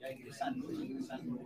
Ya ingresando, ingresando.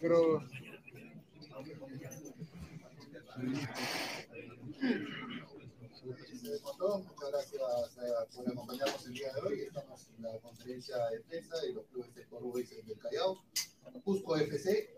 Pero... Muchas gracias eh, por acompañarnos el día de hoy. Estamos en la conferencia de prensa de los clubes de Boys del Callao. Cusco FC,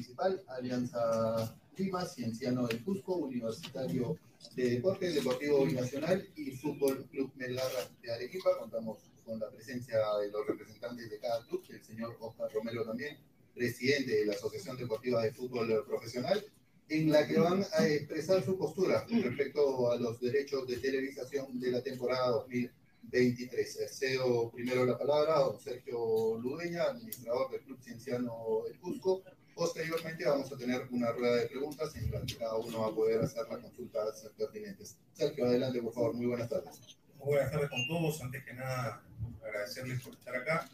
Municipal, Alianza Lima, Cienciano del Cusco, Universitario de Deportes, Deportivo Binacional y Fútbol Club Melgar de Arequipa. Contamos con la presencia de los representantes de cada club, el señor Oscar Romero también, presidente de la Asociación Deportiva de Fútbol Profesional, en la que van a expresar su postura respecto a los derechos de televisación de la temporada 2023. Cedo primero la palabra a don Sergio Ludeña, administrador del Club Cienciano del Cusco. Posteriormente vamos a tener una rueda de preguntas en la que cada uno va a poder hacer las consultas pertinentes. Sergio, adelante, por favor. Muy buenas tardes. Muy buenas tardes con todos. Antes que nada, agradecerles por estar acá,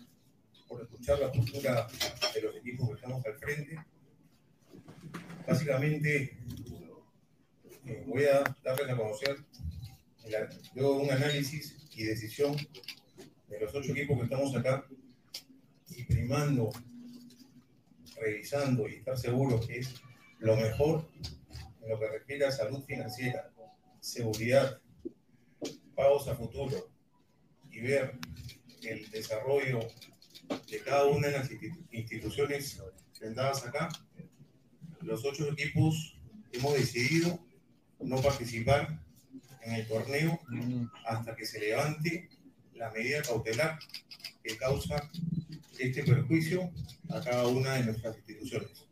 por escuchar la postura de los equipos que estamos al frente. Básicamente, eh, voy a darles a conocer un análisis y decisión de los ocho equipos que estamos acá y primando, revisando y estar seguros que es lo mejor en lo que refiere a salud financiera, seguridad, pagos a futuro y ver el desarrollo de cada una de las instituciones sentadas acá, los ocho equipos hemos decidido no participar en el torneo hasta que se levante la medida cautelar que causa este perjuicio a cada una de nuestras instituciones.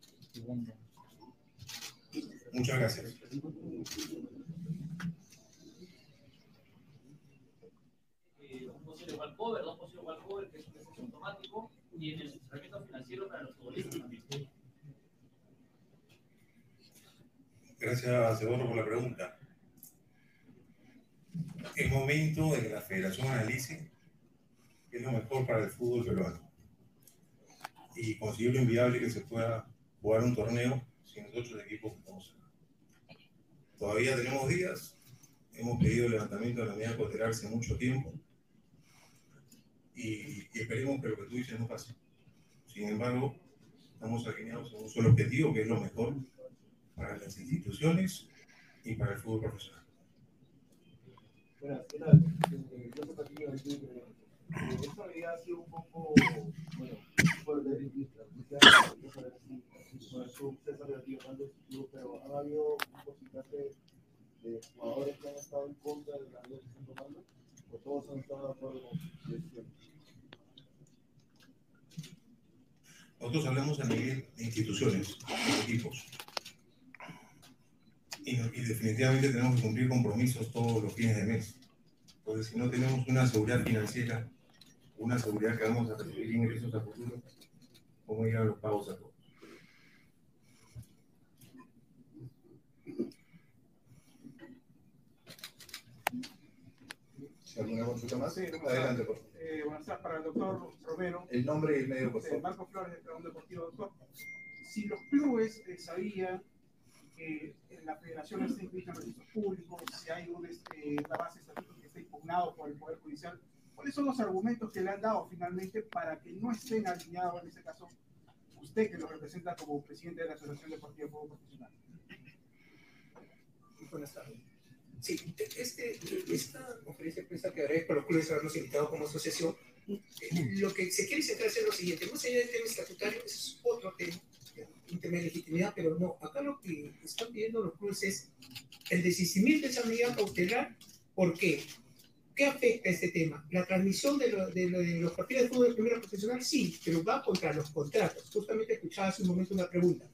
Muchas gracias. posible walkover, dos posibles walkover, que es un proceso automático, y en el asesoramiento financiero para los futbolistas también. Gracias, Eduardo, por la pregunta. Es momento de que la federación analice qué es lo mejor para el fútbol peruano y considero inviable que se pueda jugar un torneo sin los ocho equipos que estamos. Todavía tenemos días, hemos pedido el levantamiento de la medida cautelar hace mucho tiempo y, esperemos que lo que tú dices no pase. Sin embargo, estamos alineados en un solo objetivo, que es lo mejor para las instituciones y para el fútbol profesional. Buenas. Esto había sido un poco, bueno, por de vista, yo creo que sí, con el sub César García Hernández, pero ha habido un porcentaje de jugadores que han estado en contra de la medida que están tomando, o todos han estado de acuerdo con decisión. Nosotros hablamos a nivel de instituciones, de equipos. Y, y definitivamente tenemos que cumplir compromisos todos los fines de mes. Porque si no tenemos una seguridad financiera, una seguridad que vamos a recibir ingresos a futuro, ¿cómo llegan los pagos a todos? Alguna consulta más, Sí, adelante, por favor. Eh, buenas tardes para el doctor Romero. El nombre y el medio, por Eh, favor. Marco Flores, del Tribunal Deportivo, doctor. Si los clubes eh, sabían que en la federación está inscrita en registros públicos, si hay un, este, una base de que está impugnado por el Poder Judicial, ¿cuáles son los argumentos que le han dado finalmente para que no estén alineados, en este caso, usted que lo representa como presidente de la Asociación Deportiva de Fútbol Profesional? Buenas tardes. Sí, este, esta conferencia de prensa que agradezco a los clubes habernos invitado como asociación, eh, lo que se quiere centrar es lo siguiente, más allá del tema estatutario, es otro tema, un tema de legitimidad, pero no, acá lo que están pidiendo los clubes es el desistimiento de esa medida cautelar, ¿por qué? ¿Qué afecta este tema? La transmisión de, lo- de lo- de los partidos de fútbol de primera profesional, sí, pero va contra los contratos. Justamente escuchaba hace un momento una pregunta.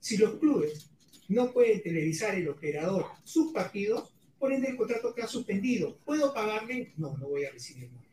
Si los clubes no pueden televisar el operador sus partidos, por ende el contrato queda suspendido. ¿Puedo pagarle? No, no voy a recibir nada.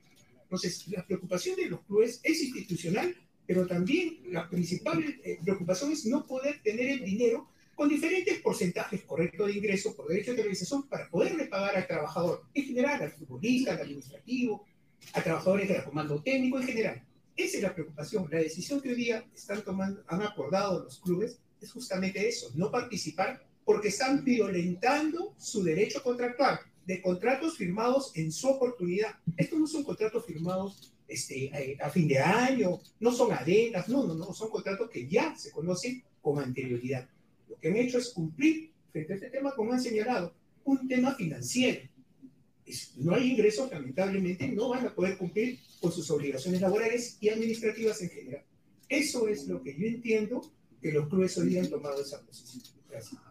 Entonces, la preocupación de los clubes es institucional, pero también la principal eh, preocupación es no poder tener el dinero con diferentes porcentajes correctos de ingreso por derecho de televisación para poderle pagar al trabajador, en general, al futbolista, al administrativo, a trabajadores del comando técnico en general. Esa es la preocupación. La decisión que hoy día están tomando, han acordado los clubes es justamente eso, no participar porque están violentando su derecho contractual de contratos firmados en su oportunidad. Estos no son contratos firmados este, eh, a fin de año, no son adenas, no, no, no, son contratos que ya se conocen con anterioridad. Lo que han hecho es cumplir frente a este tema, como han señalado, un tema financiero. No hay ingresos, lamentablemente, no van a poder cumplir con sus obligaciones laborales y administrativas en general. Eso es lo que yo entiendo que los clubes hoy han tomado esa posición. Gracias.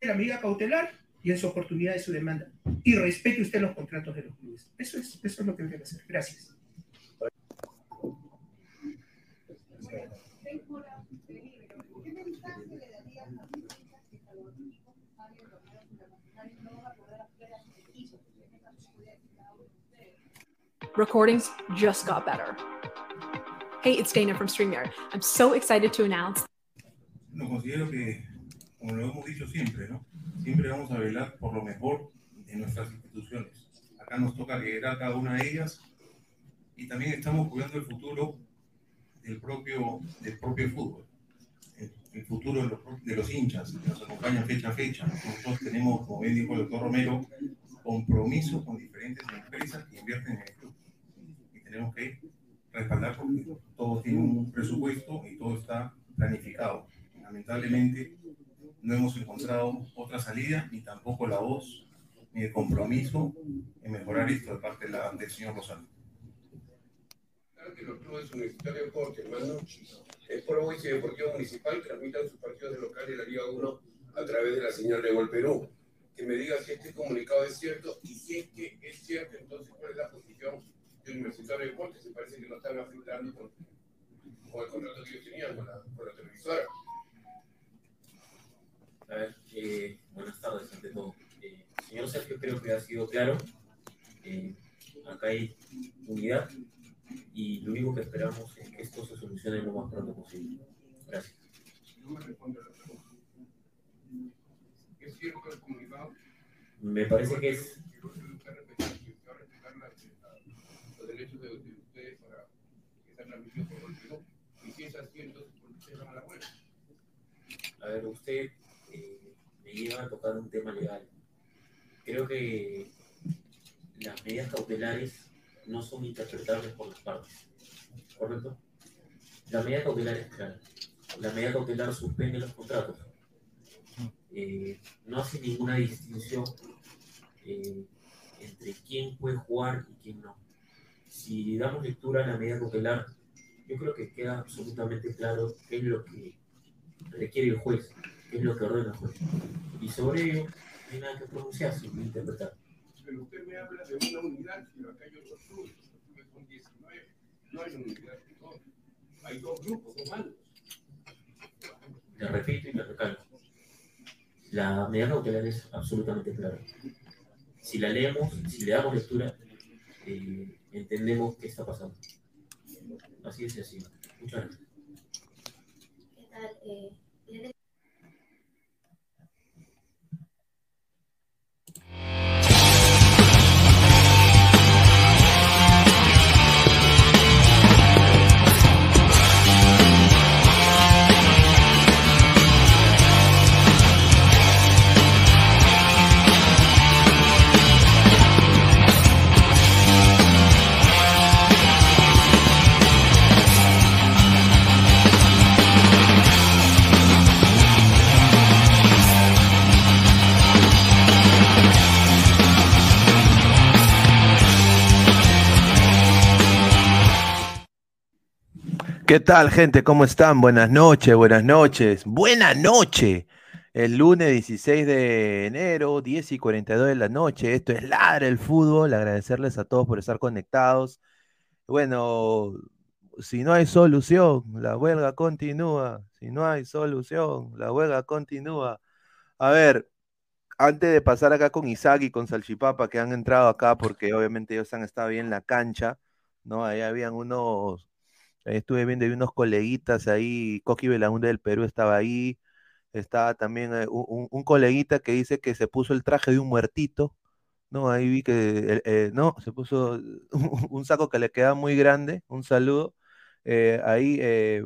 La medida cautelar y en su oportunidad de su demanda. Y respete usted los contratos de los clubes. Eso es, eso es lo que debe hacer. Gracias. ¿Qué mensaje le darías a los hinchas que Salvador Chico sale del torneo internacional y no van a poder hacer a sus equipos? En esta posibilidad que cada uno de ustedes. Recordings just got better. Hey, it's Dana from StreamYard. I'm so excited to announce No, considero que, como lo hemos dicho siempre, ¿no? Siempre vamos a velar por lo mejor de nuestras instituciones. Acá nos toca liderar cada una de ellas y también estamos cuidando el futuro del propio, del propio fútbol, el, el futuro de los, de los hinchas que nos acompañan fecha a fecha. Nosotros tenemos, como bien dijo el doctor Romero, compromisos con diferentes empresas que invierten en el tenemos que respaldar porque todo tiene un presupuesto y todo está planificado. Lamentablemente no hemos encontrado otra salida ni tampoco la voz ni el compromiso en mejorar esto de parte de la- del señor Rosales. Claro que los clubes universitarios de deporte, hermano, el Pro y Deportivo Municipal transmitan sus partidos de local de la Liga 1 a través de la señal de Gol Perú. Que me diga si este comunicado es cierto y si es que es cierto, entonces cuál es la posición del Universitario de Deporte. Se parece que no están afectando con, con el contrato que ellos tenían con la, con la televisora. A ver, eh, buenas tardes ante todo. Eh, señor Sergio, creo que ha sido claro. Eh, acá hay unidad y lo único que esperamos es que esto se solucione lo más pronto posible. Gracias. No me responde a la pregunta. ¿Es cierto el comunicado? Me parece que es, Que va a respetar, que va a respetar la- la- los derechos de, de ustedes para que esa transmisión por Gol Perú. Y si es así, entonces, ¿por qué ustedes van a la web? a ver, usted eh, me lleva a tocar un tema legal. Creo que las medidas cautelares no son interpretables por las partes, ¿correcto? La medida cautelar es clara. La medida cautelar suspende los contratos. Eh, no hace ninguna distinción eh, entre quién puede jugar y quién no. Si damos lectura a la medida cautelar, yo creo que queda absolutamente claro qué es lo que requiere el juez, qué es lo que ordena el juez. Y sobre ello, no hay nada que pronunciarse ni interpretar. Pero usted me habla de una unidad, pero acá hay otros clubes. Los clubes son 19. No hay una unidad. Hay dos grupos, dos bandos. Le repito y le recalco. La medida cautelar es absolutamente clara. Si la leemos, si le damos lectura, eh, entendemos qué está pasando. Así es sencillo. Muchas gracias. ¿Qué tal? Eh, ¿Qué tal, gente? ¿Cómo están? Buenas noches, buenas noches. Buena noche. El lunes 16 de enero, 10 y 42 de la noche. Esto es Ladra el Fútbol. Agradecerles a todos por estar conectados. Bueno, si no hay solución, la huelga continúa. Si no hay solución, la huelga continúa. A ver, antes de pasar acá con Isaac y con Salchipapa, que han entrado acá porque obviamente ellos han estado ahí en la cancha, ¿no? Ahí habían unos, estuve viendo, hay unos coleguitas ahí, Coqui Belaunde del Perú estaba ahí, estaba también eh, un, coleguita que dice que se puso el traje de un muertito, ¿no? Ahí vi que, eh, no, se puso un saco que le queda muy grande, un saludo. eh, ahí,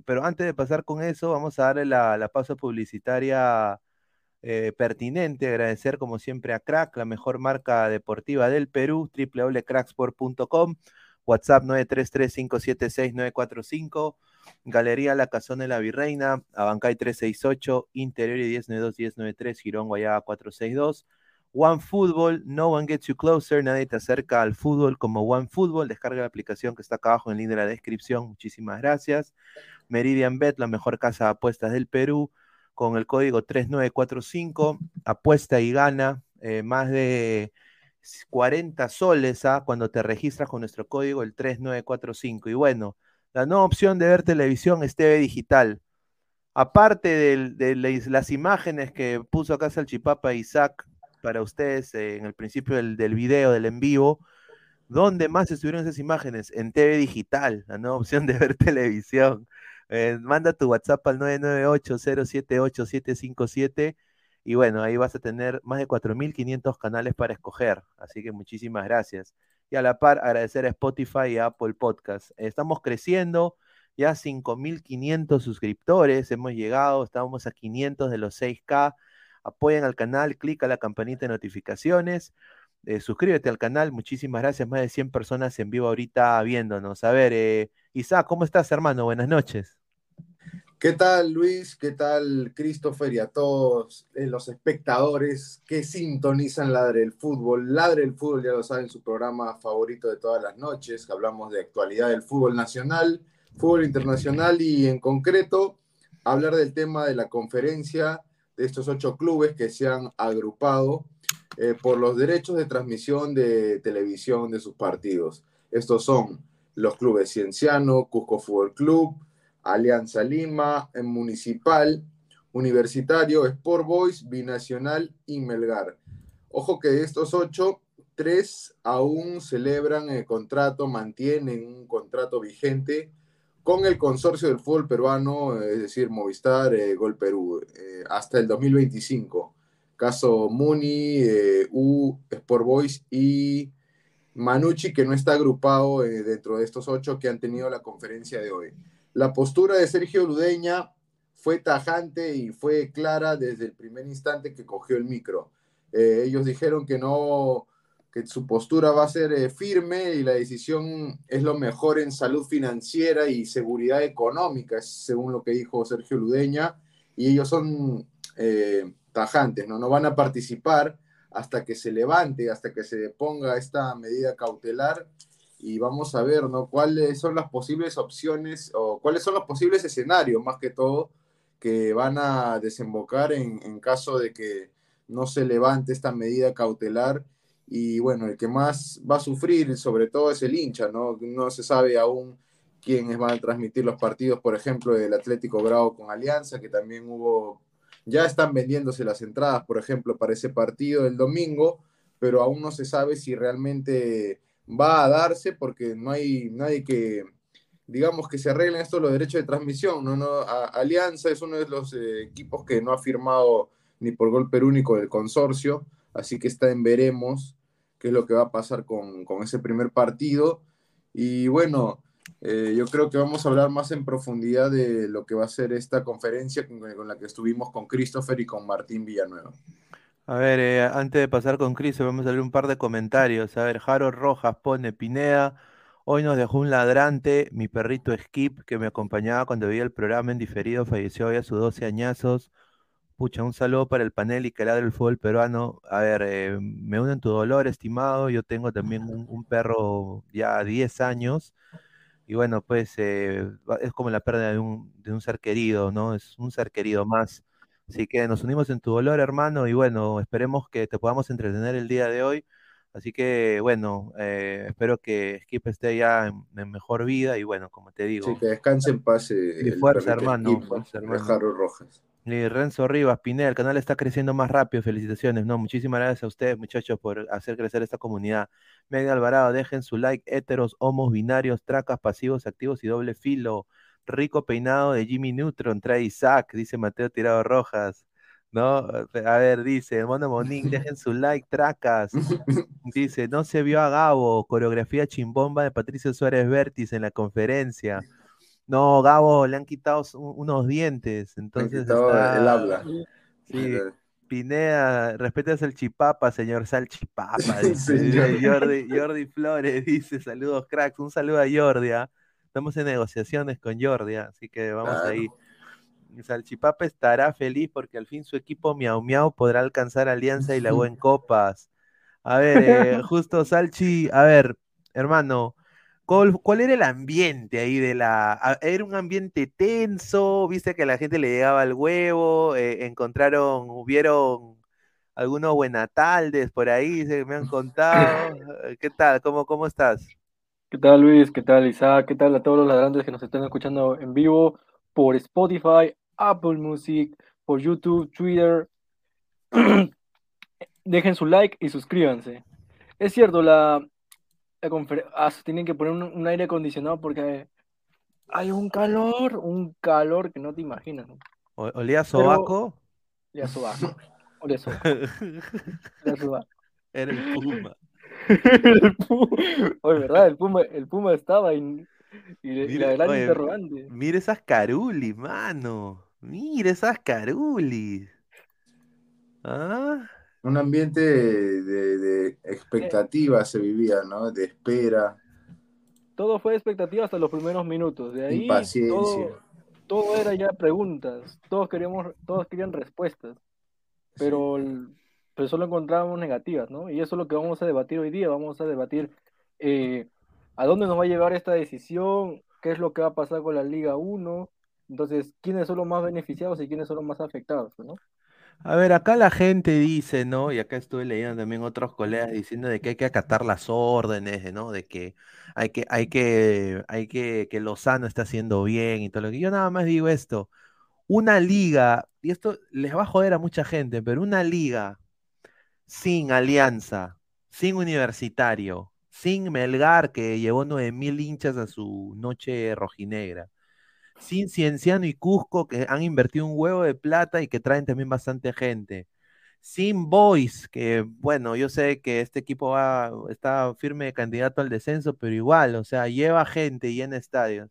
pero antes de pasar con eso, vamos a darle la, la pausa publicitaria pertinente. Agradecer como siempre a Crack, la mejor marca deportiva del Perú, www.cracksport.com, WhatsApp 933-576-945, Galería La Cazón de la Virreina, Abancay 368, Interior y 1092-1093, Girón Guayaba 462. One Football, no one gets you closer, nadie te acerca al fútbol como One Football. Descarga la aplicación que está acá abajo en el link de la descripción. Muchísimas gracias. Meridian Bet, la mejor casa de apuestas del Perú, con el código 3945. Apuesta y gana eh, más de 40 soles ¿ah? cuando te registras con nuestro código el 3945. Y bueno, la nueva opción de ver televisión es TV digital. Aparte de, las- imágenes que puso acá Salchipapa Isaac para ustedes eh, en el principio del, video, del en vivo, ¿dónde más estuvieron esas imágenes? En TV digital, la nueva opción de ver televisión. Eh, manda tu WhatsApp al 998-078-757 y bueno, ahí vas a tener más de 4.500 canales para escoger. Así que muchísimas gracias. Y a la par, agradecer a Spotify y a Apple Podcast. Estamos creciendo, ya 5.500 suscriptores, hemos llegado, estamos a 500 de los 6K. Apoyen al canal, clica la campanita de notificaciones, eh, suscríbete al canal, muchísimas gracias, más de 100 personas en vivo ahorita viéndonos. A ver, eh, Isaac, ¿cómo estás, hermano? Buenas noches. ¿Qué tal Luis? ¿Qué tal Christopher y a todos eh, los espectadores que sintonizan Ladre el Fútbol? Ladre el Fútbol, ya lo saben, su programa favorito de todas las noches. Hablamos de actualidad del fútbol nacional, fútbol internacional y en concreto hablar del tema de la conferencia de estos ocho clubes que se han agrupado eh, por los derechos de transmisión de televisión de sus partidos. Estos son los clubes Cienciano, Cusco Fútbol Club, Alianza Lima, Municipal, Universitario, Sport Boys, Binacional y Melgar. Ojo que de estos ocho, tres aún celebran el contrato, mantienen un contrato vigente con el consorcio del fútbol peruano, es decir, Movistar, eh, Gol Perú, eh, hasta el 2025. Caso Muni, eh, U, Sport Boys y Manucci, que no está agrupado dentro de estos ocho que han tenido la conferencia de hoy. La postura de Sergio Ludeña fue tajante y fue clara desde el primer instante que cogió el micro. Eh, ellos dijeron que no, que su postura va a ser eh, firme y la decisión es lo mejor en salud financiera y seguridad económica, según lo que dijo Sergio Ludeña, y ellos son eh, tajantes, ¿no? No van a participar hasta que se levante, hasta que se ponga esta medida cautelar y vamos a ver, ¿no? ¿Cuáles son las posibles opciones o cuáles son los posibles escenarios, más que todo, que van a desembocar en, en caso de que no se levante esta medida cautelar? Y bueno, el que más va a sufrir sobre todo es el hincha, ¿no? No se sabe aún quiénes van a transmitir los partidos, por ejemplo, del Atlético Grau con Alianza, que también hubo, ya están vendiéndose las entradas, por ejemplo, para ese partido del domingo, pero aún no se sabe si realmente va a darse porque no hay nadie que, digamos, que se arreglen esto los derechos de transmisión. ¿no? No, Alianza es uno de los eh, equipos que no ha firmado ni por golpe único del consorcio, así que está en veremos qué es lo que va a pasar con, con ese primer partido. Y bueno, eh, yo creo que vamos a hablar más en profundidad de lo que va a ser esta conferencia con, con la que estuvimos con Christopher y con Martín Villanueva. A ver, eh, antes de pasar con Cris, vamos a leer un par de comentarios. A ver, Jaro Rojas pone Pineda. Hoy nos dejó un ladrante, mi perrito Skip, que me acompañaba cuando veía el programa en diferido, falleció hoy a sus 12 añazos. Pucha, un saludo para el panel y que ladre el fútbol peruano. A ver, eh, me unen tu dolor, estimado. Yo tengo también un, perro ya 10 años. Y bueno, pues eh, es como la pérdida de un ser querido, ¿no? Es un ser querido más. Así que nos unimos en tu dolor, hermano, y bueno, esperemos que te podamos entretener el día de hoy. Así que bueno, eh, espero que Skip esté ya en, en, mejor vida y bueno, como te digo. Sí, que descanse en paz. Eh, y fuerza, hermano. Skip, fuerza, hermano. Jaro Rojas. Y Renzo Rivas, Pineda, el canal está creciendo más rápido, felicitaciones. No, muchísimas gracias a ustedes, muchachos, por hacer crecer esta comunidad. Media Alvarado, dejen su like, héteros, homos, binarios, tracas, pasivos, activos y doble filo. Rico peinado de Jimmy Neutron, trae Isaac, dice Mateo Tirado Rojas. ¿No? A ver, dice, Mono Monín, dejen su like, tracas. Dice, no se vio a Gabo, coreografía chimbomba de Patricio Suárez Vértiz en la conferencia. No, Gabo, le han quitado unos dientes, entonces está... el habla. Sí, Pineda, respete al chipapa, señor Salchipapa. Dice, Jordi Flores dice, saludos cracks, un saludo a Jordi. ¿ah? Estamos en negociaciones con Jordi, así que vamos Claro. ahí. Salchipapa estará feliz porque al fin su equipo Miau Miau podrá alcanzar Alianza y la U en copas. A ver, eh, justo Salchi, a ver, hermano, ¿cuál, cuál era el ambiente ahí de la... ¿Era un ambiente tenso? ¿Viste que la gente le llegaba el huevo? Eh, ¿Encontraron, hubieron algunos buenataldes por ahí? Se me han contado. ¿Qué tal? ¿Cómo, cómo estás? ¿Qué tal Luis? ¿Qué tal Isaac? ¿Qué tal a todos los ladrantes que nos están escuchando en vivo por Spotify, Apple Music, por YouTube, Twitter? Dejen su like y suscríbanse. Es cierto, la, la ah, tienen que poner un, un aire acondicionado porque hay un calor, un calor que no te imaginas. ¿Olía Pero- sobaco? Olía sobaco. Olía sobaco. Olía sobaco. Era el Puma. El Puma. Oye, ¿verdad? El Puma, el Puma estaba y, y, le- y Mira, la gran oye, interrogante. mira esas carulis, mano. Mira esas carulis. ¿Ah? Un ambiente de, de expectativa se vivía, ¿no? De espera. Todo fue expectativa hasta los primeros minutos. De ahí Impaciencia. todo, todo era ya preguntas. Todos queríamos, todos querían respuestas. Pero, el- pero solo encontrábamos negativas, ¿no? Y eso es lo que vamos a debatir hoy día. Vamos a debatir eh, a dónde nos va a llevar esta decisión, qué es lo que va a pasar con la Liga 1. Entonces, quiénes son los más beneficiados y quiénes son los más afectados, ¿no? A ver, acá la gente dice, ¿no? Y acá estuve leyendo también otros colegas diciendo de que hay que acatar las órdenes, ¿no? De que hay que, hay que, hay que, que Lozano está haciendo bien y todo lo que. Yo nada más digo esto, una liga, y esto les va a joder a mucha gente, pero una liga sin Alianza, sin Universitario, sin Melgar, que llevó 9000 hinchas a su noche rojinegra, sin Cienciano y Cusco, que han invertido un huevo de plata y que traen también bastante gente. Sin Boys, que bueno, yo sé que este equipo va, está firme candidato al descenso, pero igual, o sea, lleva gente y en estadios.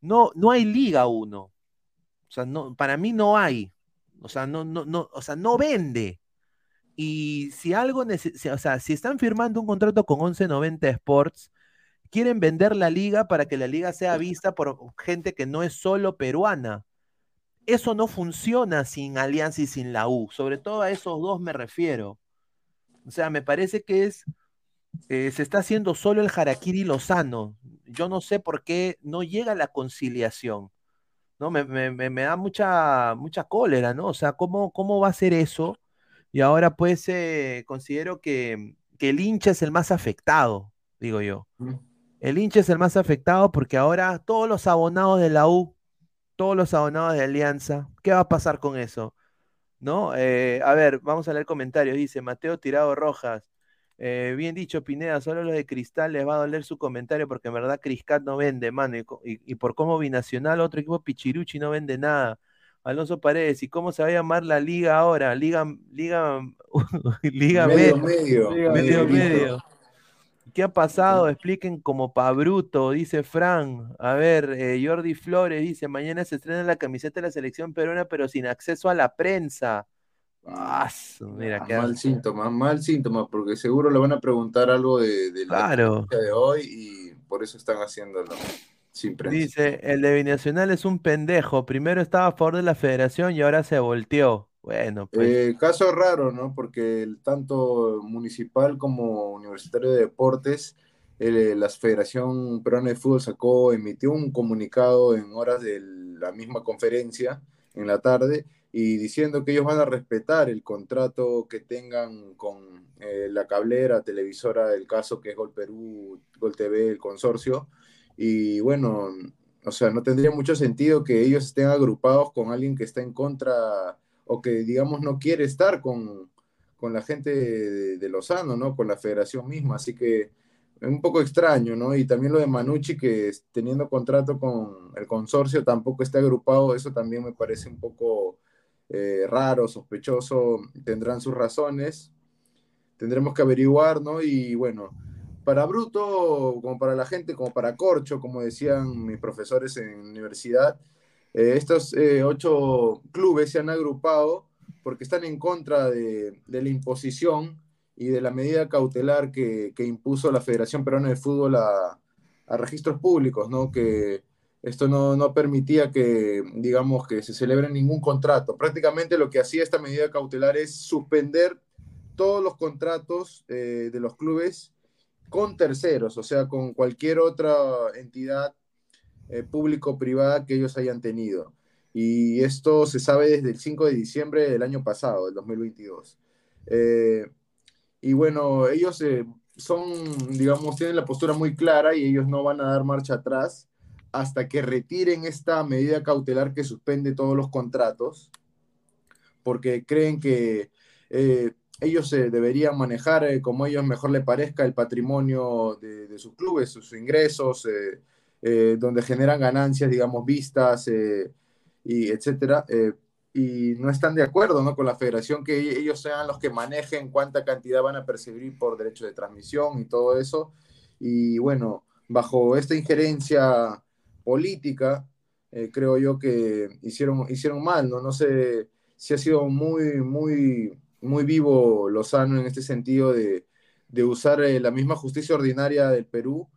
No, no hay Liga 1. O sea, no, para mí no hay. O sea, no, no, no, o sea, no vende. Y si algo, o sea, si están firmando un contrato con 1190 Sports, quieren vender la liga para que la liga sea vista por gente que no es solo peruana. Eso no funciona sin Alianza y sin la U. Sobre todo a esos dos me refiero. O sea, me parece que es, eh, se está haciendo solo el Harakiri Lozano. Yo no sé por qué no llega la conciliación. ¿no? Me- me- me da mucha, mucha cólera, ¿no? O sea, ¿cómo, cómo va a ser eso? Y ahora pues eh, considero que, que el hincha es el más afectado, digo yo. El hincha es el más afectado porque ahora todos los abonados de la U, todos los abonados de Alianza, ¿qué va a pasar con eso? ¿No? Eh, a ver, vamos a leer comentarios. Dice Mateo Tirado Rojas. eh, bien dicho, Pineda, solo los de Cristal les va a doler su comentario porque en verdad Criscat no vende, mano. Y- y por cómo Binacional, otro equipo Pichiruchi no vende nada. Alonso Paredes, ¿y cómo se va a llamar la liga ahora? Liga, Liga, Liga Medio, Medio, medio, medio, medio. ¿Qué ha pasado? Expliquen como pa' bruto, dice Fran. A ver, eh, Jordi Flores dice, mañana se estrena la camiseta de la selección peruana, pero sin acceso a la prensa. Ah, mira, Ah, qué mal síntoma, mal síntoma, porque seguro le van a preguntar algo de, de la Claro. de hoy y por eso están haciéndolo sin. Dice, el de Binacional es un pendejo. Primero estaba a favor de la federación y ahora se volteó. Bueno, pues. Eh, caso raro, ¿no? Porque el, tanto municipal como universitario de deportes, eh, la Federación Peruana de Fútbol sacó, emitió un comunicado en horas de la misma conferencia en la tarde y diciendo que ellos van a respetar el contrato que tengan con eh, la cablera, televisora del caso que es Gol Perú, Gol TV, el consorcio. Y bueno, o sea, no tendría mucho sentido que ellos estén agrupados con alguien que está en contra o que, digamos, no quiere estar con, con la gente de, Lozano, ¿no? Con la federación misma. Así que es un poco extraño, ¿no? Y también lo de Manucci, que teniendo contrato con el consorcio tampoco está agrupado, eso también me parece un poco eh, raro, sospechoso, tendrán sus razones, tendremos que averiguar, ¿no? Y bueno, para Bruto, como para la gente, como para Corcho, como decían mis profesores en universidad, eh, estos eh, ocho clubes se han agrupado porque están en contra de, de la imposición y de la medida cautelar que, que impuso la Federación Peruana de Fútbol a, a registros públicos, ¿no? Que esto no, no permitía que, digamos, que se celebre ningún contrato. Prácticamente lo que hacía esta medida cautelar es suspender todos los contratos eh, de los clubes con terceros, o sea, con cualquier otra entidad eh, público-privada que ellos hayan tenido. Y esto se sabe desde el 5 de diciembre del año pasado, del 2022. Eh, y bueno, ellos eh, son, digamos, tienen la postura muy clara y ellos no van a dar marcha atrás hasta que retiren esta medida cautelar que suspende todos los contratos, porque creen que eh, ellos eh, deberían manejar eh, como ellos mejor les parezca el patrimonio de, sus clubes, sus ingresos, eh, eh, donde generan ganancias, digamos, vistas, eh, y etcétera, y no están de acuerdo ¿no? con la federación que e- ellos sean los que manejen cuánta cantidad van a percibir por derecho de transmisión y todo eso. Y bueno, bajo esta injerencia política, creo yo que hicieron, hicieron mal, ¿no? No sé si ha sido muy, muy, muy vivo Lozano en este sentido de, de usar eh, la misma justicia ordinaria del Perú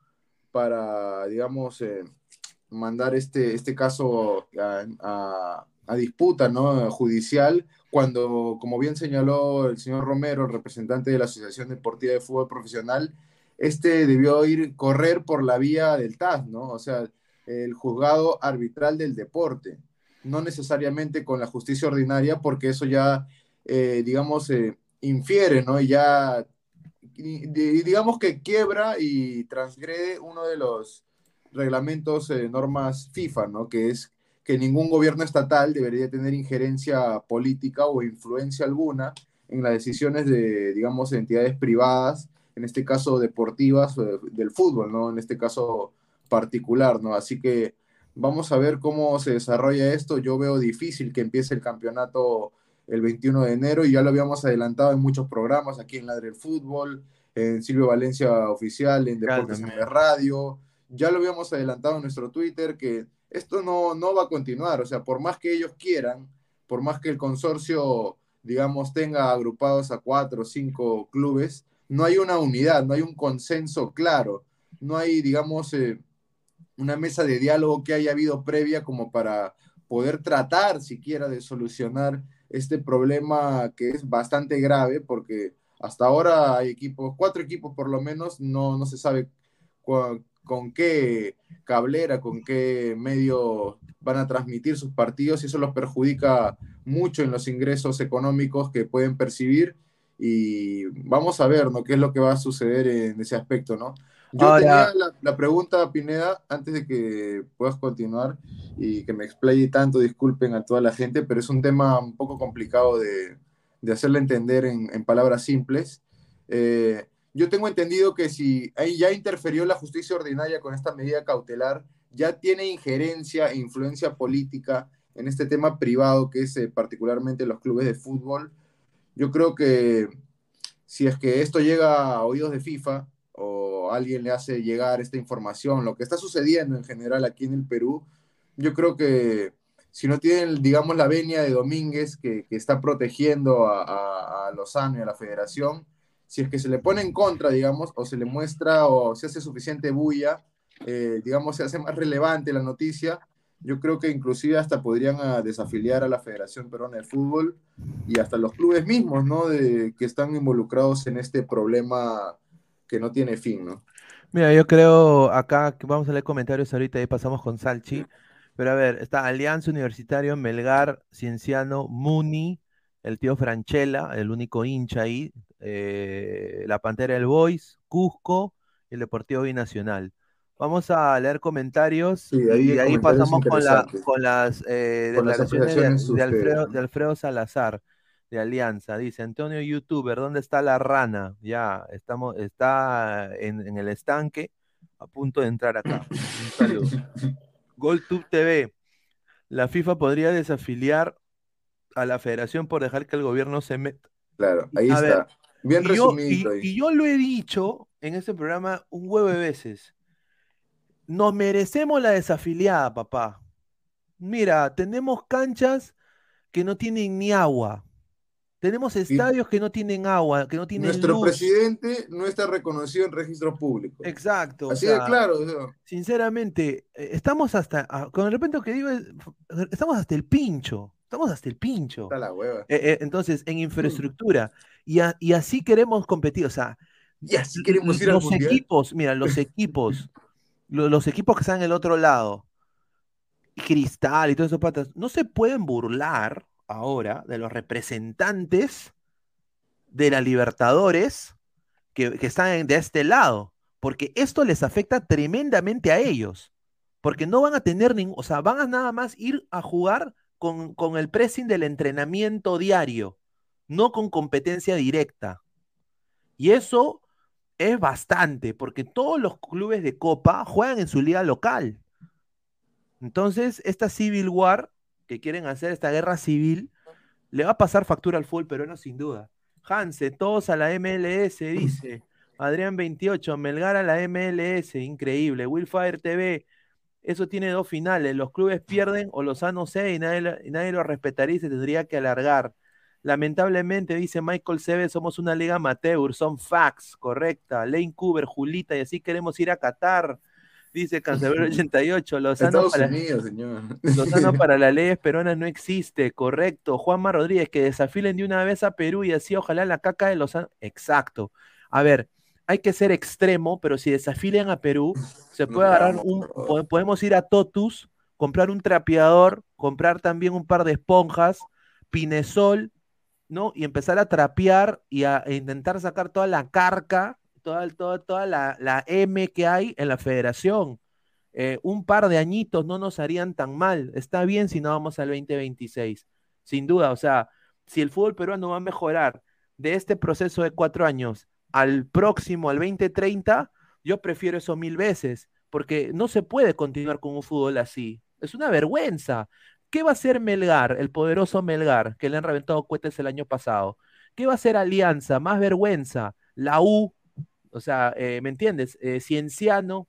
para, digamos, eh, mandar este, este caso a, a- disputa ¿no? judicial, cuando, como bien señaló el señor Romero, representante de la Asociación Deportiva de Fútbol Profesional, este debió ir correr por la vía del TAS, ¿no? O sea, el juzgado arbitral del deporte, no necesariamente con la justicia ordinaria, porque eso ya, eh, digamos, eh, infiere, ¿no? Y ya, y- di- digamos que quiebra y transgrede uno de los reglamentos, eh, normas FIFA, ¿no? Que es que ningún gobierno estatal debería tener injerencia política o influencia alguna en las decisiones de, digamos, entidades privadas, en este caso deportivas, eh, del fútbol, ¿no? En este caso particular, ¿no? Así que vamos a ver cómo se desarrolla esto. Yo veo difícil que empiece el campeonato el 21 de enero y ya lo habíamos adelantado en muchos programas aquí en Ladre el Fútbol, en Silvio Valencia Oficial, en Deportes en la Radio. Ya lo habíamos adelantado en nuestro Twitter que esto no, no va a continuar. O sea, por más que ellos quieran, por más que el consorcio, digamos, tenga agrupados a cuatro o cinco clubes, no hay una unidad, no hay un consenso claro, no hay, digamos, eh, una mesa de diálogo que haya habido previa como para poder tratar siquiera de solucionar este problema que es bastante grave porque hasta ahora hay equipos, cuatro equipos por lo menos, no, no se sabe con qué cablera, con qué medio van a transmitir sus partidos y eso los perjudica mucho en los ingresos económicos que pueden percibir y vamos a ver, ¿no? ¿Qué es lo que va a suceder en ese aspecto, ¿no? Yo Ahora- tenía la, la pregunta, Pineda, antes de que puedas continuar y que me explaye tanto, disculpen a toda la gente, pero es un tema un poco complicado de, de hacerle entender en, en palabras simples. Eh, yo tengo entendido que si ahí ya interfirió la justicia ordinaria con esta medida cautelar, ya tiene injerencia e influencia política en este tema privado que es eh, particularmente los clubes de fútbol. Yo creo que si es que esto llega a oídos de FIFA alguien le hace llegar esta información, lo que está sucediendo en general aquí en el Perú, yo creo que si no tienen, digamos, la venia de Domínguez que, está protegiendo a, a, a Lozano y a la federación, si es que se le pone en contra, digamos, o se le muestra o se hace suficiente bulla, eh, digamos, se hace más relevante la noticia, yo creo que inclusive hasta podrían ah, desafiliar a la Federación Peruana de Fútbol y hasta los clubes mismos, ¿no? De, que están involucrados en este problema que no tiene fin, ¿no? Mira, yo creo acá que vamos a leer comentarios ahorita y pasamos con Salchi. Pero a ver, está Alianza Universitario, Melgar, Cienciano, Muni, el tío Franchella, el único hincha ahí, eh, la Pantera del Boys, Cusco y el Deportivo Binacional. Vamos a leer comentarios Sí, ahí y ahí comentarios pasamos con, la- interesantes. con las eh, Con las de, de Alfredo, este, de Alfredo Salazar de Alianza. Dice Antonio Youtuber, ¿dónde está la rana? Ya, estamos, está en, en el estanque, a punto de entrar acá. Un saludo. GolTube TV. La FIFA podría desafiliar a la federación por dejar que el gobierno se meta. Claro, ahí A está. ver, Bien y yo, y- ahí. y yo lo he dicho en este programa un huevo de veces. Nos merecemos la desafiliada, papá. Mira, tenemos canchas que no tienen ni agua. Tenemos estadios que no tienen agua, que no tienen Nuestro luz. presidente no está reconocido en registro público. Exacto. o Así sea, de claro. o sea, Sinceramente, eh, estamos hasta, ah, con el repente que digo, es- estamos hasta el pincho. Estamos hasta el pincho. está la hueva. Eh, eh, entonces, en infraestructura. Y, a- y así queremos competir. O sea, Y así queremos ir al los mundial. equipos, mira, los equipos, lo- los, equipos que están en el otro lado, Cristal y todos esos patas, no se pueden burlar ahora de los representantes de la Libertadores que, están de este lado, porque esto les afecta tremendamente a ellos, porque no van a tener ningún, o sea, van a nada más ir a jugar con, con el pressing del entrenamiento diario, no con competencia directa. Y eso es bastante, porque todos los clubes de Copa juegan en su liga local. Entonces, esta Civil War que quieren hacer, esta guerra civil, le va a pasar factura al fútbol peruano sin duda. Hanse, todos a la MLS, dice. Adrián 28, Melgar a la MLS, increíble. Willfire TV, eso tiene dos finales. Los clubes pierden o los no sé y nadie, y nadie lo respetaría y se tendría que alargar. Lamentablemente, dice Michael Seve, somos una liga amateur, son facts, correcta. Lane Cooper, Julita, y así queremos ir a Qatar. Dice Cancelero 88, Lozano para, Unidos, señor. Lozano para las leyes peruanas no existe, correcto. Juanma Rodríguez, que desafilen de una vez a Perú y así ojalá la caca de Lozano. Exacto. A ver, hay que ser extremo, pero si desafilen a Perú, se puede agarrar un. po- Podemos ir a Totus, comprar un trapeador, comprar también un par de esponjas, Pinesol, ¿no? Y empezar a trapear y a, e intentar sacar toda la carca, toda, toda, toda la, la M que hay en la federación. Eh, un par de añitos no nos harían tan mal. Está bien si no vamos al 2026. Sin duda, o sea, si el fútbol peruano va a mejorar de este proceso de cuatro años al próximo, al 2030, yo prefiero eso mil veces, porque no se puede continuar con un fútbol así. Es una vergüenza. ¿Qué va a hacer Melgar, el poderoso Melgar, que le han reventado cohetes el año pasado? ¿Qué va a hacer Alianza? Más vergüenza. La U, o sea, eh, ¿me entiendes? Eh, Cienciano,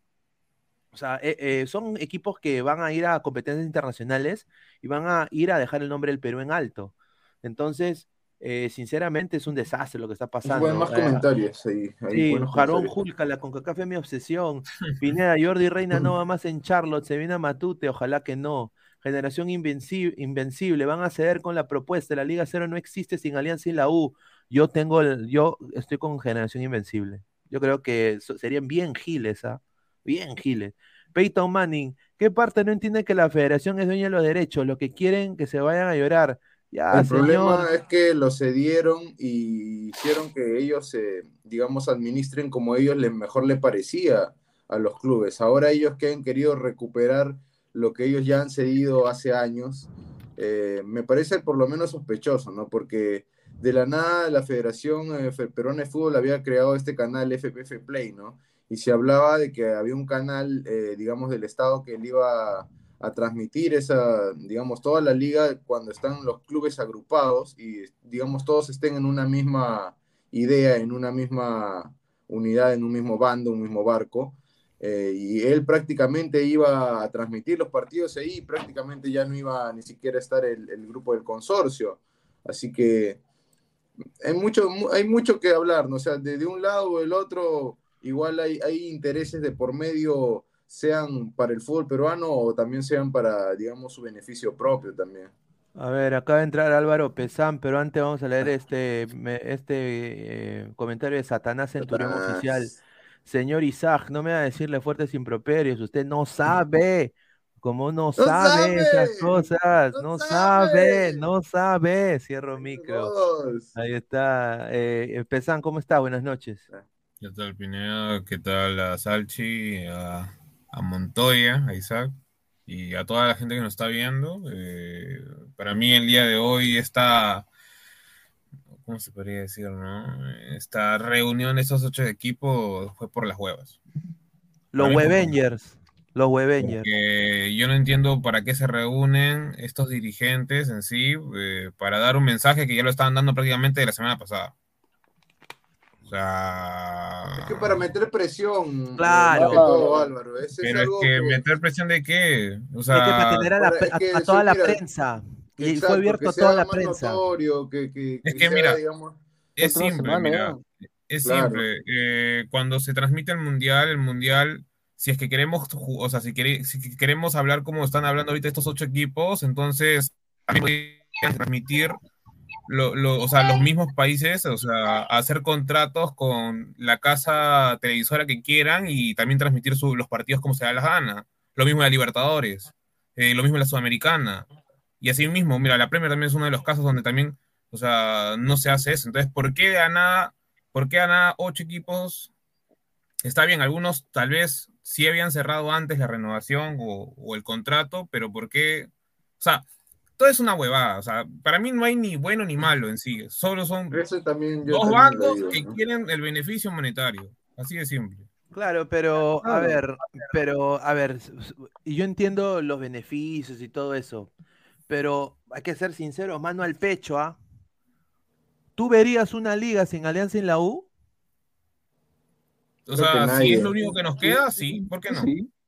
O sea, eh, eh, son equipos que van a ir a competencias internacionales y van a ir a dejar el nombre del Perú en alto. Entonces, eh, sinceramente, es un desastre lo que está pasando. Buen más Eh, comentarios ahí. ahí Sí, Jarón. Julca, la CONCACAF es mi obsesión. Pineda, Jordi Reina no va más en Charlotte, se viene a Matute, ojalá que no. Generación invenci- invencible, van a ceder con la propuesta. La Liga Cero no existe sin Alianza y la U. Yo tengo el, yo estoy con Generación Invencible. Yo creo que serían bien giles, ¿ah? Bien giles. Peyton Manning, ¿qué parte no entiende que la federación es dueña de los derechos? Lo que quieren que se vayan a llorar. Ya, El problema es que lo cedieron y hicieron que ellos, se, digamos, administren como ellos les mejor le parecía a los clubes. Ahora ellos que han querido recuperar lo que ellos ya han cedido hace años, eh, me parece por lo menos sospechoso, ¿no? Porque de la nada la Federación eh, Peruana de Fútbol había creado este canal FPF Play, ¿no? Y se hablaba de que había un canal, eh, digamos, del Estado que le iba a, transmitir esa, digamos, toda la liga cuando están los clubes agrupados y, digamos, todos estén en una misma idea, en una misma unidad, en un mismo bando, un mismo barco. Eh, y él prácticamente iba a transmitir los partidos ahí, prácticamente ya no iba ni siquiera a estar el grupo del consorcio. Así que hay mucho, mu- hay mucho que hablar, ¿no? O sea, de, de un lado o del otro, igual hay, hay intereses de por medio, sean para el fútbol peruano o también sean para, digamos, su beneficio propio también. A ver, acaba de entrar Álvaro Pesán, pero antes vamos a leer este, me- este eh, comentario de Satanás Centurión Satanás. Oficial. Señor Isaac, no me va a decirle fuertes improperios, usted no sabe, como no sabe esas cosas, ¡No no sabe, sabe! no sabe. Cierro micro. Dios. Ahí está. Eh, ¿cómo está? Buenas noches. ¿Qué tal, Pineda? ¿Qué tal a Salchi, a, a Montoya, a Isaac y a toda la gente que nos está viendo? Eh, para mí el día de hoy está, ¿cómo se podría decir, no? Esta reunión de esos ocho equipos fue por las huevas. Los Webengers, los Webengers. porque yo no entiendo para qué se reúnen estos dirigentes en sí, eh, para dar un mensaje que ya lo estaban dando prácticamente de la semana pasada. O sea, Es que para meter presión, Claro. más que todo, Álvaro. Ese es pero es algo que que- meter presión de qué? O Es que para sea, tener a, la para- pre- es a- que a eso, toda la mira, prensa. Y Exacto, fue abierto a sea toda la prensa. notorio, que, que- Es que sea, mira, digamos, es simple, semana, mira, ¿no? es Claro. simple. Eh, cuando se transmite el mundial, el mundial, si es que queremos, o sea, si, quere- si queremos hablar como están hablando ahorita estos ocho equipos, entonces transmitir lo- lo- o sea, los mismos países, o sea, hacer contratos con la casa televisora que quieran y también transmitir los partidos como se da la gana. Lo mismo en la Libertadores, eh, lo mismo en la Sudamericana. Y así mismo, mira, la Premier también es uno de los casos donde también, o sea, no se hace eso. Entonces, ¿por qué gana, por qué gana ocho equipos? Está bien, algunos tal vez sí habían cerrado antes la renovación o, o el contrato, pero ¿por qué? O sea, todo es una huevada. O sea, para mí no hay ni bueno ni malo en sí. Solo son Eso también yo dos bancos digo, que ¿no? quieren el beneficio monetario. Así de simple. Claro, pero a ver, pero a ver, yo entiendo los beneficios y todo eso, pero hay que ser sinceros, mano al pecho, ¿ah? ¿Tú verías una liga sin Alianza en la U? O sea, si nadie. es lo único que nos queda, sí, ¿por qué no?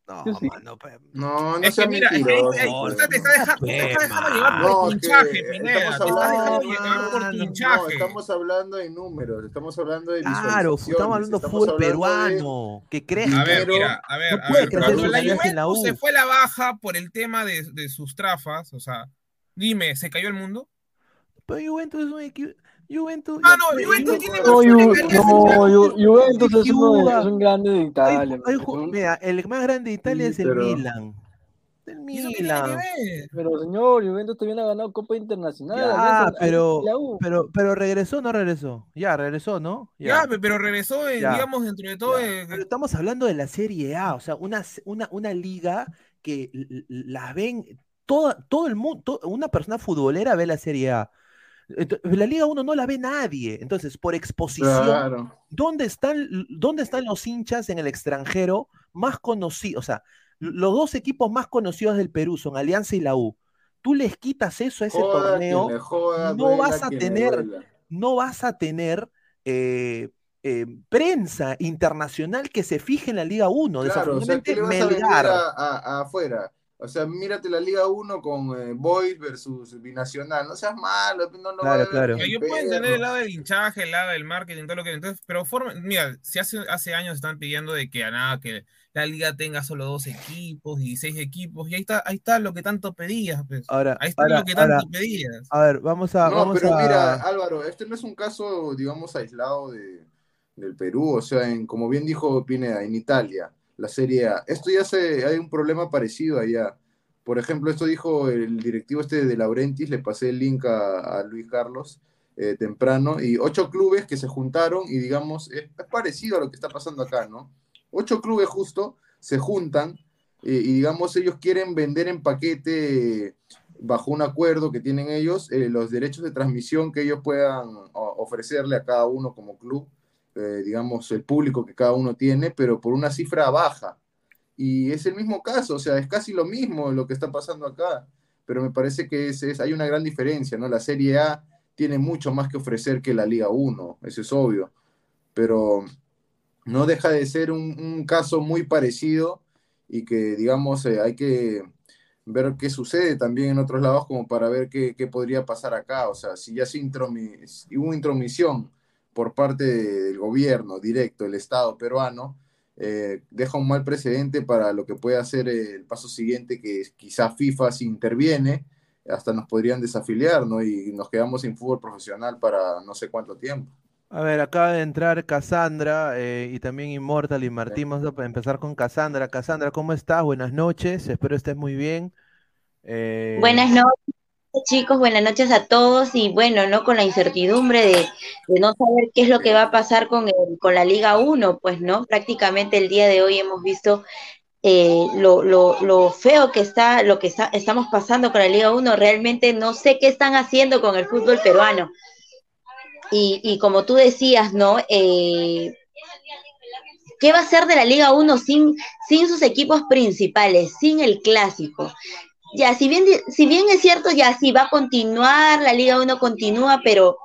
No, mano, No, no es que mira, mentiroso. es te está deja- te está dejando llevar No, por que hinchaje, Pineda. estamos Te está dejando llevar por tu No, estamos hablando de números, estamos hablando de Claro, visualizaciones, estamos hablando de fútbol peruano, que crezca. A ver, mira, a ver, No a puede ver, cuando la Juventus se fue a la baja por el tema de, de sus trafas, o sea, dime, ¿se cayó el mundo? Pero Juventus es un equipo. Juventus. Ah, no, Juventus tiene No, más no, Ju- Juventus es, uno de- Juventus. es un grande de Italia. Mira, el más grande de Italia Sí, es el pero- Milan. El Milan. Pero señor, Juventus también ha ganado Copa Internacional. Alianza- pero, pero, pero regresó o no regresó. Ya, regresó, ¿no? Ya, pe- pero regresó, eh, Ya. digamos, dentro de todo. eh, Pero estamos hablando de la Serie A, o sea, una, una, una liga que l- l- la ven, toda, todo el mundo, una persona futbolera ve la Serie A. La Liga 1 no la ve nadie. Entonces, por exposición, Claro. ¿dónde están, ¿dónde están los hinchas en el extranjero más conocidos? O sea, los dos equipos más conocidos del Perú son Alianza y la U. Tú les quitas eso a ese Joda torneo, joda, no vas a tener, no vas a tener eh, eh, prensa internacional que se fije en la Liga 1. Claro, o sea, ¿qué Desafortunadamente, le vas Melgar. a, a- a afuera? O sea, mírate la Liga 1 con eh, Boys versus Binacional. No seas malo, no, no Claro, claro. Yo puedo entender el lado del hinchaje, el lado del marketing, todo lo que. Entonces, pero forma, mira, si hace, hace años están pidiendo de que a nada, que la liga tenga solo dos equipos y seis equipos, y ahí está, ahí está lo que tanto pedías, pues. Ahora, ahí está ahora, lo que tanto ahora, pedías. a ver, vamos a. No, vamos pero a- mira, Álvaro, este no es un caso, digamos, aislado de, del Perú. O sea, en, como bien dijo Pineda, en Italia, la Serie A. Esto ya se, hay un problema parecido allá. Por ejemplo, esto dijo el directivo este de Laurentis, le pasé el link a, Luis Carlos eh, temprano, y ocho clubes que se juntaron y digamos, es, parecido a lo que está pasando acá, ¿no? Ocho clubes justo se juntan y digamos, ellos quieren vender en paquete bajo un acuerdo que tienen ellos, eh, los derechos de transmisión que ellos puedan ofrecerle a cada uno como club, eh, digamos, el público que cada uno tiene, pero por una cifra baja. Y es el mismo caso, o sea, es casi lo mismo lo que está pasando acá, pero me parece que es, es- hay una gran diferencia, ¿no? La Serie A tiene mucho más que ofrecer que la Liga 1, eso es obvio, pero no deja de ser un, caso muy parecido y que, digamos, eh, hay que ver qué sucede también en otros lados como para ver qué, qué podría pasar acá. O sea, si ya se intromi- si hubo intromisión por parte del gobierno directo, el Estado peruano, eh, deja un mal precedente para lo que puede hacer el paso siguiente, que quizá FIFA si interviene, hasta nos podrían desafiliar, ¿no? Y nos quedamos sin fútbol profesional para no sé cuánto tiempo. A ver, acaba de entrar Cassandra eh, y también Immortal y Martín. Vamos a empezar con Cassandra. Cassandra, ¿cómo estás? Buenas noches, espero estés muy bien. Eh, Buenas noches, chicos, buenas noches a todos y bueno, ¿no? Con la incertidumbre de, no saber qué es lo que va a pasar con, con la Liga 1, pues, ¿no? Prácticamente el día de hoy hemos visto eh, lo, lo, lo feo que está, lo que está, estamos pasando con la Liga 1, realmente no sé qué están haciendo con el fútbol peruano. Y, y como tú decías, ¿no? Eh, ¿Qué va a ser de la Liga 1 sin, sin sus equipos principales, sin el clásico? Ya, si bien, si bien es cierto, ya sí va a continuar, la Liga 1 continúa, pero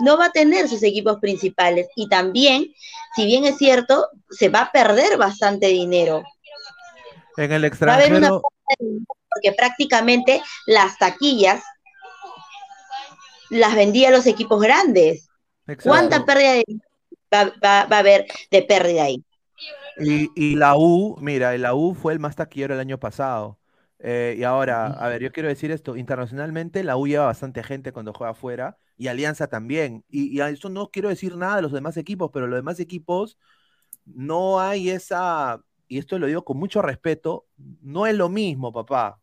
no va a tener sus equipos principales. Y también, si bien es cierto, se va a perder bastante dinero. en el Va a haber una extranjero, de dinero porque prácticamente las taquillas las vendía los equipos grandes. ¿Cuánta pérdida de va, va- va a haber de pérdida ahí? Y, y la U, mira, la U fue el más taquillero el año pasado. Eh, y ahora, a ver, yo quiero decir esto, internacionalmente la U lleva bastante gente cuando juega afuera y Alianza también. Y, y a eso no quiero decir nada de los demás equipos, pero los demás equipos no hay esa, y esto lo digo con mucho respeto, no es lo mismo, papá.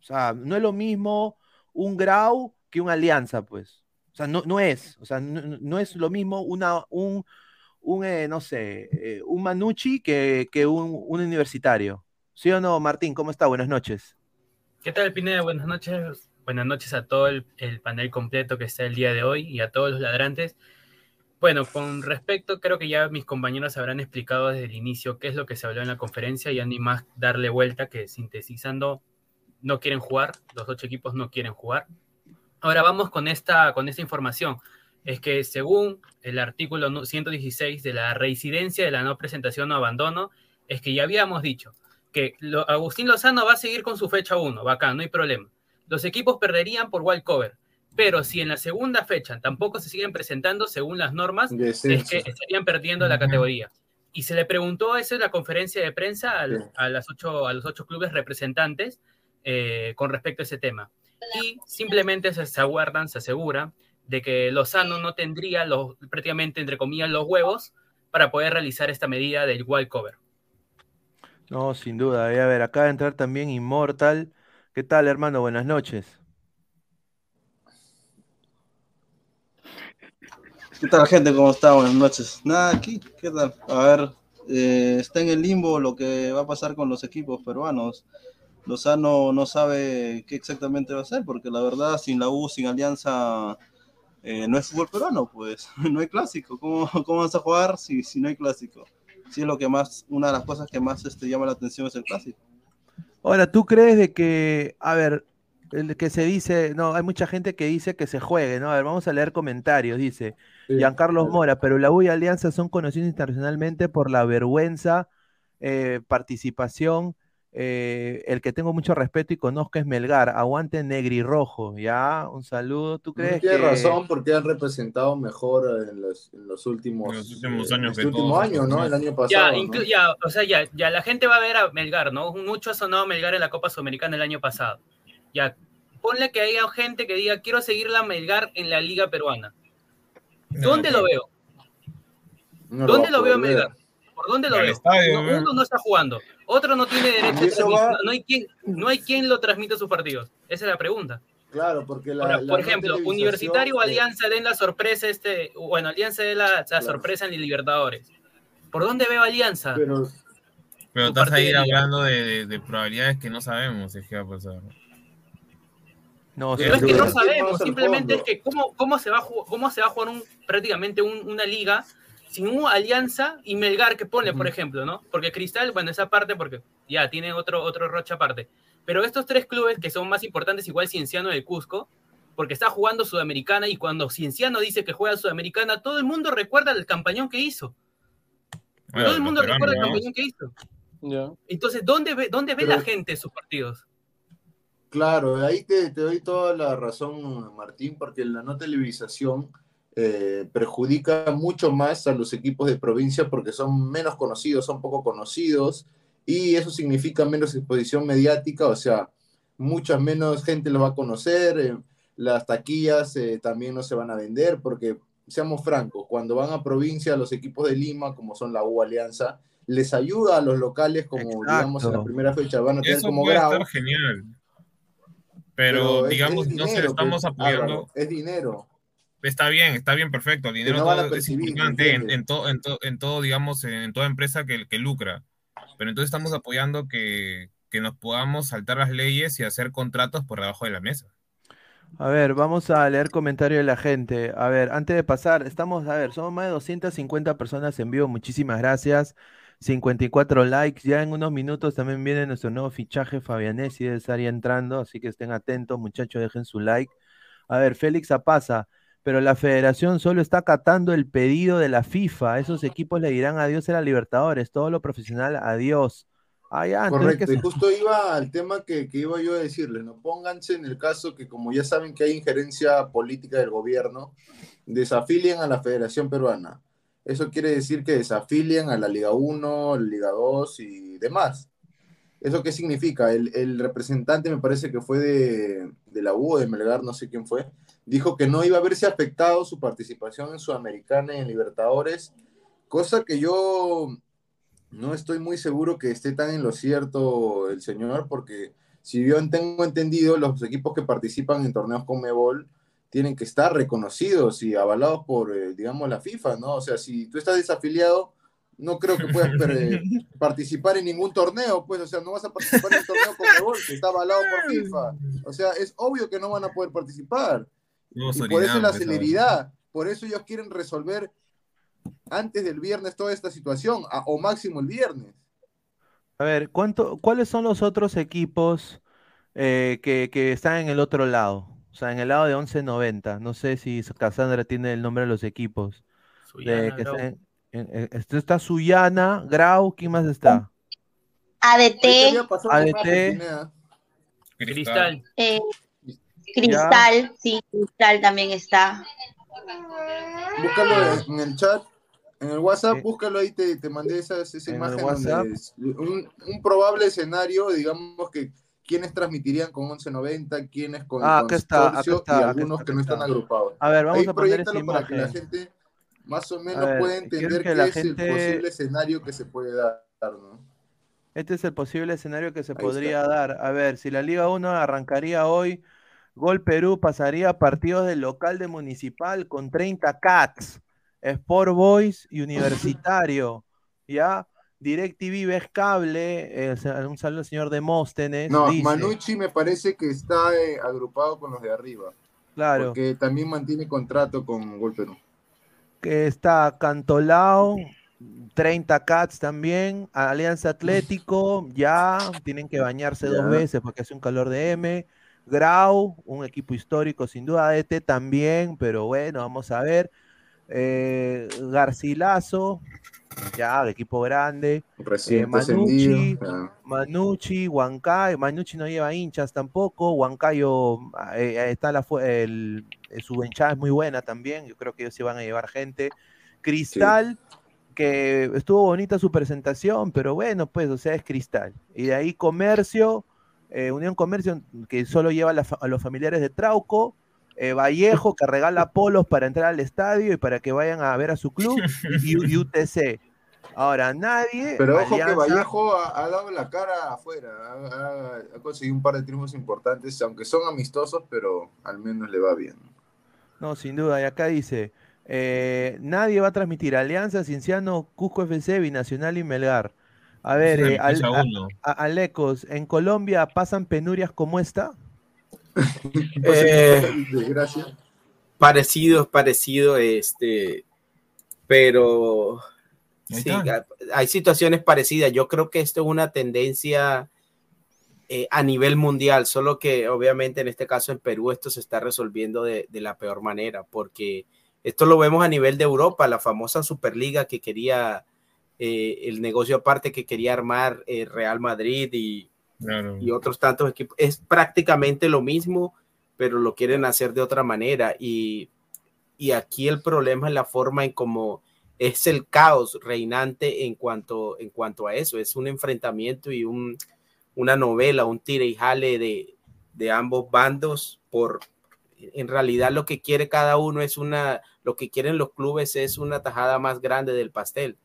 O sea, no es lo mismo un Grau que un Alianza, pues. O sea, no, no es, o sea, no, no- no es lo mismo una, un, un eh, no sé, eh, un Manucci que, que un, un universitario. ¿Sí o no, Martín? ¿Cómo está? Buenas noches. ¿Qué tal, Pineda? Buenas noches. Buenas noches a todo el, el panel completo que está el día de hoy y a todos los ladrantes. Bueno, con respecto, creo que ya mis compañeros habrán explicado desde el inicio qué es lo que se habló en la conferencia, ya ni más darle vuelta que sintetizando, no quieren jugar, los ocho equipos no quieren jugar. Ahora vamos con esta, con esta información. Es que según el artículo nu- 116 de la reincidencia de la no presentación o abandono, es que ya habíamos dicho que lo- Agustín Lozano va a seguir con su fecha 1, bacán, no hay problema. Los equipos perderían por wild cover, pero si en la segunda fecha tampoco se siguen presentando según las normas, es que estarían perdiendo la categoría. Y se le preguntó eso en la conferencia de prensa al- a, las ocho, a los ocho clubes representantes eh, con respecto a ese tema. Y simplemente se, se aguardan, se asegura de que Lozano no tendría los, prácticamente, entre comillas, los huevos para poder realizar esta medida del wild cover. No, sin duda. eh, A ver, acaba de entrar también Immortal. ¿Qué tal, hermano? Buenas noches. ¿Qué tal, gente? ¿Cómo está? Buenas noches. Nada, aquí, ¿qué tal? A ver, eh, está en el limbo lo que va a pasar con los equipos peruanos. Lozano no sabe qué exactamente va a hacer, porque la verdad, sin la U, sin Alianza, eh, no es fútbol peruano, pues no hay clásico. ¿Cómo, cómo vas a jugar si, si no hay clásico? Sí, es lo que más, una de las cosas que más este, llama la atención es el clásico. Ahora, ¿tú crees de que, a ver, el que se dice, no, hay mucha gente que dice que se juegue, ¿no? A ver, vamos a leer comentarios, dice Giancarlos Mora, pero la U y Alianza son conocidos internacionalmente por la vergüenza, eh, participación, eh, el que tengo mucho respeto y conozco es Melgar, aguante negri rojo, ya, un saludo, ¿tú crees Tienes que... razón porque han representado mejor en los, en los últimos, los últimos eh, años este último año, ¿no? El año Ya, pasado. ya, o sea, ya, ya la gente va a ver a Melgar, ¿no? Mucho ha sonado Melgar en la Copa Sudamericana el año pasado. Ya, ponle que haya gente que diga, quiero seguir la Melgar en la Liga Peruana. ¿Dónde lo veo? No ¿Dónde a lo veo a. Melgar? ¿Por dónde lo veo? veo. uno no está jugando, otro no tiene derecho va- no hay quien, no hay quien lo transmita a sus partidos. Esa es la pregunta. Claro, porque la, Ahora, la por ejemplo, Universitario o eh, Alianza den la sorpresa, este, bueno, Alianza den la, la sorpresa en el Libertadores. ¿Por dónde veo Alianza? Pero, Pero estás ahí hablando de, de- de probabilidades que no sabemos si es que va a pasar. No, Pero es que no sabemos, simplemente es que cómo, cómo se va a jugar, cómo se va a jugar un, prácticamente un- una liga sin una alianza y Melgar que pone, por ejemplo, ¿no? Porque Cristal, bueno, esa parte, porque ya tiene otro, otro rocha aparte. Pero estos tres clubes que son más importantes, igual Cienciano del Cusco, porque está jugando Sudamericana y cuando Cienciano dice que juega Sudamericana, todo el mundo recuerda el campañón que hizo. Bueno, todo el mundo recuerda el campañón que hizo. Entonces, ¿dónde ve, dónde ve Pero- la gente sus partidos? Claro, ahí te, te doy toda la razón, Martín, porque la no televisación eh, perjudica mucho más a los equipos de provincia porque son menos conocidos, son poco conocidos, y eso significa menos exposición mediática, o sea, mucha menos gente los va a conocer, eh, las taquillas eh, también no se van a vender, porque seamos francos, cuando van a provincia los equipos de Lima, como son la U Alianza, les ayuda a los locales, como digamos en la Exacto. primera fecha, van a tener Eso como puede grado. estar genial. Pero, digamos, es no se lo estamos pues, apoyando. Álvaro, es dinero. Está bien, está bien, perfecto. El dinero no es importante en, todo, en, todo, en todo, digamos, en, en toda empresa que, que lucra. Pero entonces estamos apoyando que, que nos podamos saltar las leyes y hacer contratos por debajo de la mesa. A ver, vamos a leer comentarios de la gente. A ver, antes de pasar, estamos, a ver, somos más de 250 personas en vivo. Muchísimas gracias. 54 likes. Ya en unos minutos también viene nuestro nuevo fichaje, Fabianesi, debe estar ya entrando, así que estén atentos, muchachos, dejen su like. A ver, Félix Apaza, pero la federación solo está acatando el pedido de la FIFA. Esos equipos le dirán adiós a la Libertadores, todo lo profesional, adiós. Ah, ya, Correcto, ¿qué y se- justo iba al tema que, que iba yo a decirles, ¿no? Pónganse en el caso que como ya saben que hay injerencia política del gobierno, desafilien a la Federación Peruana. Eso quiere decir que desafilien a la Liga 1, la Liga 2 y demás. ¿Eso qué significa? El, el representante, me parece que fue de, de la U, de Melgar, no sé quién fue, dijo que no iba a verse afectado su participación en Sudamericana y en Libertadores, cosa que yo no estoy muy seguro que esté tan en lo cierto el señor, porque si yo tengo entendido, los equipos que participan en torneos con Mebol tienen que estar reconocidos y avalados por, eh, digamos, la FIFA, ¿no? O sea, si tú estás desafiliado, no creo que puedas per- participar en ningún torneo, pues, o sea, no vas a participar en el torneo con Mebol, que está avalado por FIFA. O sea, es obvio que no van a poder participar. Y por eso la celeridad, por eso ellos quieren resolver antes del viernes toda esta situación, a- o máximo el viernes. A ver, ¿cuánto, ¿cuáles son los otros equipos eh, que, que están en el otro lado? O sea, en el lado de 1190. No sé si Cassandra tiene el nombre de los equipos. De, Suyana, que Grau. están en- en- en- está Suyana, Grau, ¿quién más está? ADT, ADT, Cristal. eh, Cristal, sí, Cristal también está. Búscalo en el chat, en el WhatsApp, búscalo ahí, te, te mandé esa, esa En el imagen WhatsApp. donde es un, un probable escenario, digamos que quiénes transmitirían con 1190, quiénes con Ah, acá está, acá está, y acá algunos está, que no están está. agrupados. A ver, vamos ahí a poner para que la gente más o menos ver, pueda entender qué la es gente- el posible escenario que se puede dar, ¿no? Este es el posible escenario que se Ahí podría está. dar. A ver, si la Liga 1 arrancaría hoy, Gol Perú pasaría a partidos del local de Municipal con 30 Cats, Sport Boys y Universitario. ¿Ya? DirecTV ves cable, eh, un saludo al señor Demóstenes. No, dice, Manucci me parece que está eh, agrupado con los de arriba. Claro. Porque también mantiene contrato con Gol Perú. que está Cantolao, 30 Cats también, Alianza Atlético, ya tienen que bañarse Ya. dos veces porque hace un calor de M, Grau, un equipo histórico sin duda, ADT también, pero bueno, vamos a ver. Eh, Garcilaso, ya, equipo grande. Eh, Manucci. Manucci, Huancayo, Manucci no lleva hinchas tampoco, Huancayo eh, eh, está la, el, eh, su hinchada es muy buena también, yo creo que ellos sí van a llevar gente. Cristal, que estuvo bonita su presentación, pero bueno, pues, o sea, es Cristal. Y de ahí Comercio, eh, Unión Comercio, que solo lleva a, la fa- a los familiares de Trauco, eh, Vallejo, que regala polos para entrar al estadio y para que vayan a ver a su club, y, y UTC. Ahora, nadie. Pero ojo que Vallejo ha, ha dado la cara afuera, ha, ha- ha conseguido un par de triunfos importantes, aunque son amistosos, pero al menos le va bien. No, sin duda. Y acá dice, eh, nadie va a transmitir Alianza, Cienciano, Cusco FC, Binacional y Melgar. A ver, eh, Al- a- a- Alecos, ¿en Colombia pasan penurias como esta? Eh, Desgracia. parecido, parecido, este, pero sí, hay situaciones parecidas. Yo creo que esto es una tendencia eh, a nivel mundial, solo que obviamente en este caso en Perú esto se está resolviendo de, de la peor manera, porque esto lo vemos a nivel de Europa, la famosa Superliga que quería, eh, el negocio aparte que quería armar eh, Real Madrid y, Claro. y otros tantos equipos. Es prácticamente lo mismo, pero lo quieren hacer de otra manera. Y, y aquí el problema es la forma en cómo es el caos reinante en cuanto, en cuanto a eso. Es un enfrentamiento y un, una novela, un tire y jale de, de ambos bandos por en realidad lo que quiere cada uno es una, lo que quieren los clubes es una tajada más grande del pastel.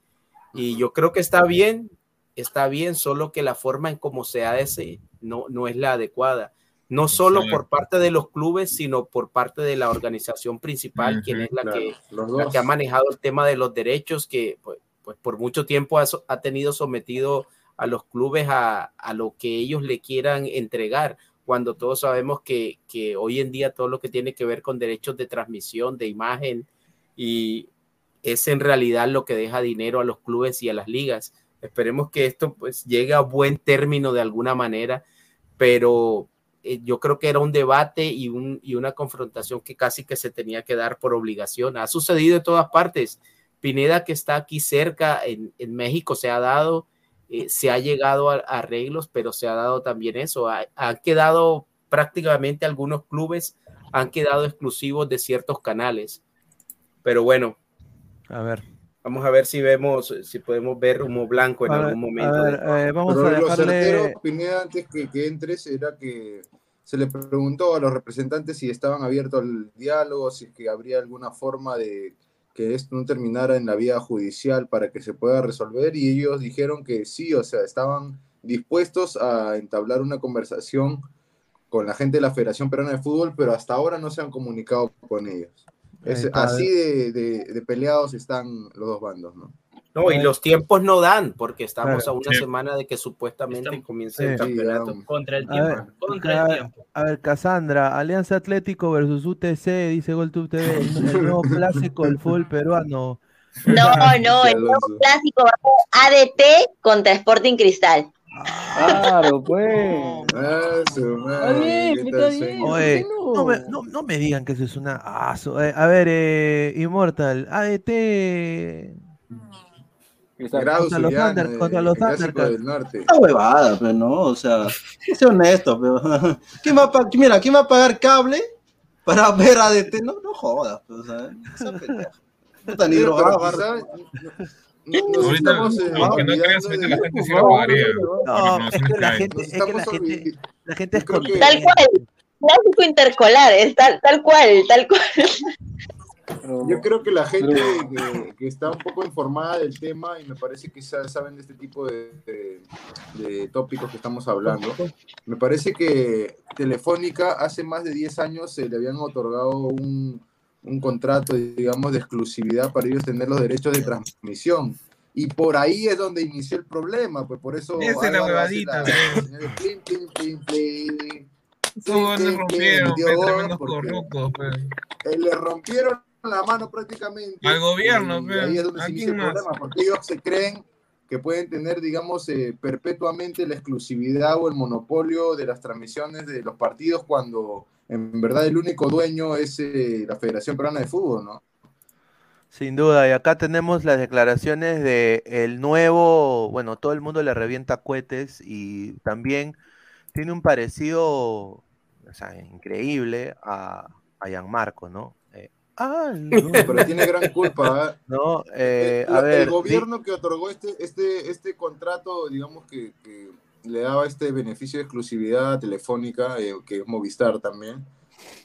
Y yo creo que está bien, está bien, solo que la forma en cómo se hace no, no es la adecuada. No solo por Exacto. parte de los clubes, sino por parte de la organización principal, Ujú, quien es la, claro, que, la que ha manejado el tema de los derechos, que pues, pues por mucho tiempo ha, ha tenido sometido a los clubes a, a lo que ellos le quieran entregar, cuando todos sabemos que, que hoy en día todo lo que tiene que ver con derechos de transmisión, de imagen, y es en realidad lo que deja dinero a los clubes y a las ligas. Esperemos que esto pues llegue a buen término de alguna manera, pero eh, yo creo que era un debate y, un, y una confrontación que casi que se tenía que dar por obligación. Ha sucedido en todas partes. Pineda, que está aquí cerca, en, en México, se ha dado, eh, se ha llegado a, arreglos, pero se ha dado también eso. Ha, han quedado prácticamente algunos clubes, han quedado exclusivos de ciertos canales. Pero bueno, A ver. vamos a ver si vemos, si podemos ver humo blanco en A ver, algún momento. a ver, de- eh, vamos Pero a lo dejarle. certero, Pineda, antes que, que entres, era que se le preguntó a los representantes si estaban abiertos al diálogo, si es que habría alguna forma de que esto no terminara en la vía judicial para que se pueda resolver, y ellos dijeron que sí, o sea, estaban dispuestos a entablar una conversación con la gente de la Federación Peruana de Fútbol, pero hasta ahora no se han comunicado con ellos. Es- así de, de- de peleados están los dos bandos, ¿no? No, y los tiempos no dan, porque estamos Claro. a una Sí. semana de que supuestamente Estamos- comience el Sí. campeonato. Sí, Contra el A ver, tiempo. Contra a, el ver, tiempo. a ver, Cassandra, Alianza Atlético versus UTC, dice GolTube TV, el, el nuevo clásico del fútbol peruano. No, no, el nuevo clásico va a ser ADT contra Sporting Cristal. Claro, pues. Ah, su Está madre, bien, ¿qué está tal bien. sueño? ¿por Oye, qué no? no me, no, no me digan que eso es una... ah, su- eh, a ver, eh, Immortal, ADT Está- Grau Contra los Thunder- eh, contra los del norte. Una huevada, pero no, o sea, sé honesto, pero ¿quién va a pagar, mira, ¿quién va a pagar cable para ver a DT? No, no jodas, pues, o sea, esa pendeja. Ni Pero, nos Ahorita, estamos eh, aunque no creas, de- la gente sí lo pagaría. por No, la es que la gente, Nos es que la estamos gente, olvidando. la gente es Yo creo que- Tal cual. Clásico intercolar, es tal, tal cual, tal cual. Pero- Yo creo que la gente Pero- que, que está un poco informada del tema y me parece que sa- saben de este tipo de, de- de tópicos que estamos hablando, me parece que Telefónica hace más de 10 años se le habían otorgado un, un contrato, digamos, de exclusividad para ellos tener los derechos de transmisión. Y por ahí es donde inició el problema, pues por eso Esa es la huevadita, plin, plin, plin. Todos plin, rompieron, tremendos corruptos, eh, le rompieron la mano prácticamente. Al gobierno, y ahí es donde ¿A se inicia el problema porque ellos se creen que pueden tener, digamos, eh, perpetuamente la exclusividad o el monopolio de las transmisiones de los partidos cuando en verdad el único dueño es eh, la Federación Peruana de Fútbol, ¿no? Sin duda, y acá tenemos las declaraciones de el nuevo, bueno, todo el mundo le revienta cohetes y también tiene un parecido, o sea, increíble a, a Gianmarco, ¿no? Eh, ah, no. Pero tiene gran culpa. ¿eh? No, eh, el, a ver, el gobierno que otorgó este, este, este contrato, digamos que, que le daba este beneficio de exclusividad telefónica, eh, que es Movistar también,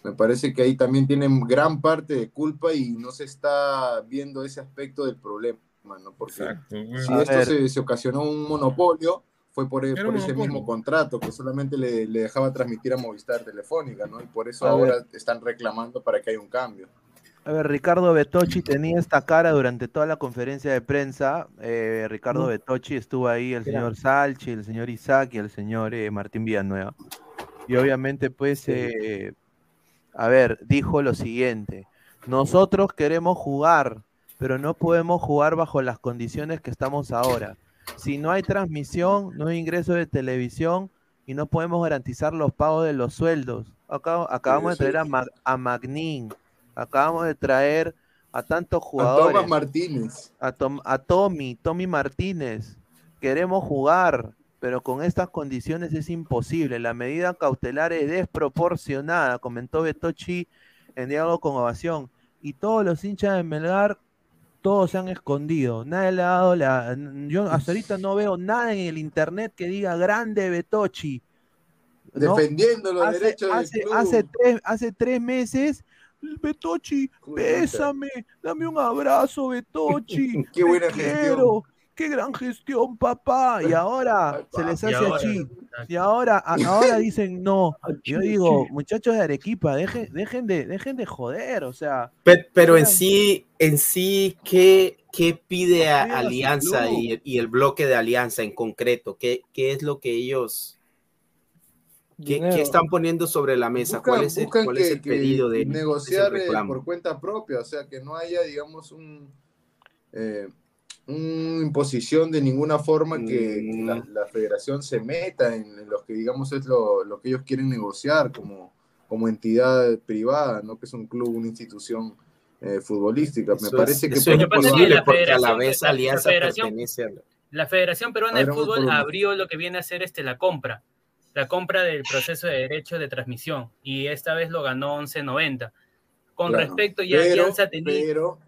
me parece que ahí también tienen gran parte de culpa y no se está viendo ese aspecto del problema, ¿no? Porque si A esto se, se ocasionó un monopolio, fue por, un ese mismo contrato que solamente le, le dejaba transmitir a Movistar Telefónica, ¿no? Y por eso A ahora ver. están reclamando para que haya un cambio. A ver, Ricardo Betocchi tenía esta cara durante toda la conferencia de prensa. Eh, Ricardo No. Betocchi estuvo ahí, el señor Salchi, el señor Isaac y el señor eh, Martín Villanueva. Y obviamente, pues, eh, a ver, dijo lo siguiente: Nosotros queremos jugar, pero no podemos jugar bajo las condiciones que estamos ahora. Si no hay transmisión, no hay ingreso de televisión y no podemos garantizar los pagos de los sueldos. Acabamos de traer a, a Magnin, acabamos de traer a tantos A jugadores. Tomás Martínez. A, Tom- a Tommy, Tommy Martínez. Queremos jugar, pero con estas condiciones es imposible. La medida cautelar es desproporcionada, comentó Betochi en diálogo con Ovación. Y todos los hinchas de Melgar, todos se han escondido. Nadie le ha dado la. Yo hasta ahorita no veo nada en el internet que diga grande Betochi. ¿no? Defendiendo los hace, derechos del hace, club. hace tres, hace tres meses, Betochi, bésame, dame un abrazo, Betochi. Qué te buena quiero, gestión. Qué gran gestión, papá. Y ahora se les hace ahora, así. Y ahora, ahora dicen no. Yo digo, muchachos de Arequipa, dejen, dejen de, dejen de joder, o sea. Pe- Pero en sí, en sí, ¿qué, qué pide a Alianza y, y el bloque de Alianza en concreto? ¿Qué, qué es lo que ellos, qué, están poniendo sobre la mesa? Buscan, ¿Cuál es el, buscan cuál que, es el que pedido de negociar eh, por cuenta propia, o sea, que no haya, digamos, un, eh, una imposición de ninguna forma que, que la, la federación se meta en, en lo que, digamos, es lo, lo que ellos quieren negociar como, como entidad privada, ¿no? Que es un club, una institución eh, futbolística. Me parece es, que eso es la porque a la vez la- la Alianza federación- pertenece a la- La Federación Peruana de Fútbol abrió lo que viene a ser este, la compra, la compra del proceso de derecho de transmisión, y esta vez lo ganó 11.90. Con Claro. respecto, ya pero, Alianza tenía... pero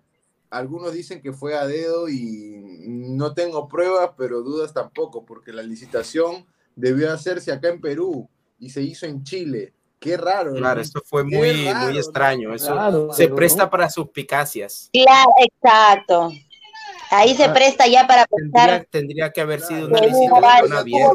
algunos dicen que fue a dedo y no tengo pruebas, pero dudas tampoco, porque la licitación debió hacerse acá en Perú y se hizo en Chile. Qué raro. ¿no? Claro, esto fue Qué muy, raro, muy ¿no? extraño. Eso Claro, se pero presta no. para suspicacias. Claro, exacto. Ahí se Ah, presta ya para pensar. tendría que haber sido una licitación.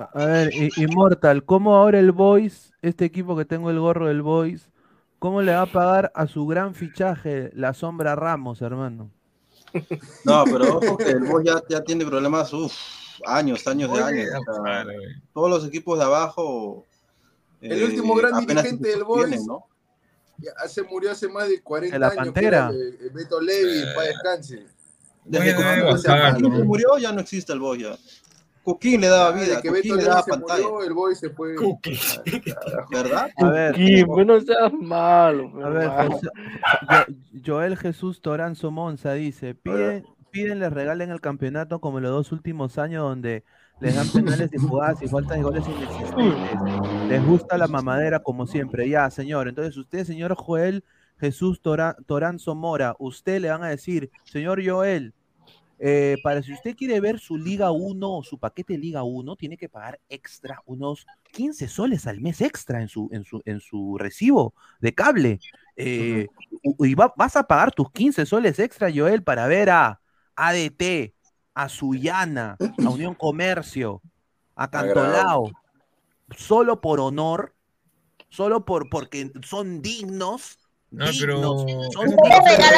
A ver, Immortal, ¿cómo ahora el Boys, este equipo que tengo el gorro del Boys, cómo le va a pagar a su gran fichaje, la sombra Ramos, hermano? No, pero ojo que el Boys ya, ya tiene problemas, uff, años, años de Oye, años. o sea, todos los equipos de abajo. El eh, último gran apenas dirigente del Boys ¿no? se murió hace más de 40 ¿De la años. que Pantera? era el Beto Levi, en paz descanse. Desde Oye, que murió, ya no existe el Boys ya. Coquín le daba Desde vida, que Coquín Beto le daba pantalla. murió, el Boys se fue. ¿Verdad? A ver, pues no seas malo. A ver, Joel Jesús Toranzo Monza dice, piden, piden les regalen el campeonato como los dos últimos años donde les dan penales y jugadas y faltas de goles inexistentes. Les gusta la mamadera como siempre. Ya, señor. Entonces usted, señor Joel Jesús Tora- Toranzo Mora, usted le van a decir, señor Joel, eh, para si usted quiere ver su Liga 1 o su paquete Liga 1, tiene que pagar extra unos 15 soles al mes extra en su, en su, en su recibo de cable. Eh, y va- vas a pagar tus 15 soles extra, Joel, para ver a ADT, a Sullana, a Unión Comercio, a Cantolao, solo por honor, solo por porque son dignos. No, pero-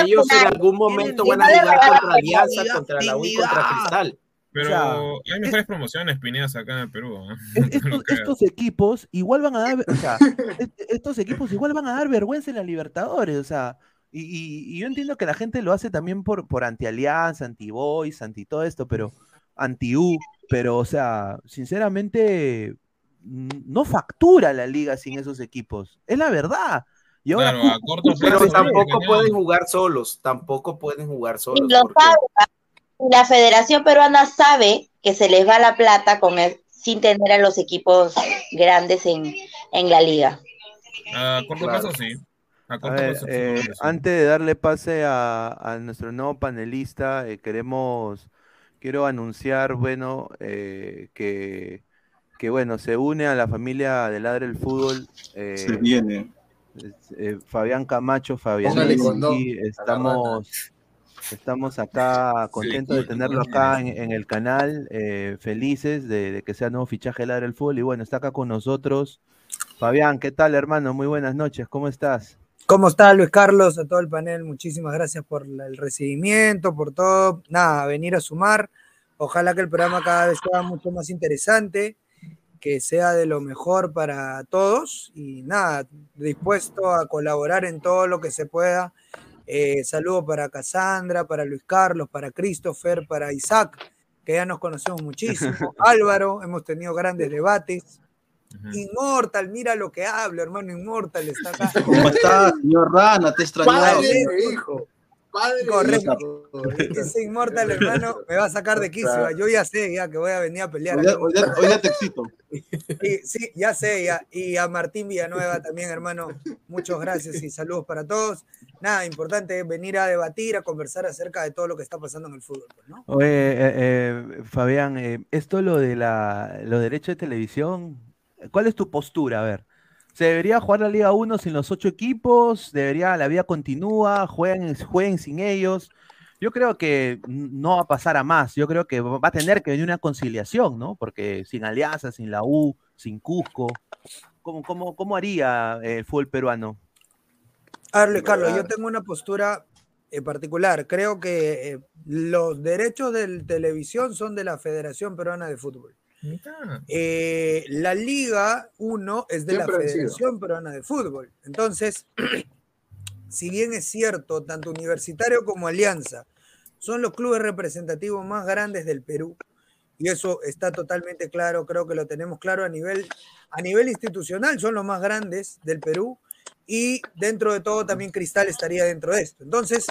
ellos en algún momento van a jugar contra Alianza, contra la U y contra. Cristal. Pero O sea, hay mejores promociones, Pineas, acá en el Perú. estos, equipos igual van a dar, o sea, estos equipos igual van a dar vergüenza en la Libertadores, o sea, Y, y- y yo entiendo que la gente lo hace también por, por anti-alianza, anti-boys, anti todo esto, pero anti-U, pero o sea, sinceramente, no factura la liga sin esos equipos. Es la verdad. Y ahora Claro, a corto Pero plazo, tampoco pueden jugar solos, tampoco pueden jugar Y solos. lo sabe, la Federación Peruana sabe que se les va la plata con el- sin tener a los equipos grandes en, en la liga. A corto Claro. plazo sí. A A corto ver, plazo eh, sí. antes de darle pase a, a nuestro nuevo panelista, eh, queremos, quiero anunciar, bueno, eh, que, que, bueno, se une a la familia de Ladre el Fútbol. eh, Se viene. Eh, Fabián Camacho, Fabián, estamos, estamos acá contentos de tenerlo acá en, en el canal, eh, felices de, de que sea nuevo fichaje de Ladre el Fútbol y bueno, está acá con nosotros. Fabián, ¿qué tal, hermano? Muy buenas noches, ¿cómo estás? ¿Cómo está Luis Carlos? A todo el panel, muchísimas gracias por la- el recibimiento, por todo. Nada, venir a sumar. Ojalá que el programa cada vez sea mucho más interesante, que sea de lo mejor para todos y nada, dispuesto a colaborar en todo lo que se pueda. Eh, saludo para Cassandra, para Luis Carlos, para Christopher, para Isaac, que ya nos conocemos muchísimo. Álvaro, hemos tenido grandes debates. Inmortal, mira lo que hablo, hermano Inmortal está acá. ¿Cómo estás, señor Rana? Te he extrañado. Hijo. Padre Correcto. Ese Inmortal, hermano, me va a sacar de quicio. Claro. Yo ya sé ya que voy a venir a pelear. Hoy día te excito. Sí, sí, ya sé, ya. Y a Martín Villanueva también, hermano, muchas gracias y saludos para todos. Nada, importante es venir a debatir, a conversar acerca de todo lo que está pasando en el fútbol. pues, ¿no? Oye, eh, eh, Fabián, eh, esto lo de la, los derechos de televisión, ¿cuál es tu postura? A ver, ¿se debería jugar la Liga 1 sin los ocho equipos? ¿Debería, la vida continúa? ¿Jueguen, jueguen sin ellos? Yo creo que no va a pasar a más. Yo creo que va a tener que venir una conciliación, ¿no? Porque sin Alianza, sin la U, sin Cusco, ¿cómo, cómo, cómo haría eh, el fútbol peruano? A ver, Luis Carlos, yo tengo una postura en particular. Creo que eh, los derechos de televisión son de la Federación Peruana de Fútbol. Eh, la Liga 1 es de Siempre la. Federación Peruana de Fútbol. Entonces, si bien es cierto, tanto Universitario como Alianza son los clubes representativos más grandes del Perú, y eso está totalmente claro, creo que lo tenemos claro a nivel, a nivel institucional, son los más grandes del Perú, y dentro de todo también Cristal estaría dentro de esto. Entonces,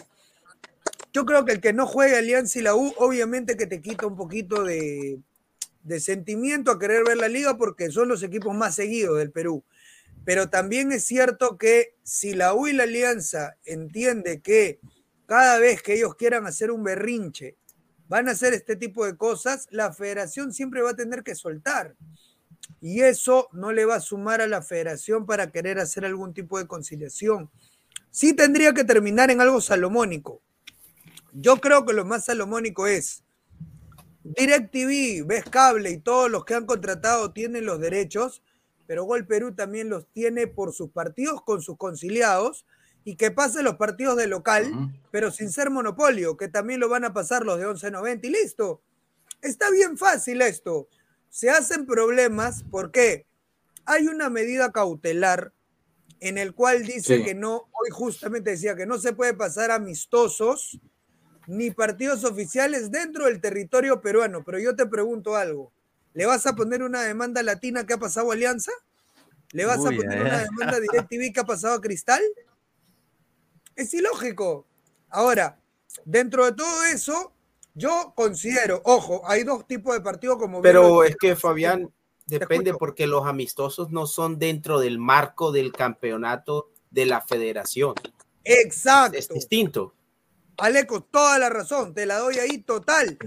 yo creo que el que no juegue Alianza y la U, obviamente que te quita un poquito de, de sentimiento a querer ver la liga porque son los equipos más seguidos del Perú. Pero también es cierto que si la U y la Alianza entiende que cada vez que ellos quieran hacer un berrinche, van a hacer este tipo de cosas, la federación siempre va a tener que soltar. Y eso no le va a sumar a la federación para querer hacer algún tipo de conciliación. Sí tendría que terminar en algo salomónico. Yo creo que lo más salomónico es DirecTV, Ves Cable y todos los que han contratado tienen los derechos, pero Gol Perú también los tiene por sus partidos con sus conciliados y que pasen los partidos de local, pero sin ser monopolio, que también lo van a pasar los de 11.90 y listo. Está bien fácil esto. Se hacen problemas porque hay una medida cautelar en el cual dice Sí. que no, hoy justamente decía que no se puede pasar amistosos ni partidos oficiales dentro del territorio peruano. Pero yo te pregunto algo, ¿le vas a poner una demanda latina que ha pasado a Alianza? ¿Le vas Uy, a poner ay, una demanda a DirecTV que ha pasado a Cristal? Es ilógico. Ahora, dentro de todo eso, yo considero, ojo, hay dos tipos de partidos como Pero es que Fabián, depende porque los amistosos no son dentro del marco del campeonato de la federación. Exacto. Es distinto. Aleco, toda la razón, te la doy ahí total.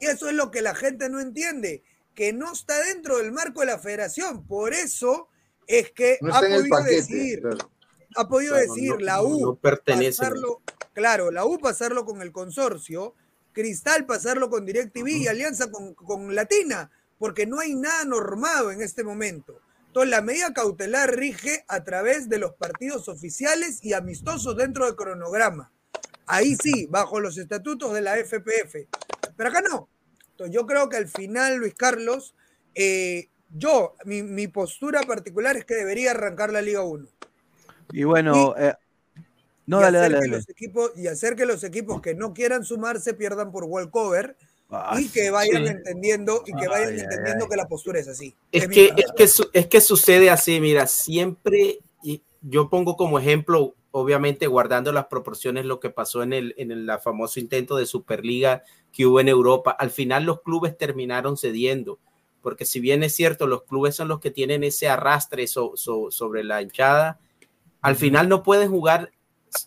Y eso es lo que la gente no entiende, que no está dentro del marco de la federación. Por eso es que No ha podido paquete. decir, claro. ha podido Claro, decir no- la U no pertenece. pasarlo, claro, la U pasarlo con el consorcio, Cristal pasarlo con DirecTV y Alianza con, con Latina, porque no hay nada normado en este momento. Entonces, la medida cautelar rige a través de los partidos oficiales y amistosos dentro del cronograma. Ahí sí, bajo los estatutos de la FPF. Pero acá no. Entonces, yo creo que al final, Luis Carlos, eh, yo, mi, mi postura particular es que debería arrancar la Liga 1. Y bueno, eh, No, y, dale, dale. Los equipos, y hacer que los equipos que no quieran sumarse pierdan por walkover Ah, y que vayan sí. entendiendo y que vayan Ay, ay, entendiendo ay. que la postura es así. Es que, es, que, su- es que sucede así, mira, siempre, y yo pongo como ejemplo, obviamente guardando las proporciones, lo que pasó en el, en el la famoso intento de Superliga que hubo en Europa. Al final los clubes terminaron cediendo, porque si bien es cierto, los clubes son los que tienen ese arrastre so- so- sobre la hinchada, al final no pueden jugar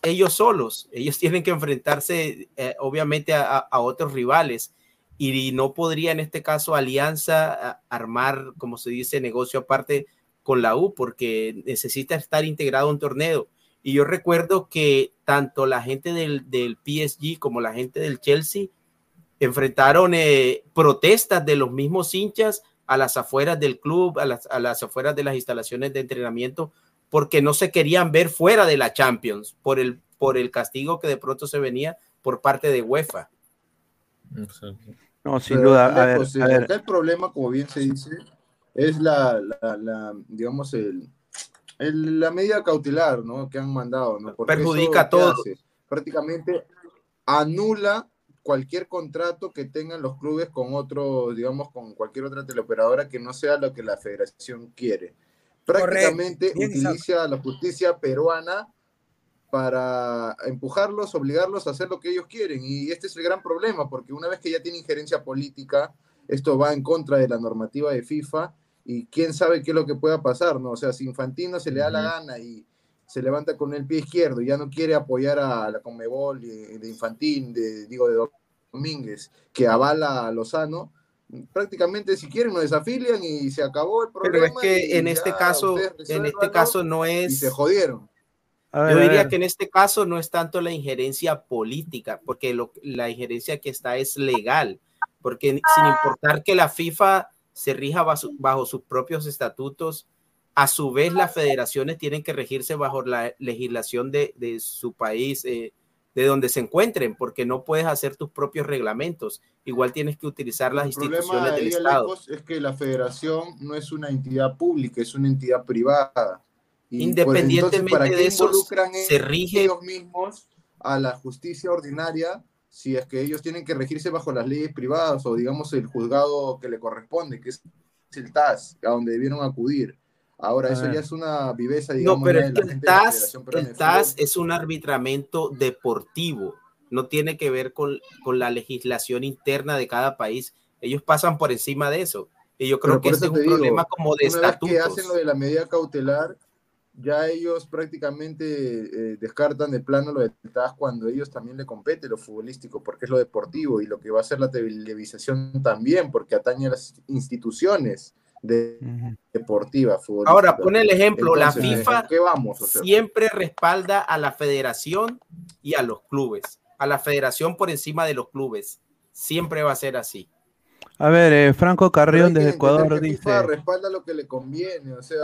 ellos solos, ellos tienen que enfrentarse eh, obviamente a, a- otros rivales y no podría en este caso Alianza armar, como se dice, negocio aparte con la U porque necesita estar integrado a un torneo. Y yo recuerdo que tanto la gente del, del PSG como la gente del Chelsea enfrentaron eh, protestas de los mismos hinchas a las afueras del club, a las, a las afueras de las instalaciones de entrenamiento, porque no se querían ver fuera de la Champions por el, por el castigo que de pronto se venía por parte de UEFA. No, sin Pero, duda. A ver, lejos, a ver. acá el problema, como bien se dice, es la, la, la, digamos, el, el- la medida cautelar, ¿no? Que han mandado, ¿no? Porque Perjudica a ¿qué todos. Prácticamente anula cualquier contrato que tengan los clubes con otro, digamos, con cualquier otra teleoperadora que no sea lo que la federación quiere. Prácticamente Bien, utiliza la justicia peruana para empujarlos, obligarlos a hacer lo que ellos quieren. Y este es el gran problema, porque una vez que ya tiene injerencia política, esto va en contra de la normativa de FIFA y quién sabe qué es lo que pueda pasar, ¿no? O sea, si Infantino se le da la gana y se levanta con el pie izquierdo y ya no quiere apoyar a la Conmebol de, de Infantín, de, digo, de Domínguez, que avala a Lozano, prácticamente si quieren nos desafilian y se acabó el problema. Pero es y que en este caso, en este caso no Y es. se jodieron. Ver, Yo diría que en este caso no es tanto la injerencia política, porque lo- la injerencia que está es legal, porque sin importar que la FIFA se rija bajo, bajo sus propios estatutos, a su vez las federaciones tienen que regirse bajo la legislación de, de su país, eh, de donde se encuentren, porque no puedes hacer tus propios reglamentos. Igual tienes que utilizar las El problema instituciones del ahí, Estado. Es que la federación no es una entidad pública, es una entidad privada. Y por- Independientemente entonces, ¿para de eso, se rige ellos mismos a la justicia ordinaria si es que ellos tienen que regirse bajo las leyes privadas o digamos el juzgado que le corresponde, que es el TAS, a donde debieron acudir? Ahora, eso ver. ya es una viveza, digamos, No, pero es que el TAS, el TAS es un arbitramiento deportivo, no tiene que ver con, con la legislación interna de cada país. Ellos pasan por encima de eso. Y yo creo Pero que este es un digo, problema como de una vez que estatutos. hacen lo de la medida cautelar, ya ellos prácticamente eh, descartan de plano lo de TAS cuando ellos también le compete lo futbolístico, porque es lo deportivo y lo que va a ser la televisación también, porque atañe a las instituciones de. Ahora, pone el ejemplo, Entonces, la FIFA ¿a qué vamos? Siempre respalda a la federación y a los clubes, a la federación por encima de los clubes. Siempre va a ser así. A ver, eh, Franco Carrión desde Ecuador que FIFA dice. respalda lo que le conviene, o sea,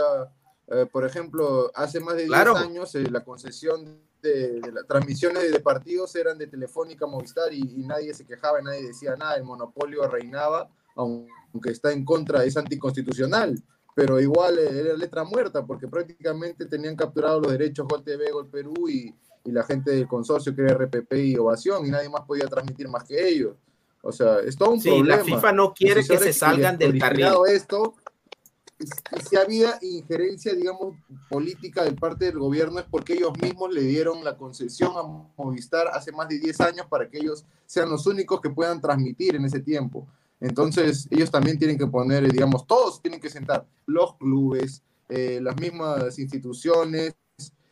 eh, por ejemplo, hace más de 10 Claro. años eh, la concesión de, de las transmisiones de partidos eran de Telefónica Movistar y, y nadie se quejaba, nadie decía nada, el monopolio reinaba, aunque está en contra, es anticonstitucional, pero igual eh, era letra muerta porque prácticamente tenían capturados los derechos Gol TV, Gol Perú y, y la gente del consorcio que era RPP y Ovación y nadie más podía transmitir más que ellos. O sea, es todo un Sí, problema. la FIFA no quiere que se salgan del carril. esto, si había injerencia, digamos, política de parte del gobierno es porque ellos mismos le dieron la concesión a Movistar hace más de 10 años para que ellos sean los únicos que puedan transmitir en ese tiempo. Entonces, ellos también tienen que poner, digamos, todos tienen que sentar, los clubes, eh, las mismas instituciones,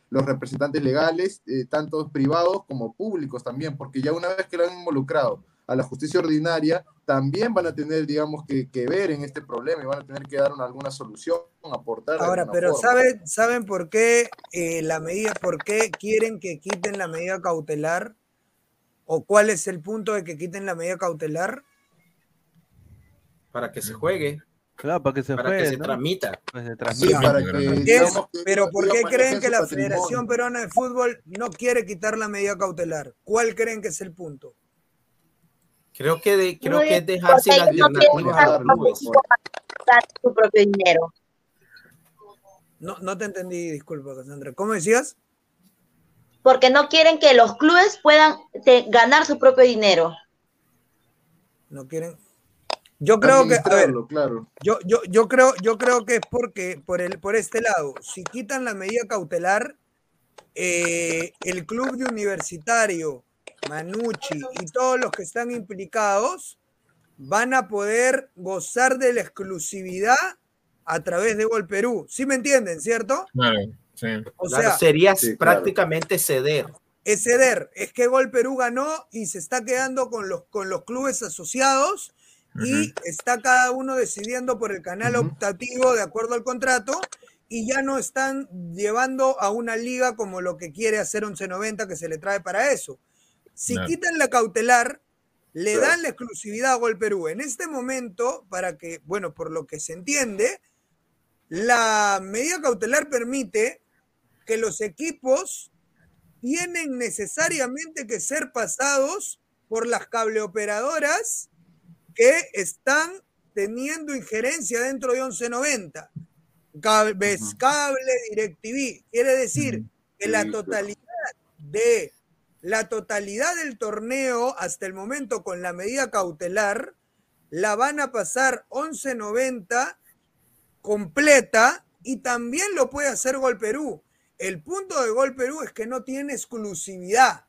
los representantes legales, eh, tanto privados como públicos también, porque ya una vez que lo han involucrado a la justicia ordinaria, también van a tener, digamos, que, que ver en este problema y van a tener que dar una- alguna solución, aportar. Ahora, pero forma. ¿saben, ¿saben por qué eh, la medida, por qué quieren que quiten la medida cautelar? ¿O cuál es el punto de que quiten la medida cautelar? Para que se juegue. Claro, para que se para juegue, que se ¿no? transmita. Pues se Sí, transmite. para que, Pero ¿por qué creen que la patrimonio. Federación Peruana de Fútbol no quiere quitar la medida cautelar? ¿Cuál creen que es el punto? Creo que, de- creo que es dejar sin alternativas a los dar clubes. dar su propio dinero. No, no te entendí, disculpa, Cassandra. ¿Cómo decías? porque no quieren que los clubes puedan te- ganar su propio dinero. No quieren. Yo creo que, a ver, claro. yo, yo, yo creo, yo creo que es porque por el, por este lado, si quitan la medida cautelar, eh, el club de universitario, Manucci y todos los que están implicados van a poder gozar de la exclusividad a través de Gol Perú. ¿Sí me entienden, cierto? Claro, sí. O Claro, sea, sería Sí, claro. prácticamente ceder. es ceder. Es que Gol Perú ganó y se está quedando con los, con los clubes asociados y está cada uno decidiendo por el canal optativo de acuerdo al contrato y ya no están llevando a una liga como lo que quiere hacer 1190 que se le trae para eso. Si quitan la cautelar, le dan la exclusividad a Gol Perú. En este momento, para que, bueno, por lo que se entiende, la medida cautelar permite que los equipos tienen necesariamente que ser pasados por las cableoperadoras que están teniendo injerencia dentro de 1190. Cable, cable, DirecTV. Quiere decir que la totalidad de la totalidad del torneo hasta el momento con la medida cautelar la van a pasar 1190 completa y también lo puede hacer Gol Perú. El punto de Gol Perú es que no tiene exclusividad.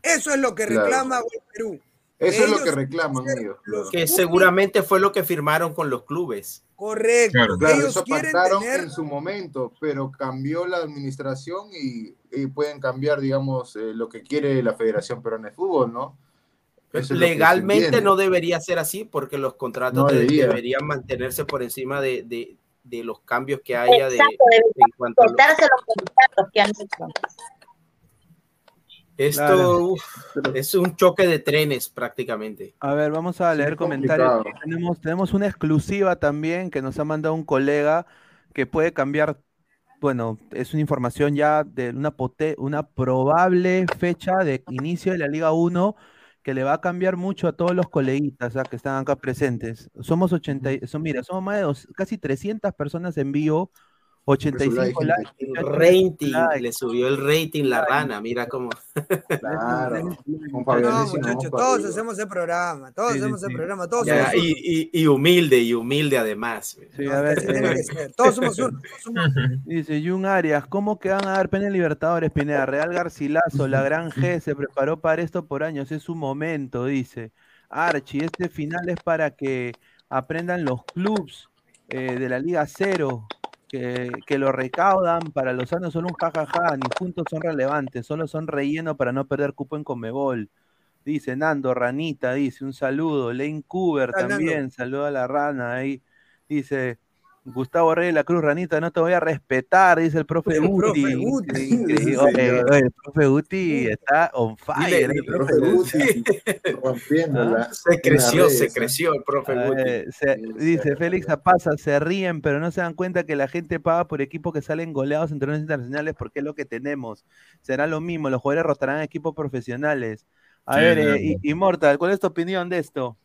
Eso es lo que Claro. reclama Gol Perú. Eso es lo que reclaman ellos. claro. Que seguramente fue lo que firmaron con los clubes. Correcto. Claro, Ellos eso quieren pactaron tener en su momento, pero cambió la administración y, y pueden cambiar, digamos, eh, lo que quiere la Federación Peruana de Fútbol, ¿no? Es Legalmente no debería ser así porque los contratos No de- debería. deberían mantenerse por encima de, de- de los cambios que haya de, Exacto, en cuanto a los contratos que han hecho. Esto Claro. uf, es un choque de trenes prácticamente. A ver, vamos a leer comentarios. Tenemos, tenemos una exclusiva también que nos ha mandado un colega que puede cambiar, bueno, es una información ya de una, una probable fecha de inicio de la Liga 1 que le va a cambiar mucho a todos los coleguitas ¿ah? que están acá presentes. Somos 80, y- son, mira, somos más de dos- casi 300 personas en vivo, 85 likes. El 88 rating, le subió el rating la rana, mira cómo. Claro. No, muchachos, todos hacemos el programa, todos Sí, sí, hacemos el programa, todos Ya, somos uno. y, y- y humilde, y humilde además. Sí, a ver, eh, que ser. Todos somos uno. todos somos uno. Dice Jun Arias, ¿cómo que van a dar pena en Libertadores, Pineda? Real Garcilaso, la gran G, se preparó para esto por años, es su momento, dice. Archie, este final es para que aprendan los clubs eh, de la Liga Cero, que, que lo recaudan para los años son un jajaja, ni juntos son relevantes, solo son relleno para no perder cupo en Comebol. Dice Nando, Ranita, dice un saludo. Lane Cooper también, saluda a la rana ahí. Dice Gustavo Rey de la Cruz, Ranita, no te voy a respetar, dice el profe El Guti. profe Guti. Increíble. Sí, Oye, señor. oye, el profe Guti está on fire. Dile, el profe Guti. Guti, rompiéndola. Ah, Se creció, se ¿eh? creció el profe A Guti. ver, se- dice Félix Apaza, se ríen, pero no se dan cuenta que la gente paga por equipos que salen goleados en torneos internacionales porque es lo que tenemos. Será lo mismo, los jugadores rotarán equipos profesionales. A Sí, ver, eh, Immortal, ¿cuál es tu opinión de esto?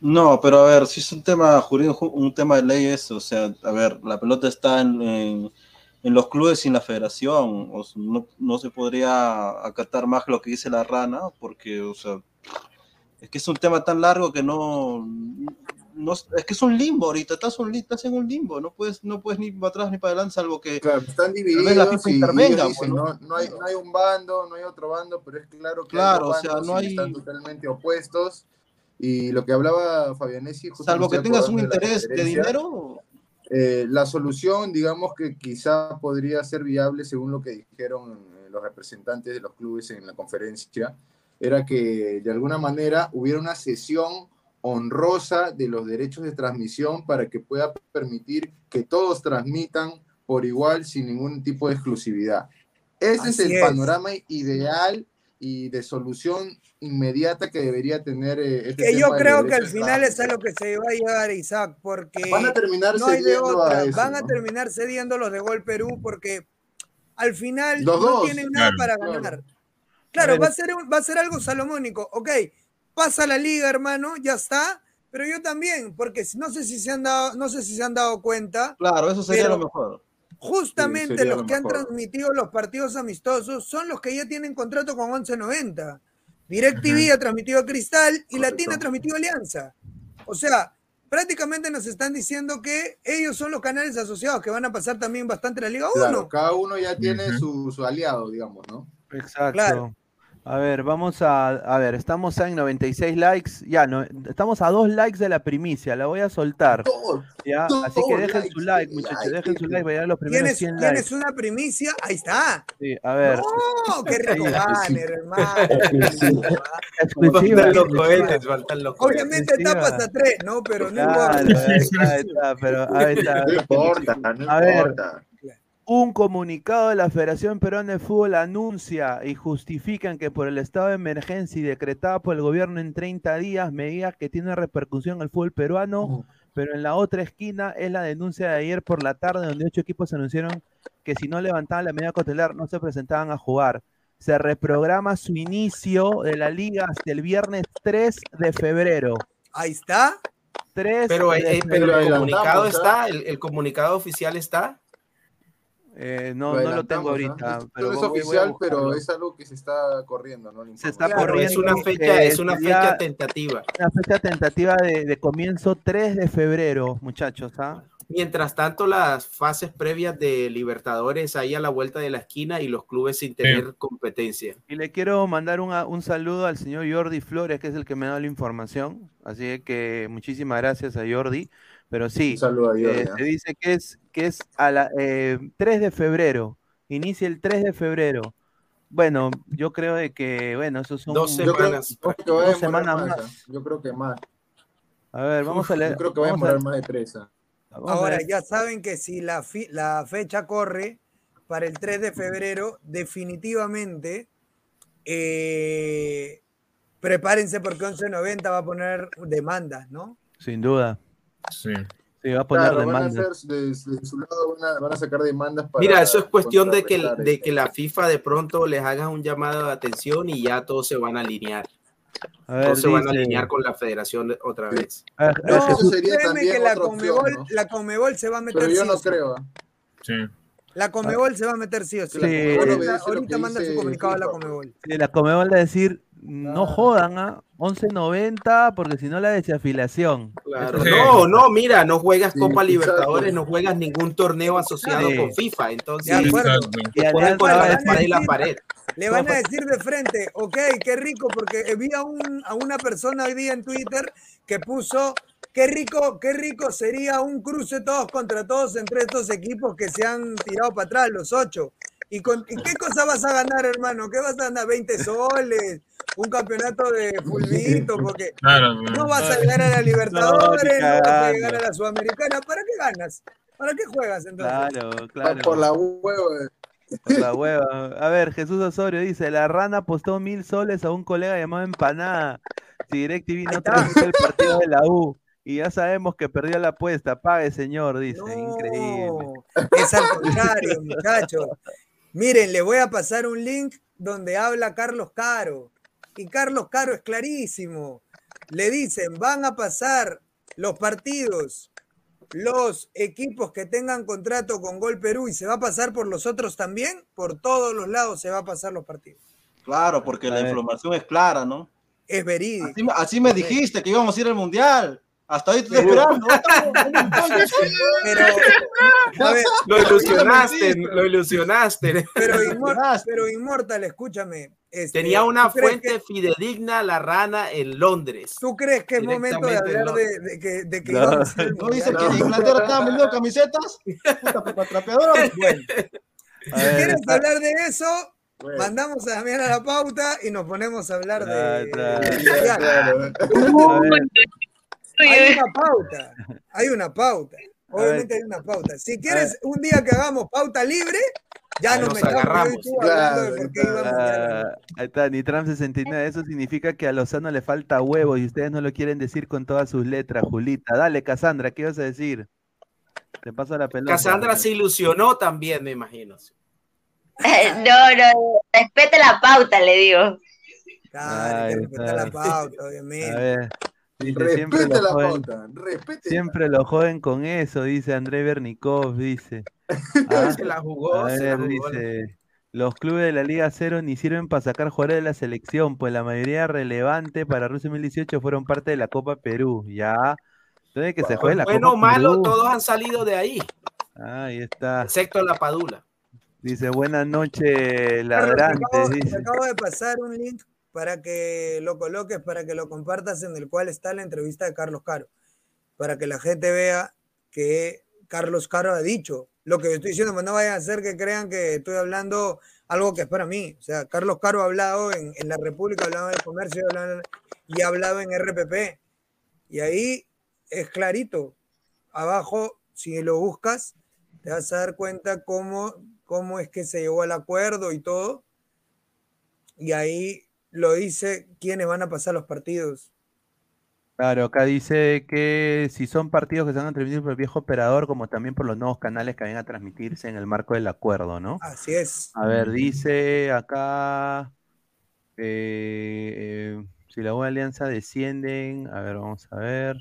No, pero a ver, si es un tema jurídico, un tema de leyes, o sea, a ver, la pelota está en, en- en los clubes y en la federación, o sea, no, no se podría acatar más lo que dice la rana, porque, o sea, es que es un tema tan largo que no, no es que es un limbo ahorita, estás, un, estás en un limbo, no puedes, no puedes ni para atrás ni para adelante, salvo que Claro, están divididos la FIFA y intervenga, ellos dicen, pues, ¿no? hay, no hay un bando, no hay otro bando, pero es claro que Claro, dos o sea, no hay- están totalmente opuestos. Y lo que hablaba Fabianesi, salvo que tengas un interés de dinero, eh, la solución, digamos que quizá podría ser viable según lo que dijeron eh, los representantes de los clubes en la conferencia, era que de alguna manera hubiera una sesión honrosa de los derechos de transmisión para que pueda permitir que todos transmitan por igual sin ningún tipo de exclusividad. Ese es el es. panorama ideal y de solución inmediata que debería tener eh, este Que yo tema creo que al final es a lo que se va a llegar, Isaac, porque Van a terminar no hay de cediendo a eso, Van a ¿no? terminar cediendo los de Gol Perú porque al final Los no dos, tienen nada claro, para ganar. Claro, va a, ser, un- va a ser algo salomónico. Ok, pasa la liga, hermano, ya está. Pero yo también, porque no sé si se han dado, no sé si se han dado cuenta. claro, eso sería pero- lo mejor. Justamente los lo que han transmitido los partidos amistosos son los que ya tienen contrato con 1190. DirecTV ha transmitido a Cristal y Latina ha transmitido a Alianza. O sea, prácticamente nos están diciendo que ellos son los canales asociados que van a pasar también bastante la Liga 1. Claro, cada uno ya tiene su, su aliado, digamos, ¿no? Exacto. Claro. A ver, vamos a, a ver, estamos en 96 likes, ya, no, estamos a dos likes de la primicia, la voy a soltar. Ya, así que dejen likes, su like, muchachos, dejen su like, vayan a los primeros ¿Tienes, 100 tienes likes. una primicia? Ahí está. Sí, a ver. ¡No! ¡Qué rico banner, hermano! Faltan los cohetes, faltan los cohetes. Obviamente tapas a tres, ¿no? Pero no importa. ahí está, ahí está, pero ahí está. No importa, no A ver, importa. Un comunicado de la Federación Peruana de Fútbol anuncia y justifican que por el estado de emergencia y decretada por el gobierno en 30 días, medidas que tienen repercusión en el fútbol peruano, pero en la otra esquina es la denuncia de ayer por la tarde, donde ocho equipos anunciaron que si no levantaban la medida cautelar no se presentaban a jugar. Se reprograma su inicio de la liga hasta el viernes 3 de febrero. Ahí está. 3 Pero, de eh, pero el febrero. comunicado está, el, el comunicado oficial está. Eh, no, no lo tengo ¿no? ahorita. Es- pero no es oficial, pero es algo que se está corriendo, ¿no? Se está Claro, corriendo. es una fecha, que es una fecha tentativa. Una fecha tentativa de, de comienzo 3 de febrero, muchachos. ¿ah? Mientras tanto, las fases previas de Libertadores ahí a la vuelta de la esquina y los clubes sin tener competencia. Y le quiero mandar un, un saludo al señor Jordi Flores, que es el que me da la información. Así que muchísimas gracias a Jordi. Pero sí, Un saludo a Jordi, eh, ¿ah? se dice que es, que es a la, eh, 3 de febrero. Inicia el 3 de febrero. Bueno, yo creo de que, bueno, esos son Dos Yo creo semanas. a dos semanas más. más. Yo creo que más. A ver, vamos Uf, a leer. Yo creo que va a demorar más de tres. ¿ah? Ahora, ya saben que si la, fi- la fecha corre para el 3 de febrero, definitivamente eh, prepárense porque 1190 va a poner demandas, ¿no? Sin duda. Sí. Sí, va a poner Claro, van a hacer, de, de su lado van a, van a sacar demandas para. Mira, eso es cuestión de que, de que la FIFA de pronto les haga un llamado de atención y ya todos se van a alinear. A ver, Todos se van a dice- alinear con la federación otra vez. A ver, a ver, No, Jesús- sería créeme también que la otra opción, Comebol, ¿no? la Comebol se va a meter Pero yo sí no sí. creo. ¿ah? Sí. La Comebol se va a meter sí o sí. Sí. Ahorita, manda su dice comunicado a la. Comebol. Sí, la Comebol va a decir, no jodan a 11.90 porque si no la. Claro. Sí. No, no, mira, no juegas Sí, Copa exacto. Libertadores, no juegas ningún torneo asociado Sí. con FIFA. Entonces, te ponen la y la pared. Le van a decir de frente, ok, qué rico, porque vi a, un, a una persona hoy día en Twitter que puso, qué rico, qué rico sería un cruce todos contra todos entre estos equipos que se han tirado para atrás, los ocho. ¿Y, con, ¿y qué cosa vas a ganar, hermano? ¿Qué vas a ganar? ¿20 soles? ¿Un campeonato de fulbito? Porque Claro. no vas a llegar a la Libertadores, no, vas a llegar a la Sudamericana. ¿Para qué ganas? ¿Para qué juegas entonces? Claro, claro. Por la hueva. por la hueva. A ver, Jesús Osorio dice, la rana apostó mil soles a un colega llamado Empanada. Si DirecTV no transmite el partido de la U. Y ya sabemos que perdió la apuesta. Pague, señor, dice. Increíble. Es al contrario, muchachos. Miren, les voy a pasar un link donde habla Carlos Caro. Y Carlos Caro es clarísimo. Le dicen, van a pasar los partidos, los equipos que tengan contrato con Gol Perú y se va a pasar por los otros también. Por todos los lados se va a pasar los partidos. Claro, porque la información es clara, ¿no? Es. Así, me- así me dijiste que íbamos a ir al mundial. Hasta ahí te estoy esperando. Pero, a ver, Lo ilusionaste, lo ilusionaste. pero, Inmor- pero Inmortal, escúchame. este, Tenía una ¿tú crees fuente fidedigna, la rana en Londres. ¿Tú crees que es momento de hablar no. de, de que, de que No. ¿No dice Mundial? que en Inglaterra estaban vendiendo camisetas? Puta, puta, trapeadora. Bueno, si quieres está- hablar de eso, Bueno. mandamos a Damián a la pauta y nos ponemos a hablar de. Ah, claro. Claro. A Hay una pauta. Hay una pauta. Obviamente hay una pauta. Si quieres un día que hagamos pauta libre, ya nos nos agarramos. de Claro, a al Ah, ahí está, Nitram 69. Eso significa que a Lozano le falta huevo y ustedes no lo quieren decir con todas sus letras, Julita. Dale, Cassandra, ¿qué ibas a decir? Te paso la pelota. Cassandra se ilusionó también, me imagino. No, no, respete la pauta, le digo. Claro, hay que Ahí respetar la está. pauta, A obviamente. ver. Dice, siempre Respete lo la joden. Respete. siempre lo joden con eso, dice André Bernikov, dice. Ah, Se la jugó, a se la ver, jugó. dice, los clubes de la Liga Cero ni sirven para sacar jugadores de la selección, pues la mayoría relevante para Rusia 2018 fueron parte de la Copa Perú. Ya, entonces que se juegue la Bueno o Copa malo, Perú. todos han salido de ahí, Ah, ahí está. excepto la Padula. Dice, buenas noches, ladrantes. acabo, te Dice. acabo de pasar un link para que lo coloques, para que lo compartas, en el cual está la entrevista de Carlos Caro, para que la gente vea que Carlos Caro ha dicho lo que estoy diciendo, pues no vayan a hacer que crean que estoy hablando algo que es para mí. O sea, Carlos Caro ha hablado en, en la República, ha hablado en el comercio ha hablado y ha hablado en RPP. Y ahí es clarito. Abajo, si lo buscas, te vas a dar cuenta cómo, cómo es que se llegó al acuerdo y todo. Y ahí lo dice quiénes van a pasar los partidos. Claro, acá dice que si son partidos que se van a transmitir por el viejo operador, como también por los nuevos canales que vayan a transmitirse en el marco del acuerdo, ¿no? Así es. A ver, dice acá eh, eh, si la U Alianza descienden, a ver, vamos a ver.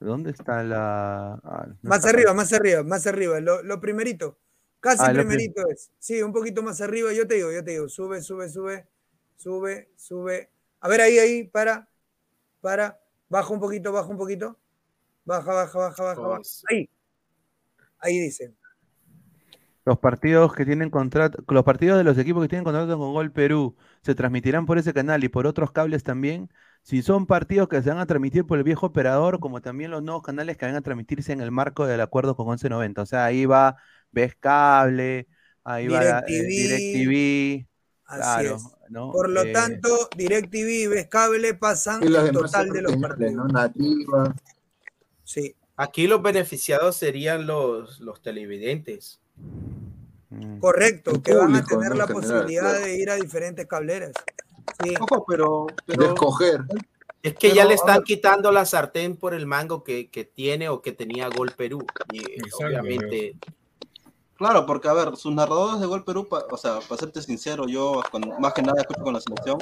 ¿Dónde está la...? ah, no Más está- arriba, más arriba, más arriba. Lo, lo primerito. Casi Ah, lo prim- primerito es. Sí, un poquito más arriba. Yo te digo, yo te digo. Sube, sube, sube. Sube, sube. A ver, ahí, ahí, para. Para. Baja un poquito, baja un poquito. Baja, baja, baja, baja. baja. Ahí. Ahí dice. Los partidos que tienen contrato, los partidos de los equipos que tienen contrato con Gol Perú se transmitirán por ese canal y por otros cables también. Si son partidos que se van a transmitir por el viejo operador, como también los nuevos canales que van a transmitirse en el marco del acuerdo con 1190. O sea, ahí va Ves Cable, ahí va eh, DirecTV. Así claro, es. ¿no? Por lo Eh, tanto, DirecTV y Ves Cable pasan Y el total de los partidos. ¿no? Nativa. Sí. Aquí los beneficiados serían los, los televidentes. mm. Correcto, El que van a tener ¿no? la general, posibilidad claro. de ir a diferentes cableras. Sí. Ojo, pero, De escoger. Es que ya le están quitando la sartén por el mango que, que tiene o que tenía Gol Perú. Y obviamente, Claro, porque a ver, sus narradores de Gol Perú, pa- o sea, para serte sincero, yo cuando- más que nada escucho con la selección,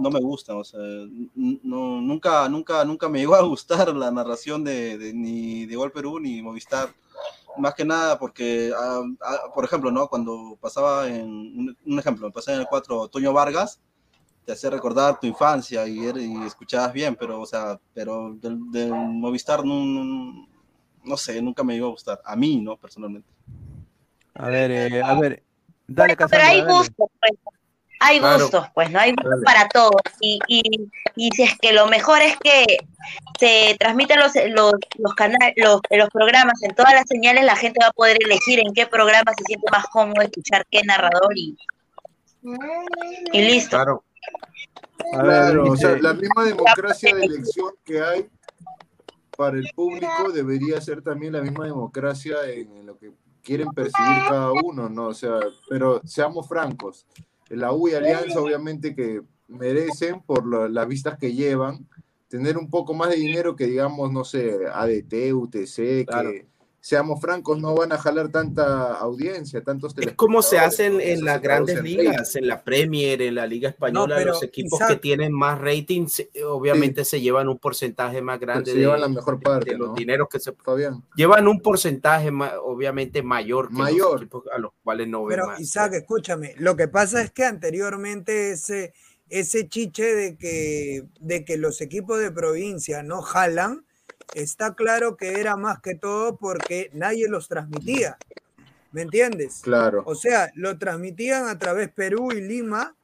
no me gustan, o sea, no, nunca, nunca, nunca me llegó a gustar la narración de, de- ni de Gol Perú ni Movistar, más que nada porque, ah, ah, por ejemplo, ¿no? Cuando pasaba en, un, un ejemplo, pasaba en el 4 Toño Vargas, te hacía recordar tu infancia y, y escuchabas bien, pero, o sea, pero del Movistar no, no, no sé, nunca me llegó a gustar, a mí, ¿no? Personalmente. A ver, eh, a ver, dale, Pero Cassandra, hay dale. gustos, pues. Hay Claro. gustos, pues, ¿no? Hay gustos Dale. para todos. Y, y, y si es que lo mejor es que se transmiten los, los, los, canales, los, los programas en todas las señales, la gente va a poder elegir en qué programa se siente más cómodo escuchar qué narrador y, y listo. Claro. A ver, Claro, o sea, la misma democracia de elección que hay para el público debería ser también la misma democracia en, en lo que quieren percibir cada uno, ¿no? O sea, pero seamos francos, la U y Alianza obviamente que merecen por lo- las vistas que llevan tener un poco más de dinero que digamos, no sé, ADT, UTC, que seamos francos, no van a jalar tanta audiencia, tantos es como se hace en, las grandes ligas, en la Premier, en la Liga Española, los equipos que tienen más ratings, eh, obviamente se llevan un porcentaje más grande se de, llevan la mejor parte, de los ¿no? dineros que se Fabián. llevan un porcentaje ma- obviamente mayor que Mayor. los equipos a los cuales no ven Pero más. Isaac, escúchame, lo que pasa es que anteriormente ese, ese chiche de que, de que los equipos de provincia no jalan, está claro que era más que todo porque nadie los transmitía. ¿Me entiendes? Claro. O sea, lo transmitían a través Perú y Lima,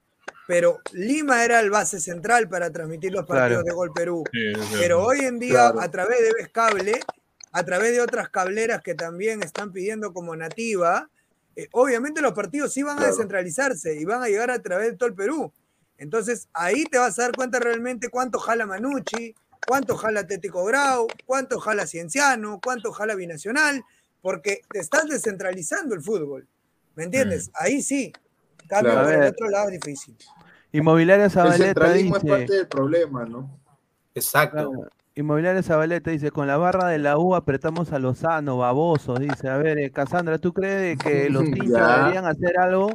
pero Lima era el base central para transmitir los partidos Claro. de Gol Perú. Sí, sí, sí. Pero hoy en día, Claro. a través de Ves Cable, a través de otras cableras que también están pidiendo como nativa, eh, obviamente los partidos sí van a descentralizarse y van a llegar a través de todo el Perú. Entonces ahí te vas a dar cuenta realmente cuánto jala Manucci, cuánto jala Atlético Grau, cuánto jala Cienciano, cuánto jala Binacional, porque te estás descentralizando el fútbol. ¿Me entiendes? Ahí sí. Cambio Claro. por A el ver. otro lado es difícil. Inmobiliaria El Zabaleta es dice. parte del problema, ¿no? Exacto. Inmobiliaria Zabaleta dice, con la barra de la U apretamos a Lozano, babosos, dice. A ver, eh, Cassandra, ¿tú crees que los hinchas deberían hacer algo?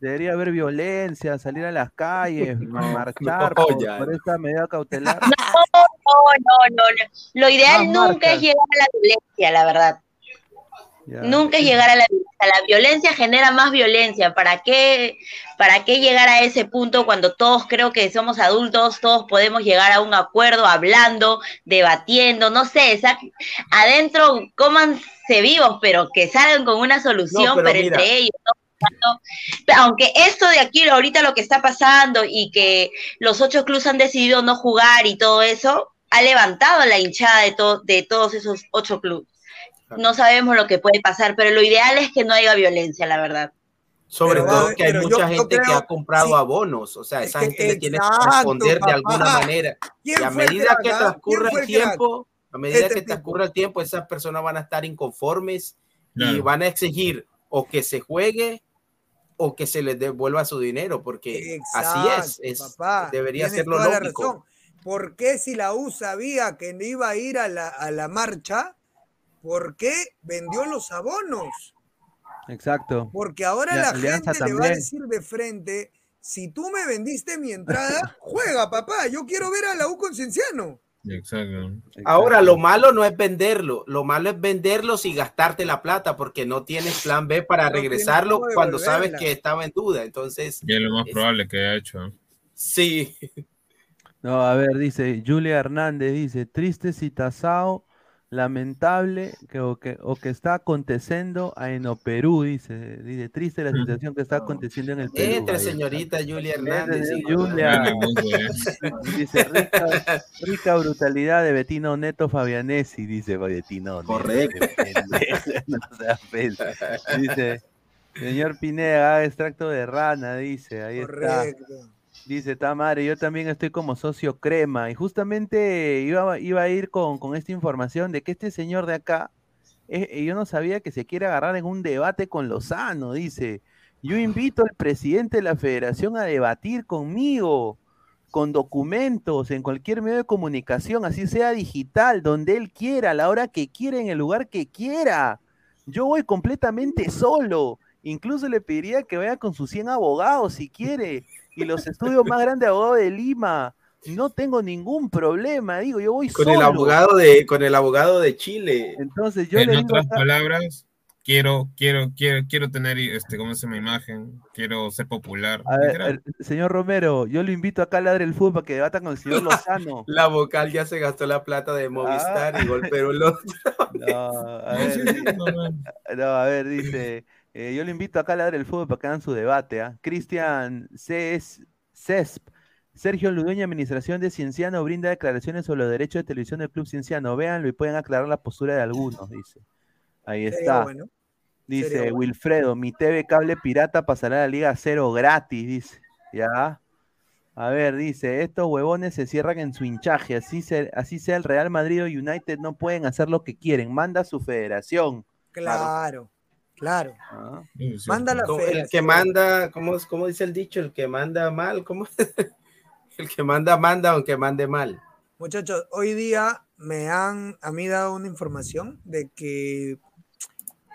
Debería haber violencia, salir a las calles, marchar no, por, por esta medida cautelar. No, no, no, no. Lo ideal Más nunca marcas. es llegar a la violencia, la verdad. Ya. Nunca es llegar a la violencia. La violencia genera más violencia. ¿Para qué, ¿Para qué llegar a ese punto cuando todos creo que somos adultos, todos podemos llegar a un acuerdo hablando, debatiendo, no sé, esa- adentro cómanse vivos, pero que salgan con una solución, No, pero, pero mira. entre ellos. ¿no? Pero aunque esto de aquí, ahorita lo que está pasando y que los ocho clubes han decidido no jugar y todo eso, ha levantado la hinchada de, to- de todos esos ocho clubes. No sabemos lo que puede pasar, pero lo ideal es que no haya violencia, la verdad. Sobre Pero todo que hay yo- mucha yo gente que creo- ha comprado sí. abonos, o sea, esa que- gente le tiene que responder de alguna papá. manera. ¿Quién Y a medida que transcurra ¿Quién fue el tiempo, a medida Este que transcurra el tiempo, esas personas van a estar inconformes y Claro. van a exigir o que se juegue o que se les devuelva su dinero, porque así es, es papá, debería ser lo toda la lógico. razón. ¿Por qué si la U sabía que no iba a ir a la, a la marcha, por qué vendió los abonos? Exacto. Porque ahora la gente le va a decir de frente, si tú me vendiste mi entrada, juega, papá, yo quiero ver a la U con Cienciano. Exacto. Ahora, lo malo no es venderlo, lo malo es venderlos y gastarte la plata porque no tienes plan B para No regresarlo cuando sabes que estaba en duda. Entonces, Y es lo más es- probable que haya hecho. sí. No, a ver, dice Julia Hernández, dice, triste citazao, lamentable que o, que o que está aconteciendo en Perú, dice, dice, triste la situación que está aconteciendo en el Perú. Entre Ahí. señorita Julia Hernández. Julia, eh. dice, rica, rica brutalidad de Betino Neto Fabianesi, dice Betino Neto. Correcto. no. Dice, señor Pineda, haga extracto de rana, dice, ahí está. Dice Tamare, yo también estoy como socio crema. Y justamente iba, iba a ir con, con esta información de que este señor de acá, eh, eh, yo no sabía que se quiere agarrar en un debate con Lozano. Dice, yo invito al presidente de la federación a debatir conmigo, con documentos, en cualquier medio de comunicación, así sea digital, donde él quiera, a la hora que quiera, en el lugar que quiera. Yo voy completamente solo. Incluso le pediría que vaya con sus 100 abogados si quiere y los estudios más grandes de abogados de Lima. No tengo ningún problema, digo, yo voy Con solo. el abogado de, con el abogado de Chile. Entonces yo en le otras palabras, quiero, quiero, quiero, quiero tener este, ¿cómo se llama? imagen, quiero ser popular. A ver, literal. el- señor Romero, yo lo invito acá a ladre el fútbol para que debata con el señor Lozano. La vocal ya se gastó la plata de Movistar Ah. y Gol Perú lo- No, a ver, no, a ver, dice, eh, yo lo invito acá a ladre el fútbol para que hagan su debate, ¿ah? Cristian Ces- Cesp, Sergio Ludueña, Administración de Cienciano, brinda declaraciones sobre los derechos de televisión del Club Cienciano. Véanlo y pueden aclarar la postura de algunos, dice. Ahí está. bueno. Dice Sería bueno. Wilfredo, mi TV cable pirata pasará a la Liga Cero gratis, dice. Ya. A ver, dice, estos huevones se cierran en su hinchaje, así, se- así sea el Real Madrid o United, no pueden hacer lo que quieren, manda su federación. Claro, claro. Ah. Manda la Como El que manda, ¿cómo, es- cómo dice el dicho? El que manda mal, ¿cómo? El que manda, manda, aunque mande mal. Muchachos, hoy día me han a mí dado una información de que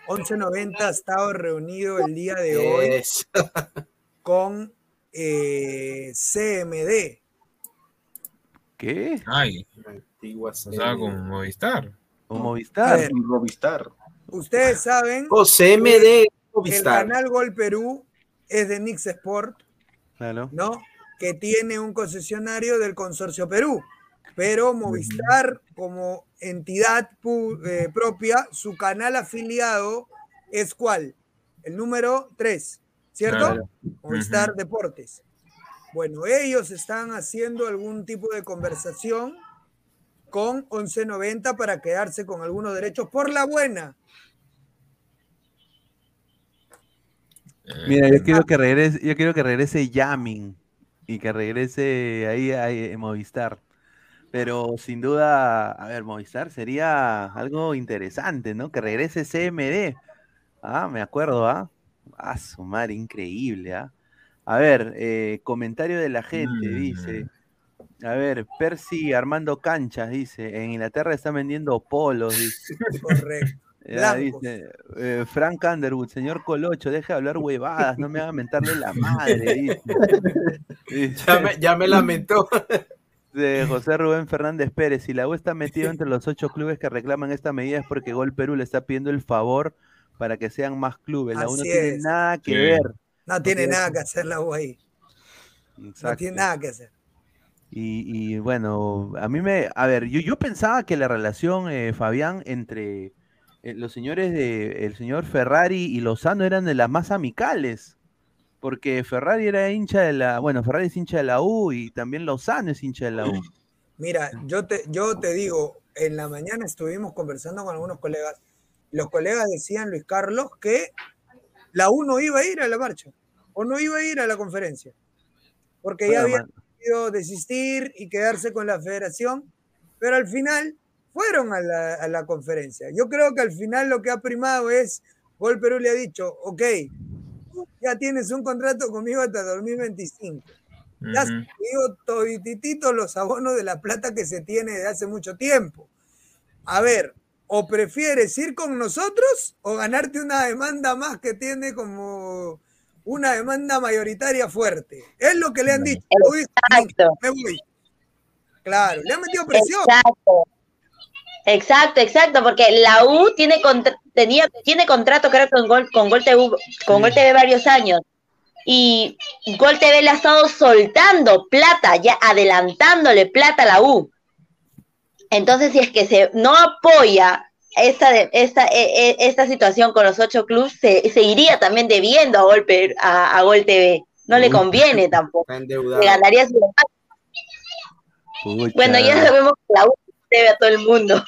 1190 ha estado reunido el día de hoy Eso. con eh, CMD. ¿Qué? Ay, Antiguas. o sea, con Movistar. Con Movistar. ver, Movistar. Ustedes saben O CMD que el canal Gol Perú es de Nix Sport, Claro. ¿no? Que tiene un concesionario del Consorcio Perú. Pero Movistar, como entidad eh, propia, su canal afiliado es cuál? El número 3, ¿cierto? Claro. Movistar. Deportes. Bueno, ellos están haciendo algún tipo de conversación con 1190 para quedarse con algunos derechos por la buena. Mira, yo quiero que regrese, yo quiero que regrese Yamin y que regrese ahí, ahí en Movistar. Pero sin duda, a ver, Movistar sería algo interesante, ¿no? Que regrese CMD. Ah, me acuerdo, ¿ah? Ah, su madre, increíble, ¿ah? A ver, eh, comentario de la gente, dice. A ver, Percy Armando Canchas, dice. En Inglaterra están vendiendo polos, dice. Correcto. Ya, dice, eh, Frank Underwood, señor Colocho, deje de hablar huevadas, no me haga mentarle la madre, dice. Dice- Ya me, ya me lamentó. de José Rubén Fernández Pérez, si la U está metido entre los ocho clubes que reclaman esta medida es porque Gol Perú le está pidiendo el favor para que sean más clubes. La U no tiene nada que Sí. ver. No tiene nada que hacer la U ahí. No tiene nada que hacer. Y, y bueno, a mí me, a ver, yo, yo pensaba que la relación, eh, Fabián, entre eh, los señores de, el señor Ferrari y Lozano eran de las más amicales, porque Ferrari era hincha de la, bueno, Ferrari es hincha de la U y también Lozano es hincha de la U. Mira, yo te, yo te digo, en la mañana estuvimos conversando con algunos colegas. Los colegas decían, Luis Carlos, que la U no iba a ir a la marcha o no iba a ir a la conferencia, porque ya Bueno, habían man. decidido desistir y quedarse con la federación, pero al final fueron a la, a la conferencia. Yo creo que al final lo que ha primado es, Gol Perú le ha dicho, ok, tú ya tienes un contrato conmigo hasta 2025. Ya se digo todititito los abonos de la plata que se tiene de hace mucho tiempo. A ver, o prefieres ir con nosotros o ganarte una demanda más que tiene como una demanda mayoritaria fuerte. Es lo que le han dicho. Dices, me voy. Claro, le han metido presión. Exacto. Exacto, exacto, porque la U tiene contra- tenía, tiene contrato creo con Gol, con Gol TV, con Gol TV varios años. Y Gol TV le ha estado soltando plata, ya adelantándole plata a la U. Entonces, si es que se no apoya esta, esta, e- e- esta situación con los ocho clubes, se, se iría también debiendo a Gol, a, a Gol TV. No le Uy. conviene tampoco. Le ganaría su Bueno, ya sabemos que la U debe a todo el mundo.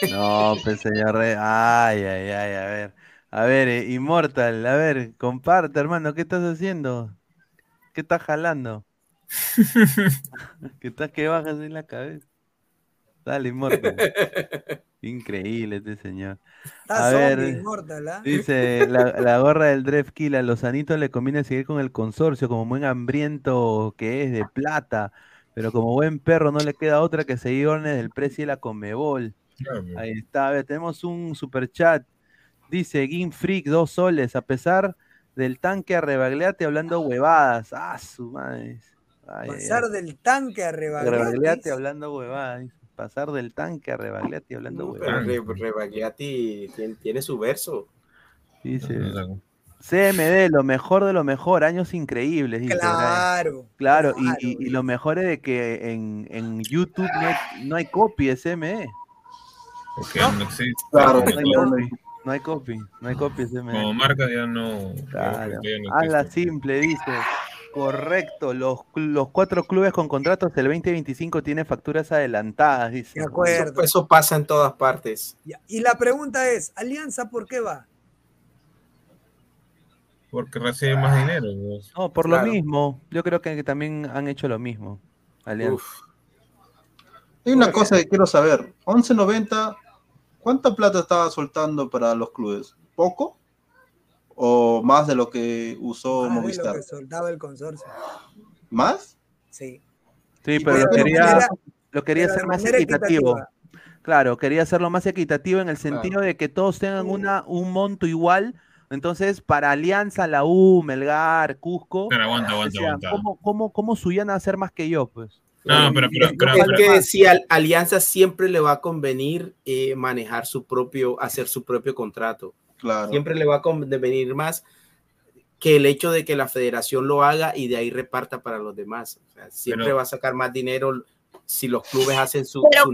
No, pues señor Rey. Ay, ay, ay, a ver. A ver, eh, Immortal, a ver, comparte, hermano, ¿qué estás haciendo? ¿Qué estás jalando? ¿Qué estás que bajas en la cabeza? Dale, Immortal. Increíble este señor. Está A zombie, ver, Immortal, ¿ah? dice la, la gorra del Dref Kill, a los Sanitos le conviene seguir con el consorcio como buen hambriento que es de plata, pero como buen perro no le queda otra que seguir órdenes del precio y la Comebol. Ahí está, a ver, tenemos un super chat. Dice Game Freak, dos soles, a pesar del tanque a Rebagliati hablando huevadas. Ah, su madre. Ay, Pasar ay. del tanque a Rebagliati Rebagliati. hablando huevadas. Pasar del tanque a Rebagliati hablando Pero huevadas. Re- Rebagliati tiene, tiene su verso. Dice. CMD, lo mejor de lo mejor, años increíbles. dice. Claro. Claro, y, y- y lo mejor es de que en, en YouTube no hay, no hay copy de CMD. Porque no existe. Claro, no hay copy, no hay copy, no hay copy de CMD. Como marca ya no. Claro. Hazla existe. simple, dice. Correcto, los, los cuatro clubes con contratos del 2025 tienen facturas adelantadas, dice. De acuerdo. Eso, eso pasa en todas partes. Y la pregunta es, ¿Alianza por qué va? Porque recibe más dinero. pues. No, por Claro. lo mismo, yo creo que, también han hecho lo mismo. Alianza. Hay una cosa que quiero saber. 11.90, ¿cuánta plata estaba soltando para los clubes? ¿Poco? ¿O más de lo que usó Más de lo Movistar? que soltaba el consorcio. ¿Más? Sí. Sí, pero pero lo quería, manera- lo quería hacer más equitativo. equitativa. Claro, quería hacerlo más equitativo en el sentido de que todos tengan una, un monto igual. Entonces, para Alianza, la U, Melgar, Cusco, Pero aguanta, aguanta, decían, aguanta. ¿cómo, cómo, cómo Suyana va a hacer más que yo? Pues. No, pero, pero, pero- es pero- que si Alianza siempre le va a convenir eh, manejar su propio, hacer su propio contrato. Claro. Siempre le va a convenir más que el hecho de que la federación lo haga y de ahí reparta para los demás. O sea, siempre Pero- va a sacar más dinero si los clubes hacen su, Pero.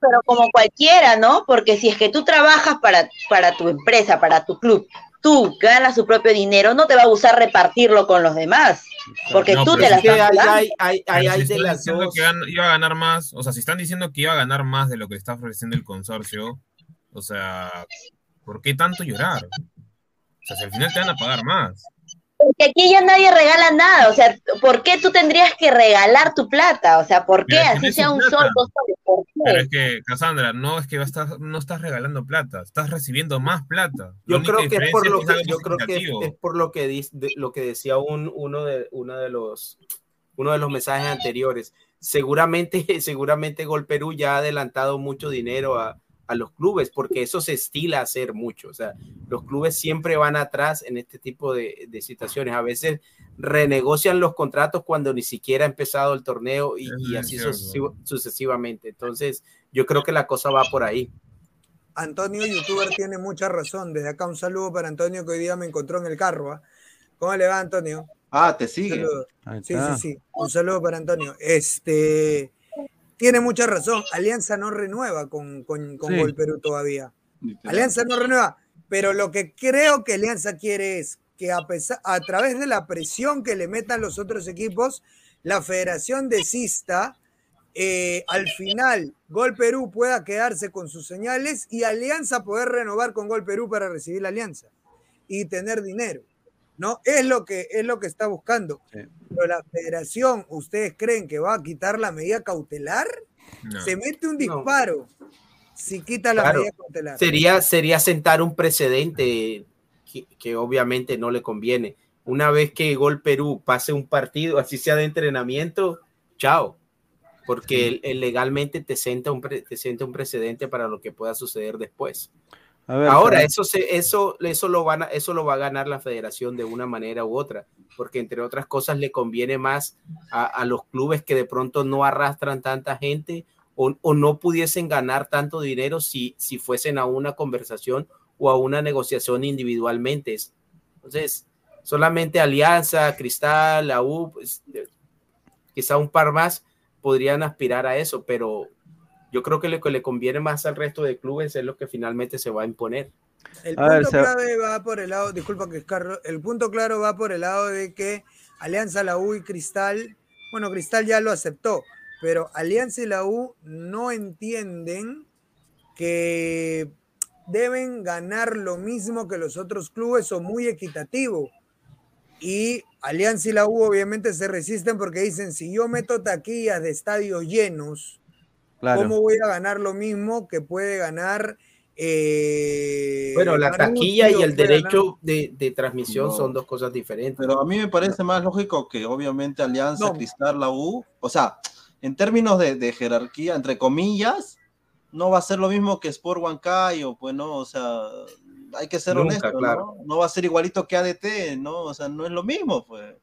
Pero como cualquiera, ¿no? Porque si es que tú trabajas para, para tu empresa, para tu club, tú ganas tu propio dinero, no te va a gustar repartirlo con los demás. Porque No, tú te es la que estás hay- jugando. hay, hay, Pero hay, si hay de están las diciendo dos. que iba a ganar más, o sea, si están diciendo que iba a ganar más de lo que está ofreciendo el consorcio, o sea, ¿por qué tanto llorar? O sea, si al final te van a pagar más. Porque aquí ya nadie regala nada. O sea, ¿por qué tú tendrías que regalar tu plata? O sea, ¿por qué? Pero Así sea un plata. sol, dos soles. ¿Por Pero qué? es que, Cassandra, no es que va a estar- no estás regalando plata, estás recibiendo más plata. La Yo creo que es por lo que yo creo que es, por lo que dis- de- lo que decía un, uno de uno de los uno de los mensajes anteriores. Seguramente seguramente Gol Perú ya ha adelantado mucho dinero a, a los clubes porque eso se estila hacer mucho. O sea, los clubes siempre van atrás en este tipo de, de situaciones. A veces renegocian los contratos cuando ni siquiera ha empezado el torneo y, y es así sucesivamente. Entonces, yo creo que la cosa va por ahí. Antonio, youtuber, tiene mucha razón. Desde acá un saludo para Antonio que hoy día me encontró en el carro. ¿ah? ¿Cómo le va, Antonio? Ah, te sigue. Sí, sí, sí. Un saludo para Antonio. Este tiene mucha razón. Alianza no renueva con, con, con Sí. Gol Perú todavía. Alianza no renueva. Pero lo que creo que Alianza quiere es que a, pesar, a través de la presión que le metan los otros equipos, la federación desista. eh, al final, Gol Perú pueda quedarse con sus señales y Alianza poder renovar con Gol Perú para recibir la alianza y tener dinero. ¿No? Es lo que, es lo que está buscando. Pero la federación, ¿ustedes creen que va a quitar la medida cautelar? No. Se mete un disparo si quita la Claro. medida cautelar. Sería, sería sentar un precedente que, que obviamente no le conviene. Una vez que Gol Perú pase un partido, así sea de entrenamiento, chao. Porque el- el legalmente te sienta, un pre- te sienta un precedente para lo que pueda suceder después. A ver, Ahora, eso, se, eso, eso, lo van a, eso lo va a ganar la federación de una manera u otra, porque entre otras cosas le conviene más a, a los clubes que de pronto no arrastran tanta gente o, o no pudiesen ganar tanto dinero si, si fuesen a una conversación o a una negociación individualmente. Entonces, solamente Alianza, Cristal, la U, pues, quizá un par más podrían aspirar a eso, pero yo creo que lo que le conviene más al resto de clubes es lo que finalmente se va a imponer. El A punto ver, se- clave va por el lado, disculpa que es Carlos, el punto claro va por el lado de que Alianza, la U y Cristal, bueno, Cristal ya lo aceptó, pero Alianza y la U no entienden que deben ganar lo mismo que los otros clubes o muy equitativo. Y Alianza y la U obviamente se resisten porque dicen, si yo meto taquillas de estadios llenos, Claro. ¿cómo voy a ganar lo mismo que puede ganar? eh, Bueno, la taquilla y el derecho de, de transmisión No. son dos cosas diferentes. Pero a mí me parece más lógico que obviamente Alianza, No. Cristal, la U, o sea, en términos de, de jerarquía, entre comillas, no va a ser lo mismo que Sport Huancayo, pues no, o sea, hay que ser Nunca, honesto, claro. ¿no? No va a ser igualito que ADT, ¿no? O sea, no es lo mismo, pues.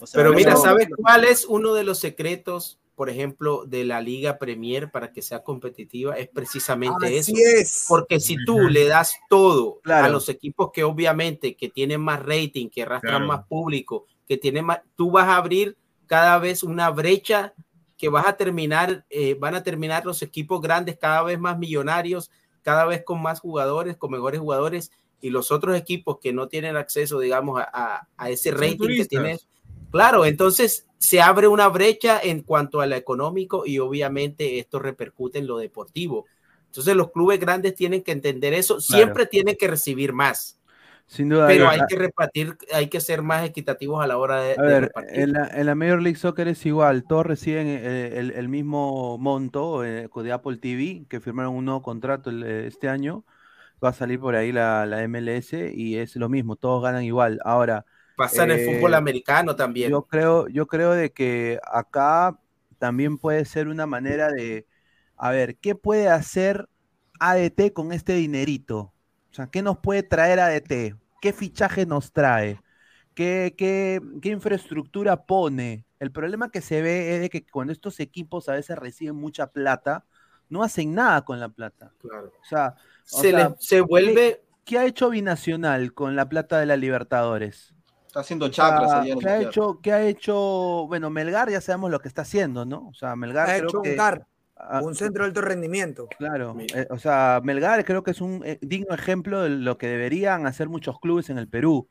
O sea, Pero mira, ¿sabes cuál es uno de los secretos, por ejemplo, de la Liga Premier para que sea competitiva? Es precisamente Así eso. es. Porque si tú le das todo a Claro. los equipos que obviamente que tienen más rating, que arrastran Claro. más público, que tienen más, tú vas a abrir cada vez una brecha que vas a terminar, eh, van a terminar los equipos grandes cada vez más millonarios, cada vez con más jugadores, con mejores jugadores, y los otros equipos que no tienen acceso, digamos, a, a- a ese rating que turistas. Claro, entonces se abre una brecha en cuanto a lo económico y obviamente esto repercute en lo deportivo. Entonces los clubes grandes tienen que entender eso, siempre tienen que recibir más, Sin duda. pero hay que repartir, hay que ser más equitativos a la hora de, A de ver, repartir. en la, en la Major League Soccer es igual, todos reciben eh, el, el mismo monto eh, de Apple TV, que firmaron un nuevo contrato el, eh, este año, va a salir por ahí la, la MLS y es lo mismo, todos ganan igual. Ahora, Pasa en el eh, fútbol americano también. yo creo, yo creo de que acá también puede ser una manera de, a ver, ¿qué puede hacer ADT con este dinerito? O sea, ¿qué nos puede traer ADT? ¿Qué fichaje nos trae? ¿Qué, qué, qué infraestructura pone? El problema que se ve es de que cuando estos equipos a veces reciben mucha plata, no hacen nada con la plata. Claro. O sea, o Se, sea, le- se vuelve, ¿qué, qué ha hecho Binacional con la plata de la Libertadores? Está haciendo O sea, chakras ¿qué ha hecho, qué ha hecho? Bueno, Melgar ya sabemos lo que está haciendo, ¿no? O sea, Melgar Ha creo hecho que un CAR, ah, un centro de alto rendimiento. Claro, eh, o sea, Melgar creo que es un eh, digno ejemplo de lo que deberían hacer muchos clubes en el Perú.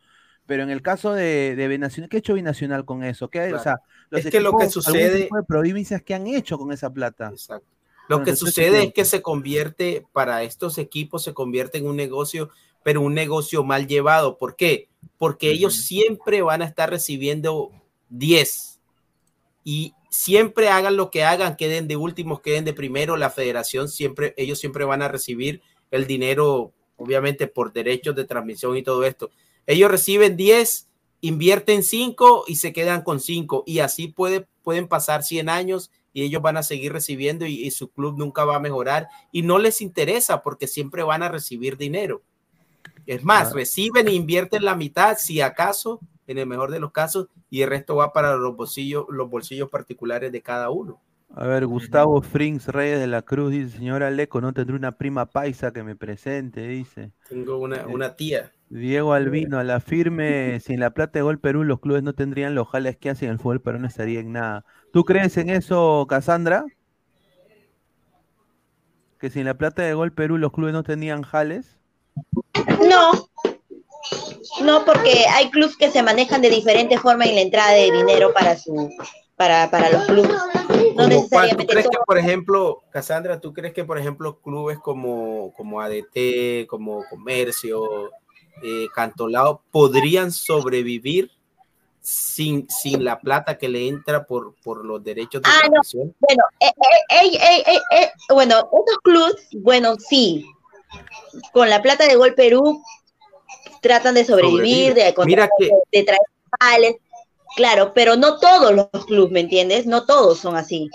Pero en el caso de, de Binacional, ¿qué ha hecho Binacional con eso? ¿Qué hay? O Claro. sea, los Es que lo que sucede- de provincias que han hecho con esa plata. Exacto. Lo que sucede es que se convierte, para estos equipos se convierte en un negocio, pero un negocio mal llevado. ¿Por qué? Porque ellos siempre van a estar recibiendo 10 y siempre hagan lo que hagan, queden de últimos, queden de primero, la federación siempre, ellos siempre van a recibir el dinero, obviamente por derechos de transmisión y todo esto. Ellos reciben 10, invierten 5 y se quedan con 5 y así puede, pueden pasar 100 años y ellos van a seguir recibiendo y, y su club nunca va a mejorar y no les interesa porque siempre van a recibir dinero. Es más, Ah. reciben e invierten la mitad, si acaso, en el mejor de los casos, y el resto va para los bolsillos, los bolsillos particulares de cada uno. A ver, Gustavo Frings Reyes de la Cruz dice, señora Leco, no tendré una prima paisa que me presente, dice. Tengo una, una tía. Diego Albino, a la firme, sin la plata de Gol Perú, los clubes no tendrían los jales que hacen el fútbol, pero no estaría en nada. ¿Tú crees en eso, Cassandra? ¿Que sin la plata de Gol Perú los clubes no tenían jales? No, no, porque hay clubes que se manejan de diferente forma en la entrada de dinero para su para, para los clubes. No ¿Tú crees que, por ejemplo, Cassandra, tú crees que, por ejemplo, clubes como, como ADT, como Comercio, eh, Cantolao, podrían sobrevivir sin, sin la plata que le entra por, por los derechos de Ah, no. Bueno, eh, eh, eh, eh, eh, eh, bueno, estos clubes, bueno, sí, con la plata de Gol Perú tratan de sobrevivir, de, Mira que- de traer claro, pero no todos los clubes, ¿me entiendes? No todos son así.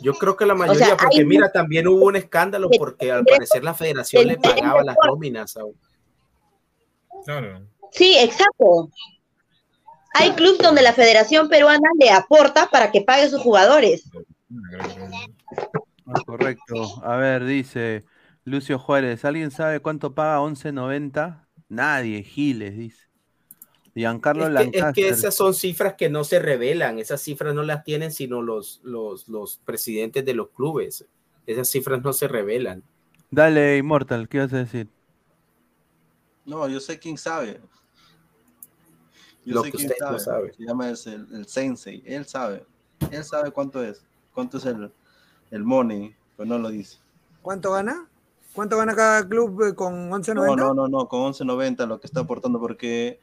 Yo creo que la mayoría, sea, porque hay mira, también hubo un escándalo porque al parecer la federación le pagaba las nóminas. a- Claro. Sí, exacto. Hay clubes donde la Federación Peruana le aporta para que pague sus jugadores. Ah, correcto. A ver, dice Lucio Juárez, ¿alguien sabe cuánto paga 11.90? Nadie, Giles, dice. Giancarlo Es que, es que esas son cifras que no se revelan, esas cifras no las tienen sino los, los, los presidentes de los clubes. Esas cifras no se revelan. Dale, Immortal, ¿qué vas a decir? No, yo sé quién sabe. Yo Lo sé que quién usted no sabe. Se llama es el, el Sensei. Él sabe. Él sabe cuánto es. Cuánto es el, el money, pero no lo dice. ¿Cuánto gana? ¿Cuánto gana cada club eh, con 11.90? No, no, no, no, con 11.90 lo que está aportando, porque,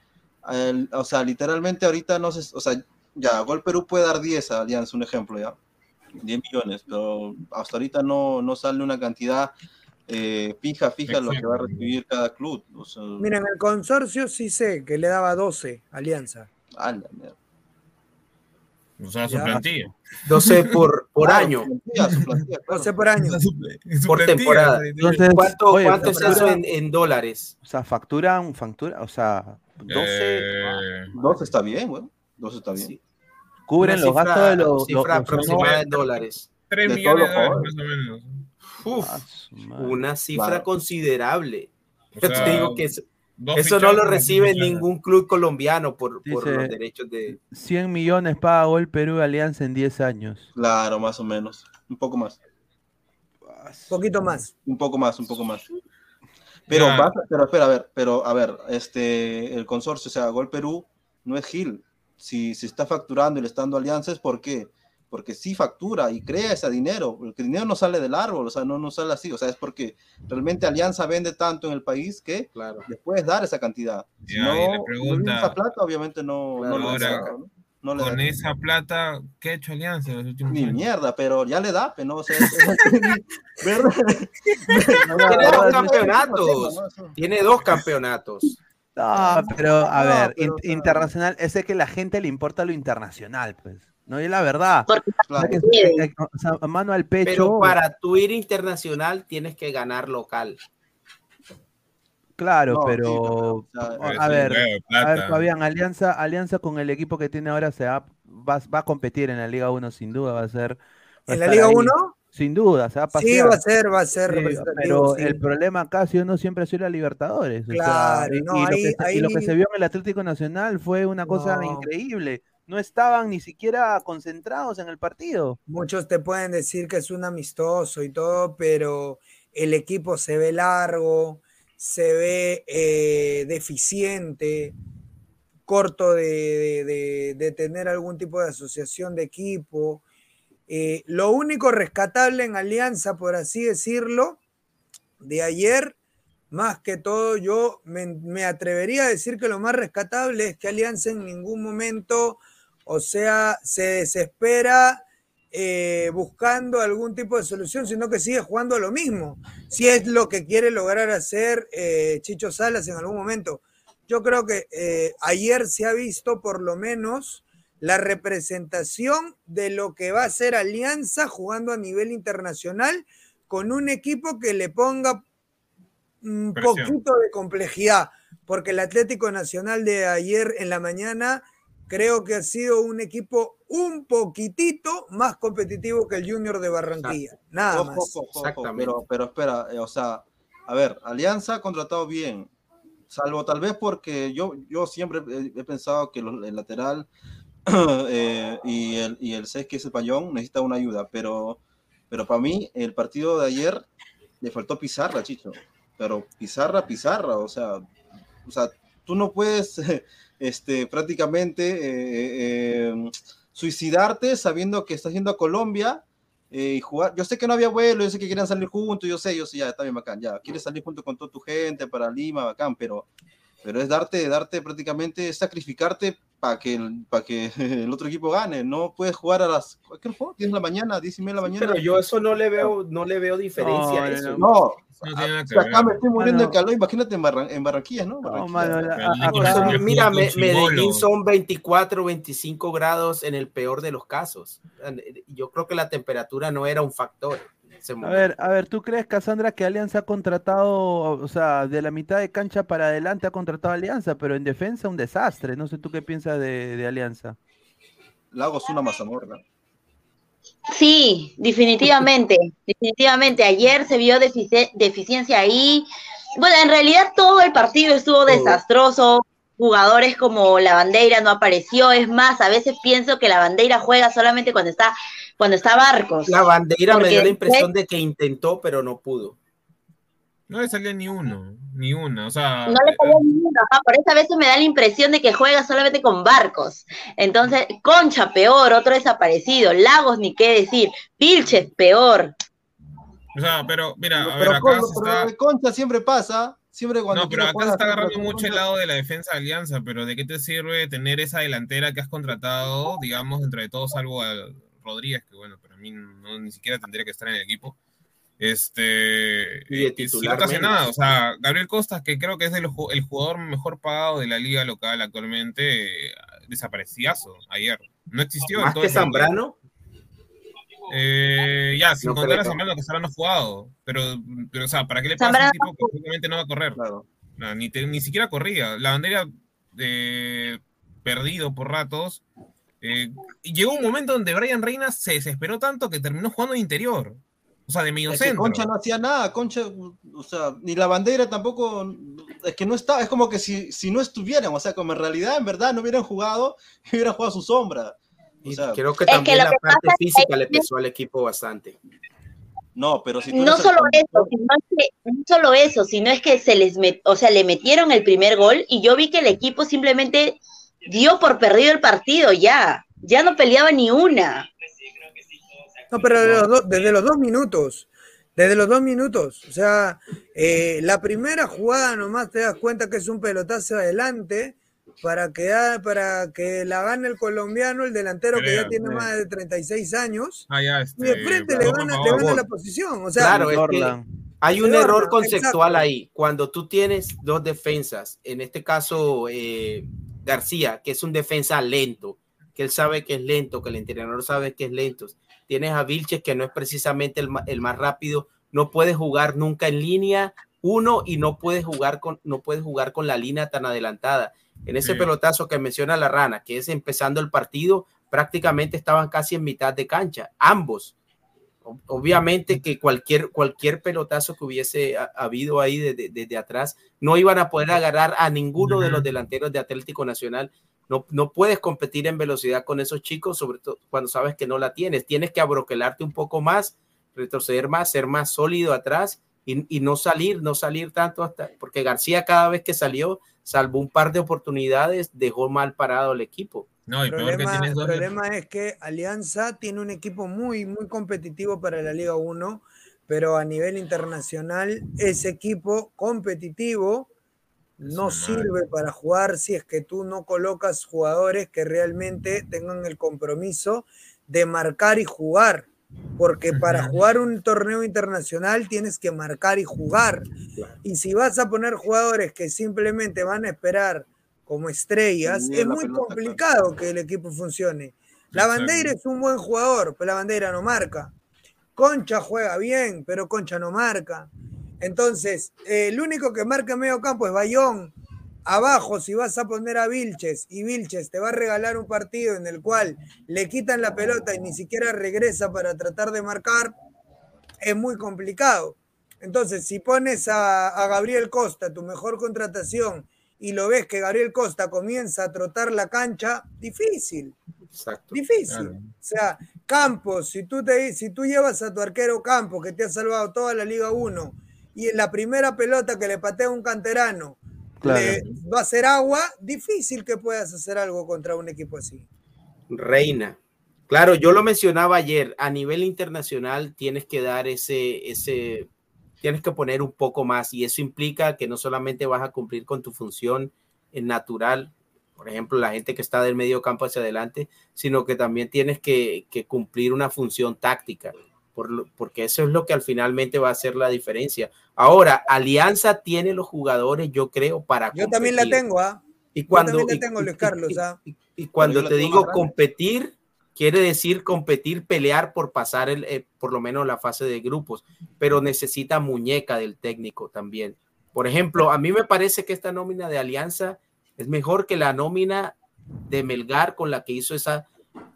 el- o sea, literalmente ahorita no sé, o sea, ya, Gol Perú puede dar 10 a Alianza, un ejemplo, ya, 10 millones, pero hasta ahorita no, no sale una cantidad eh, fija, fija lo que va a recibir cada club. O sea, Miren, el consorcio sí sé que le daba 12 Alianza. a la mierda. O sea, su Ya. plantilla. 12 por, por Claro, año, su plantilla, su plantilla, claro. 12 por año. por temporada. Entonces, ¿Cuánto, oye, cuánto es eso en, en dólares? O sea, facturan, factura, o sea, 12, Eh, 12 está bien, güey. 12 está bien. cubren Una los cifra- gastos de los... cifra los- aproximada en dólares. 3 de millones de dólares, más o menos. Uf, Ah, su una cifra Claro. considerable. O Yo te sea, digo que eso, dos eso no lo recibe ningún club colombiano por, los derechos de... 100 millones paga Gol Perú Alianza en 10 años. Claro, más o menos. Un poco más. Poquito más. Un poco más, un poco más. Pero, vas a- pero espera, a ver, pero a ver, este, el consorcio, o sea, Gol Perú no es Gil. Si, si está facturando y le está dando alianzas, ¿por qué? Porque sí factura y crea ese dinero. El dinero no sale del árbol, o sea, no, no sale así. O sea, es porque realmente Alianza vende tanto en el país que Claro. le puedes dar esa cantidad. Si Ya, no, no viene pregunta- esa plata, obviamente no, no le Ahora, da, ¿no? No le da. Con esa plata, ¿qué ha hecho Alianza en los últimos Ni años? mierda, pero ya le da, pero no, o sea, es-. Tiene dos no, campeonatos. no, Tiene dos campeonatos. No, pero a No, ver, pero, in- internacional, ese que la gente le importa lo internacional, pues. No, y es la verdad. Porque Claro. Que- que- que- o sea, mano al pecho. Pero para tu ir internacional tienes que ganar local. Claro, No, sí, pero pero, o sea, a- ver, a ver. Fabián, Alianza, Alianza con el equipo que tiene ahora se va, va, va a competir en la Liga 1 sin duda, va a ser. va a ¿En la Liga ahí. 1? Sin duda, se va a Sí, pasear. va a ser, va a ser Sí, representativo. pero sí. el problema acá ha sido no siempre ha sido la Libertadores. o sea, Claro, y, lo que se, y lo que ahí- se vio en el Atlético Nacional fue una cosa No. increíble. No estaban ni siquiera concentrados en el partido. Muchos te pueden decir que es un amistoso y todo, pero el equipo se ve largo, se ve eh, deficiente, corto de, de- de- tener algún tipo de asociación de equipo. Eh, lo único rescatable en Alianza, por así decirlo, de ayer, más que todo, yo me, me atrevería a decir que lo más rescatable es que Alianza en ningún momento, o sea, se desespera eh, buscando algún tipo de solución, sino que sigue jugando a lo mismo. Si es lo que quiere lograr hacer eh, Chicho Salas en algún momento. Yo creo que eh, ayer se ha visto por lo menos la representación de lo que va a ser Alianza jugando a nivel internacional con un equipo que le ponga un Presión. poquito de complejidad, porque el Atlético Nacional de ayer en la mañana creo que ha sido un equipo un poquitito más competitivo que el Junior de Barranquilla. Nada Ojo, más. ojo, ojo, Pero, pero espera, eh, o sea, a ver, Alianza ha contratado bien, salvo tal vez porque yo, yo siempre he, he pensado que los- el lateral eh, y el, y el 6 que es el Payón necesita una ayuda, pero, pero para mí el partido de ayer le faltó Pizarra, Chicho, pero Pizarra, Pizarra, o sea, o sea tú no puedes este, prácticamente eh, eh, suicidarte sabiendo que estás yendo a Colombia eh, y jugar. Yo sé que no había vuelo, yo sé que querían salir juntos, yo sé, yo sé, ya está bien bacán, ya, quieres salir junto con toda tu gente para Lima, bacán, pero, pero es darte, darte prácticamente, sacrificarte para que, el- para que el otro equipo gane. No puedes jugar a las, ¿qué juego? 10 de la mañana, 10 y media de la mañana. Pero yo eso no le veo, no le veo diferencia a eso. No, No tiene nada o que sea, acá ver. me estoy muriendo Mano. de calor, imagínate en, Barran- en Barranquilla, ¿no? Mano, la- mira, me- Medellín son 24, 25 grados en el peor de los casos. Yo creo que la temperatura no era un factor. A ver, a ver, ¿tú crees, Cassandra, que Alianza ha contratado, o sea, de la mitad de cancha para adelante ha contratado a Alianza, pero en defensa un desastre? No sé tú qué piensas de, de Alianza. Lagos una mazamorra. Sí, definitivamente, definitivamente. Ayer se vio defici- deficiencia ahí. Bueno, en realidad todo el partido estuvo desastroso. Jugadores como la bandera no apareció. Es más, a veces pienso que la bandera juega solamente cuando está, cuando está Barcos. La bandera me dio la impresión de que intentó, pero no pudo. No le salía ni uno, ni una. O sea, No le salió ninguno, ajá, por eso a veces me da la impresión de que juega solamente con barcos. Entonces, Concha peor, otro desaparecido, Lagos ni qué decir, Vilches peor. o sea, pero mira, a ver, acá se pero está. Concha siempre pasa, siempre cuando No, pero acá jugar se está agarrando mucho el lado de la defensa de Alianza, pero ¿de qué te sirve tener esa delantera que has contratado, digamos, entre todos, salvo a Rodríguez, que bueno, para mí no, ni siquiera tendría que estar en el equipo? Este, Y de eh, si titular no hace nada, o sea, Gabriel Costas, que creo que es el, ju- el jugador mejor pagado de la liga local actualmente, eh, desapareciazo ayer. No existió Más que. Zambrano. Eh, ya, sin No contar a. Zambrano, que Zambrano ha jugado. Pero, pero, o sea, ¿para qué le pasa a un tipo que obviamente no va a correr? No, ni, te- ni siquiera corría. La bandera eh, perdido por ratos. Eh, y llegó un momento donde Brian Reina se desesperó tanto que terminó jugando de interior. O sea, de medio Es centro. Concha no hacía nada, Concha, o sea, ni la bandera tampoco, es que no estaba, es como que si, si no estuvieran, o sea, como en realidad, en verdad, no hubieran jugado, hubieran jugado a su sombra. O sea, Creo que Es que también la que parte pasa es que física le pesó al equipo bastante. no, pero si tú No el solo eso, sino que, no solo eso, sino es que se les met- o sea, le metieron el primer gol y yo vi que el equipo simplemente dio por perdido el partido ya, ya no peleaba ni una. No, pero desde los, dos- desde los dos minutos. Desde los dos minutos. O sea, eh, la primera jugada nomás te das cuenta que es un pelotazo adelante para que, para que la gane el colombiano, el delantero que ya tiene más de 36 años. Ah, ya, Y este, de frente le gana, le gana la posición. O sea, claro, es que hay un error conceptual exacto. ahí. Cuando tú tienes dos defensas, en este caso eh, García, que es un defensa lento, que él sabe que es lento, que el entrenador sabe que es lento. Tienes a Vilches, que no es precisamente el, más rápido, no puede jugar nunca en línea uno y no puede jugar con, no puede jugar con la línea tan adelantada. En ese Sí. pelotazo que menciona la rana, que es empezando el partido, prácticamente estaban casi en mitad de cancha, ambos. Ob- Obviamente que cualquier, cualquier pelotazo que hubiese ha- habido ahí desde, desde atrás, no iban a poder agarrar a ninguno de los delanteros de Atlético Nacional. No, no puedes competir en velocidad con esos chicos, sobre todo cuando sabes que no la tienes. Tienes que abroquelarte un poco más, retroceder más, ser más sólido atrás y, y no salir, no salir tanto hasta, porque García cada vez que salió, salvo un par de oportunidades, dejó mal parado el equipo. No, El que dos. problema es que Alianza tiene un equipo muy, muy competitivo para la Liga 1, pero a nivel internacional ese equipo competitivo no sirve para jugar si es que tú no colocas jugadores que realmente tengan el compromiso de marcar y jugar. Porque para jugar un torneo internacional tienes que marcar y jugar. Y si vas a poner jugadores que simplemente van a esperar como estrellas, es muy pelota, complicado que el equipo funcione. La bandera es un buen jugador, pero la bandera no marca. Concha juega bien, pero Concha no marca. Entonces, eh, el único que marca en medio campo es Bayón. abajo, si vas a poner a Vilches y Vilches te va a regalar un partido en el cual le quitan la pelota y ni siquiera regresa para tratar de marcar, es muy complicado. Entonces, si pones a, a Gabriel Costa, tu mejor contratación, y lo ves que Gabriel Costa comienza a trotar la cancha, difícil. Exacto. Difícil. O sea, Campos, si tú, te, si tú llevas a tu arquero Campos, que te ha salvado toda la Liga 1, y en la primera pelota que le patea un canterano Claro. le va a hacer agua, difícil que puedas hacer algo contra un equipo así. Reina. Claro, yo lo mencionaba ayer, a nivel internacional tienes que dar ese, ese, tienes que poner un poco más y eso implica que no solamente vas a cumplir con tu función en natural, por ejemplo, la gente que está del medio campo hacia adelante, sino que también tienes que, que cumplir una función táctica, por lo- porque eso es lo que al finalmente va a hacer la diferencia. Ahora, Alianza tiene los jugadores, yo creo, para Yo también la competir. tengo, ¿ah? Y Yo cuando, también la y- tengo, y- Luis y- Carlos, y- ¿ah? y cuando yo la te digo competir, quiere decir competir, pelear por pasar el, eh, por lo menos la fase de grupos, pero necesita muñeca del técnico también. Por ejemplo, a mí me parece que esta nómina de Alianza es mejor que la nómina de Melgar con la que hizo esa,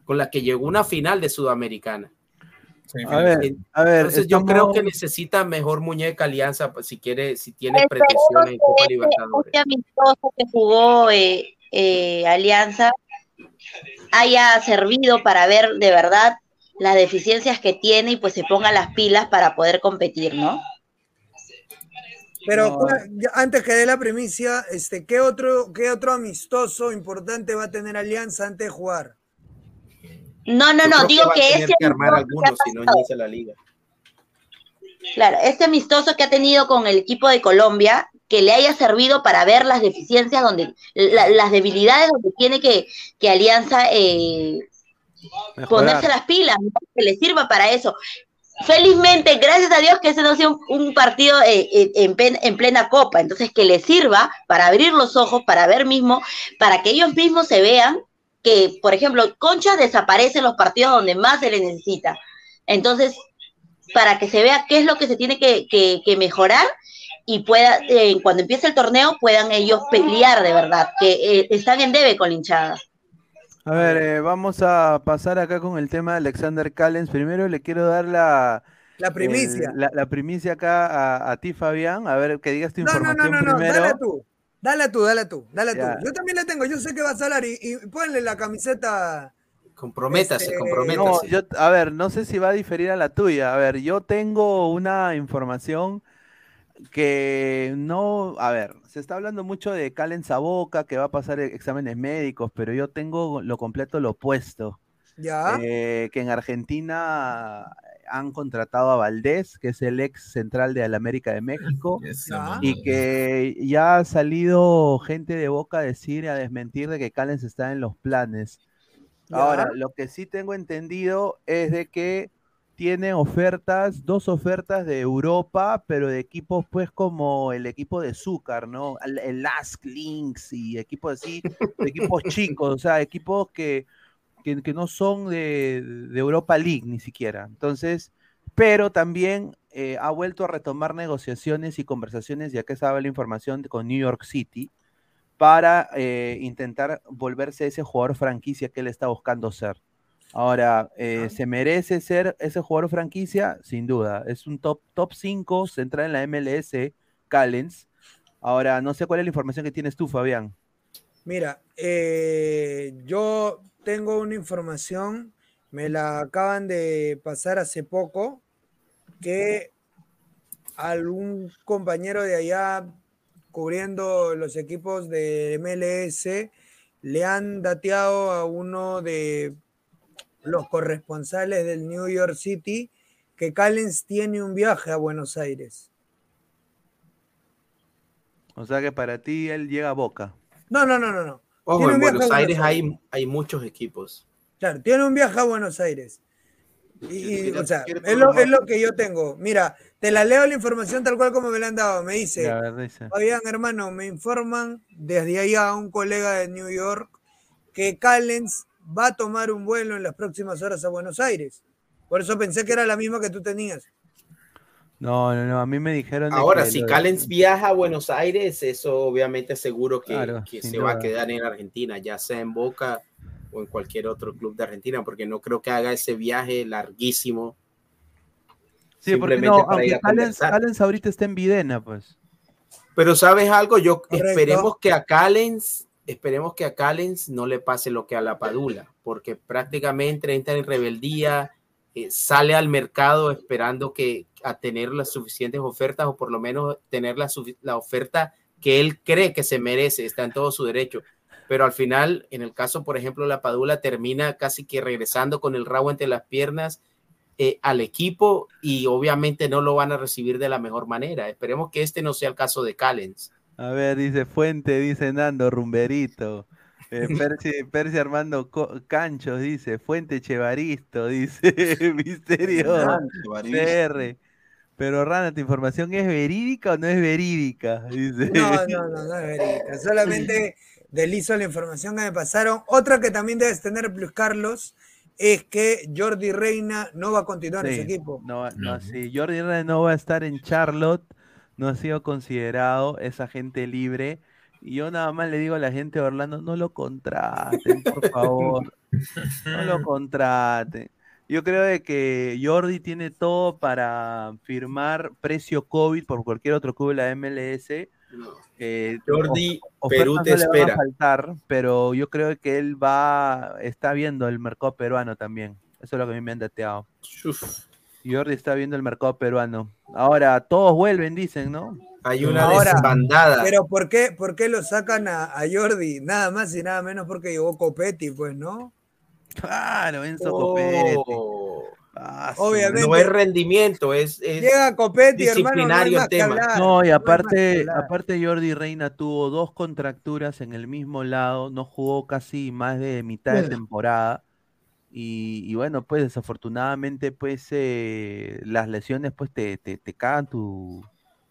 con la que llegó una final de Sudamericana. A ver, a ver, Entonces yo creo que necesita mejor muñeca Alianza pues, si quiere, si tiene Espero pretensiones en Copa que este, Libertadores. este amistoso que jugó eh, eh, Alianza haya servido para ver de verdad las deficiencias que tiene y pues se ponga las pilas para poder competir, ¿no? Pero No. ¿cuál- ya- antes que dé la primicia, este, ¿qué otro, ¿qué otro amistoso importante va a tener Alianza antes de jugar? No, no, Yo no, digo que ese que armar amistoso que ha algunos, si no pasado- inicia la liga. Claro, este amistoso que ha tenido con el equipo de Colombia, que le haya servido para ver las deficiencias, donde la- las debilidades donde tiene que, que Alianza eh, ponerse las pilas, ¿no? que le sirva para eso. Felizmente, gracias a Dios que ese no sea un, un partido eh, eh, en, plena copa, entonces que le sirva para abrir los ojos, para ver mismo, para que ellos mismos se vean que, por ejemplo, Concha desaparece en los partidos donde más se le necesita. Entonces, para que se vea qué es lo que se tiene que, que- que mejorar y pueda, eh, cuando empiece el torneo, puedan ellos pelear de verdad, que eh, están en debe con la hinchada. A ver, eh, vamos a pasar acá con el tema de Alexander Callens. Primero le quiero dar la, La primicia. el- la, la primicia acá a, a ti, Fabián. A ver, que digas tu No, no, no, información no, no, primero. dale tú. Dale tú, dale tú, dale Ya. tú. Yo también la tengo, yo sé que vas a hablar y, y ponle la camiseta. Comprométase, Este, No, comprométase. yo, a ver, no sé si va a diferir a la tuya. A ver, yo tengo una información que no, a ver, se está hablando mucho de Callens a Boca, que va a pasar e- exámenes médicos, pero yo tengo lo completo lo opuesto. Ya. Eh, que en Argentina han contratado a Valdés, que es el ex central de la América de México, y que ya ha salido gente de Boca a decir y a desmentir de que Callens está en los planes. Ahora, lo que sí tengo entendido es de que tiene ofertas, dos ofertas de Europa, pero de equipos pues como el equipo de Zúcar, ¿no? El, el Lask Links y equipos así, equipos chicos, o sea, equipos que, que, que no son de, de Europa League ni siquiera. Entonces, pero también eh, ha vuelto a retomar negociaciones y conversaciones, ya que sabe la información con New York City, para eh, intentar volverse ese jugador franquicia que él está buscando ser. Ahora, eh, ¿se merece ser ese jugador franquicia? Sin duda. Es un top, top 5 central en la MLS, Callens. Ahora, no sé cuál es la información que tienes tú, Fabián. Mira, eh, yo tengo una información, me la acaban de pasar hace poco, que algún compañero de allá cubriendo los equipos de MLS le han dateado a uno de los corresponsales del New York City que Callens tiene un viaje a Buenos Aires. O sea que para ti él llega a Boca. No, no, no, no, no. Ojo, Tiene en Buenos a Aires hay, hay muchos equipos. Claro, tiene un viaje a Buenos Aires. Y, o sea, es lo, es lo que yo tengo. Mira, te la leo la información tal cual como me la han dado. Me dice, a. Fabián, hermano, me informan desde allá un colega de New York que Callens va a tomar un vuelo en las próximas horas a Buenos Aires. Por eso pensé que era la misma que tú tenías. No, no, no, a mí me dijeron. de Ahora, si Callens viaja a Buenos Aires, eso obviamente seguro que, Claro, que se va a duda. quedar en Argentina, ya sea en Boca o en cualquier otro club de Argentina, porque no creo que haga ese viaje larguísimo. Sí, porque no, aunque Callens. Callens ahorita está en Videna, pues. Pero sabes algo, yo Correcto. esperemos que a Callens, esperemos que a Callens no le pase lo que a la Padula, porque prácticamente entra en rebeldía, eh, sale al mercado esperando que a tener las suficientes ofertas o por lo menos tener la, oferta que él cree que se merece, está en todo su derecho. Pero al final, en el caso, por ejemplo, la Padula termina casi que regresando con el rabo entre las piernas eh, al equipo y obviamente no lo van a recibir de la mejor manera. Esperemos que este no sea el caso de Callens. A ver, dice Fuente, dice Nando, rumberito. Eh, Percy, Percy Armando Co- Canchos dice, Fuente Chevaristo, dice Misterio. CR. Pero Rana, ¿tu información es verídica o no es verídica? Dice. No, no, no, no es verídica. Solamente deslizo la información que me pasaron. Otra que también debes tener, Plus Carlos, es que Jordi Reina no va a continuar en su equipo. No, no, sí, Jordi Reyes no va a estar en Charlotte, no ha sido considerado, es agente libre. Y yo nada más le digo a la gente de Orlando, no lo contraten, por favor. No lo contraten. Yo creo de que Jordi tiene todo para firmar precio COVID por cualquier otro club de la MLS. Eh, Jordi, Perú te no a espera. faltar, pero yo creo que él va, está viendo el mercado peruano también. Eso es lo que a mí me han dateado. Jordi está viendo el mercado peruano. Ahora, todos vuelven, dicen, ¿no? Hay una Ahora, desbandada. Pero ¿por qué, por qué lo sacan a, a Jordi? Nada más y nada menos porque llegó Copetti, pues, ¿no? Claro, Enzo Oh. Copetti. Ah. Obviamente. No es rendimiento, es, es Llega Copetti, hermano, no disciplinario tema. No, y aparte, aparte Jordi Reina tuvo dos contracturas en el mismo lado, no jugó casi más de mitad de temporada. Y, y bueno, pues desafortunadamente, pues eh, las lesiones pues te, te, te cagan tu,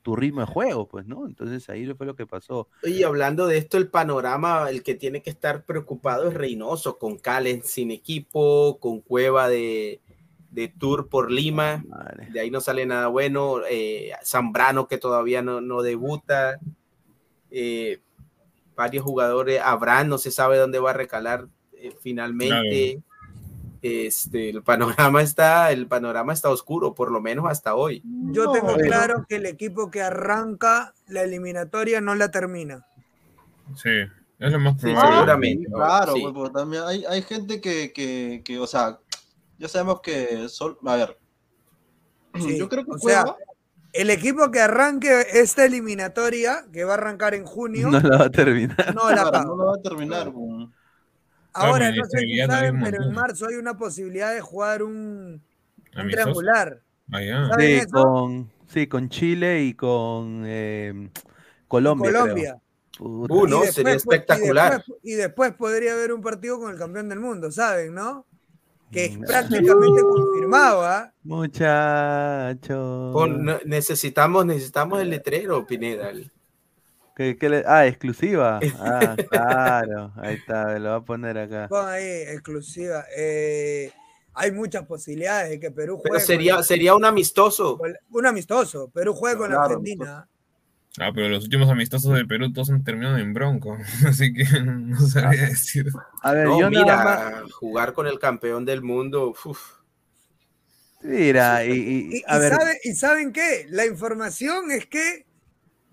tu ritmo de juego, pues, ¿no? Entonces ahí fue lo que pasó. Oye, hablando de esto, el panorama, el que tiene que estar preocupado es Reynoso, con Calen sin equipo, con Cueva de, de Tour por Lima, de ahí no sale nada bueno, eh, Zambrano que todavía no, no debuta, eh, varios jugadores, Abraham no se sabe dónde va a recalar eh, finalmente. Este, el panorama está, el panorama está oscuro, por lo menos hasta hoy. Yo tengo Bueno. claro que el equipo que arranca la eliminatoria no la termina. Sí, es lo más Sí, probable. seguramente. Claro, Sí. pues, porque también hay, hay gente que, que, que, o sea, ya sabemos que sol, a ver, Sí, yo creo que o sea, el equipo que arranque esta eliminatoria, que va a arrancar en junio, No la va a terminar. no la claro, no lo va a terminar. pues. Ahora, Claro, no sé si saben, pero en marzo hay una posibilidad de jugar un, triangular. Allá. ¿Saben Sí, con, sí, con Chile y con eh, Colombia. Colombia. Uh, no, sería espectacular. Y después, y después podría haber un partido con el campeón del mundo, ¿saben? ¿No? Que es Mm. prácticamente confirmado, ¿ah? Muchacho. Con- no- necesitamos, necesitamos el letrero, Pineda. el- ¿Qué- qué le- Ah, exclusiva. Ah, claro. Ahí está, lo va a poner acá. Pon ahí, exclusiva. Eh, hay muchas posibilidades de que Perú juegue. Pero sería, con- sería un amistoso. un amistoso. Perú juegue con Claro, Argentina. Ah, pero los últimos amistosos de Perú todos han terminado en bronco, así que no sabía decir. A ver, No, yo mira, nada más. jugar con el campeón del mundo. uf. Mira, y, y- Y, a y ver, sabe- ¿Y saben qué? La información es que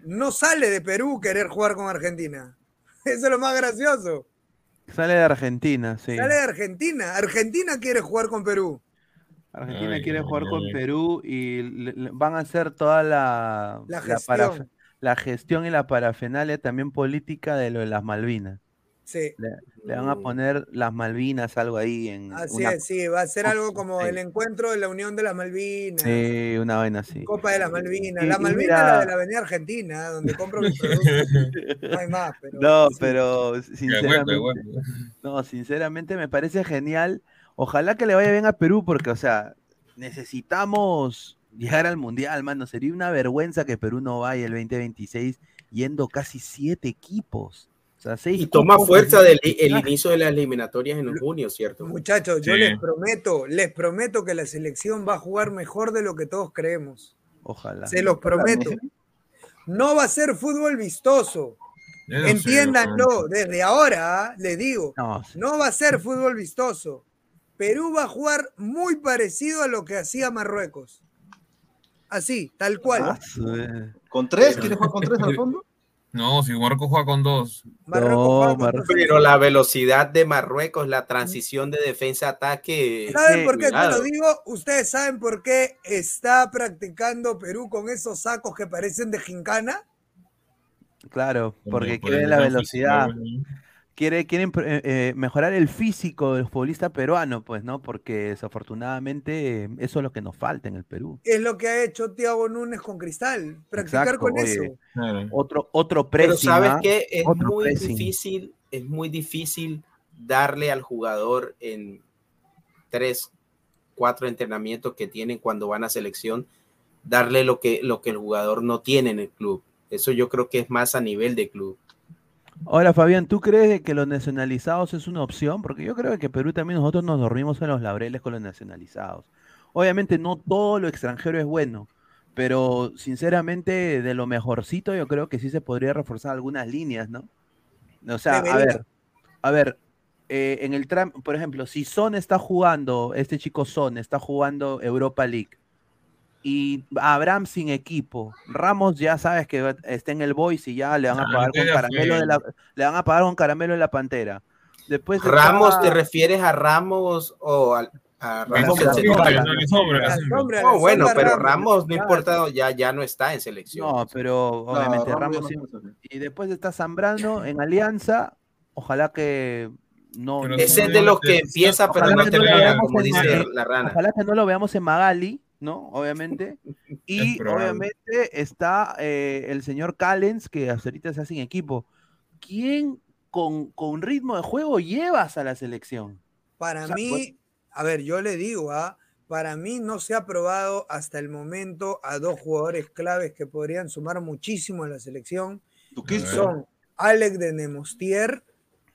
no sale de Perú querer jugar con Argentina. Eso es lo más gracioso. sale de Argentina, sí. Sale de Argentina. Argentina quiere jugar con Perú. Argentina Ay, quiere ay, jugar con ay. Perú y le- le- van a hacer toda la, La para- gestión. la gestión y la parafernalia también política de lo de las Malvinas. Sí, Le, le van a poner las Malvinas, algo ahí en así una, es, sí. Va a ser algo como sí. el encuentro de la Unión de las Malvinas. sí, una vaina así. Copa de las Malvinas. Y- la mira- la de la Avenida Argentina, donde compro mis productos. No hay más, pero. No, sí. pero sinceramente, no, sinceramente me parece genial. Ojalá que le vaya bien a Perú, porque, o sea, necesitamos llegar al Mundial, mano. Sería una vergüenza que Perú no vaya el 2026 yendo casi siete equipos. O sea, seis Y toma fuerza de del el inicio de las eliminatorias en junio, ¿cierto? Muchachos, yo Sí. les prometo, les prometo que la selección va a jugar mejor de lo que todos creemos. Ojalá. Se los prometo. No va a ser fútbol vistoso. Yo no sé, Entiéndanlo, desde ahora ¿ah? les digo, No, no va a ser fútbol vistoso. Perú va a jugar muy parecido a lo que hacía Marruecos. Así, tal cual. Ah. ¿Con tres? ¿Quieres jugar con tres al fondo? No, si Marruecos juega con dos. No, Marruecos. Pero la velocidad de Marruecos, la transición de defensa-ataque. ¿Saben por qué te lo digo? Ustedes saben por qué está practicando Perú con esos sacos que parecen de gincana. Claro, porque por quiere la velocidad. Quiere, quieren eh, eh, mejorar el físico del futbolista peruano, pues, ¿no? Porque desafortunadamente eh, eso es lo que nos falta en el Perú. Es lo que ha hecho Thiago Núñez con Cristal. Practicar Exacto, con oye, eso. Otro, otro Pero pressing, sabes ¿ah? que es Otro muy pressing. difícil, es muy difícil darle al jugador en tres, cuatro entrenamientos que tienen cuando van a selección, darle lo que, lo que el jugador no tiene en el club. Eso yo creo que es más a nivel de club. Ahora, Fabián, ¿tú crees de que los nacionalizados es una opción? Porque yo creo que Perú también nosotros nos dormimos en los laureles con los nacionalizados. Obviamente no todo lo extranjero es bueno, pero sinceramente de lo mejorcito yo creo que sí se podría reforzar algunas líneas, ¿no? O sea, a ver, a ver, eh, en el tram, por ejemplo, si Son está jugando, este chico Son está jugando Europa League y Abraham sin equipo, Ramos ya sabes que está en el Boys y ya le van a Ah, pagar con caramelo de la, le van a pagar con caramelo en la pantera. Después Ramos, ¿te refieres a Ramos o al- a Ramos No, la bueno, pero Ramos. No importa, ya, ya no está en selección. No, pero obviamente Ramos sí- y después está Zambrano en Alianza, ojalá que no Ese es de los que empieza, pero no termina, como dice la rana. Ojalá que no lo veamos en Magali, ¿no? Obviamente. Y obviamente está eh, el señor Callens, que hasta ahorita está sin equipo. ¿Quién con, con ritmo de juego llevas a la selección? Para O sea, mí, pues- a ver, yo le digo, ¿ah? para mí no se ha probado hasta el momento a dos jugadores claves que podrían sumar muchísimo a la selección. qué son Alex de Nemostier,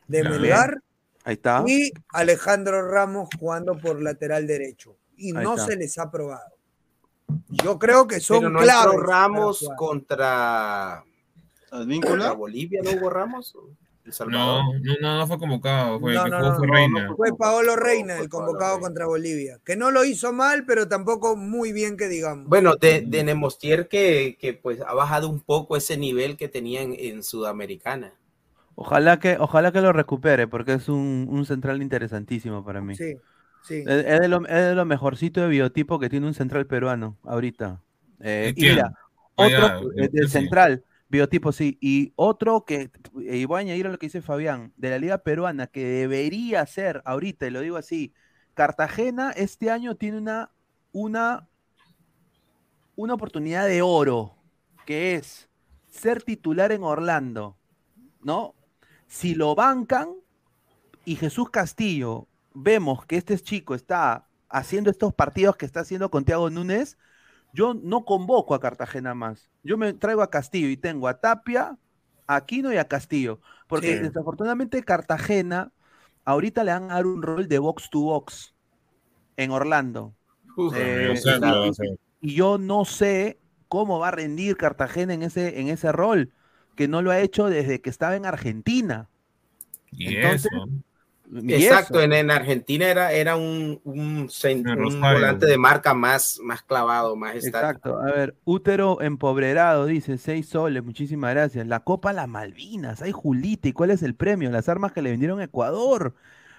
de. Melgar, Ahí está. y Alejandro Ramos jugando por lateral derecho. Y Ahí no está. se les ha probado. Yo creo que son no para Ramos contra, ¿Advíncula? contra Bolivia, ¿no hubo Ramos? No, no, no, no fue convocado, fue No, el que no, jugó no, fue no, Reina. Fue Paolo Reina el convocado contra Bolivia, que no lo hizo mal, pero tampoco muy bien que digamos. Bueno, de, de Nemostier que, que pues ha bajado un poco ese nivel que tenía en, en Sudamericana. Ojalá que, ojalá que lo recupere, porque es un, un central interesantísimo para mí. Sí, sí. Es, es de lo, es de lo mejorcito de biotipo que tiene un central peruano ahorita. Eh, ¿De y mira, Ah, otro ya, eh, biotipo, del sí. central, biotipo sí, y otro que, y voy a añadir a lo que dice Fabián, de la liga peruana, que debería ser ahorita, y lo digo así, Cartagena este año tiene una, una, una oportunidad de oro, que es ser titular en Orlando, ¿no? Si lo bancan y Jesús Castillo, vemos que este chico está haciendo estos partidos que está haciendo con Thiago Núñez, yo no convoco a Cartagena más. Yo me traigo a Castillo y tengo a Tapia, a Aquino y a Castillo. Porque Sí. desafortunadamente Cartagena ahorita le van a dar un rol de box to box en Orlando. Uf, Eh, o sea, y- pero, o y- yo no sé cómo va a rendir Cartagena en ese, en ese rol, que no lo ha hecho desde que estaba en Argentina. y Entonces, eso. Exacto, en, en Argentina era, era un, un, volante de marca más, más clavado, más estático. Exacto. A ver, útero empobrerado, dice, seis soles, muchísimas gracias. La Copa Las Malvinas, ay Julita, ¿y cuál es el premio? Las armas que le vendieron a Ecuador.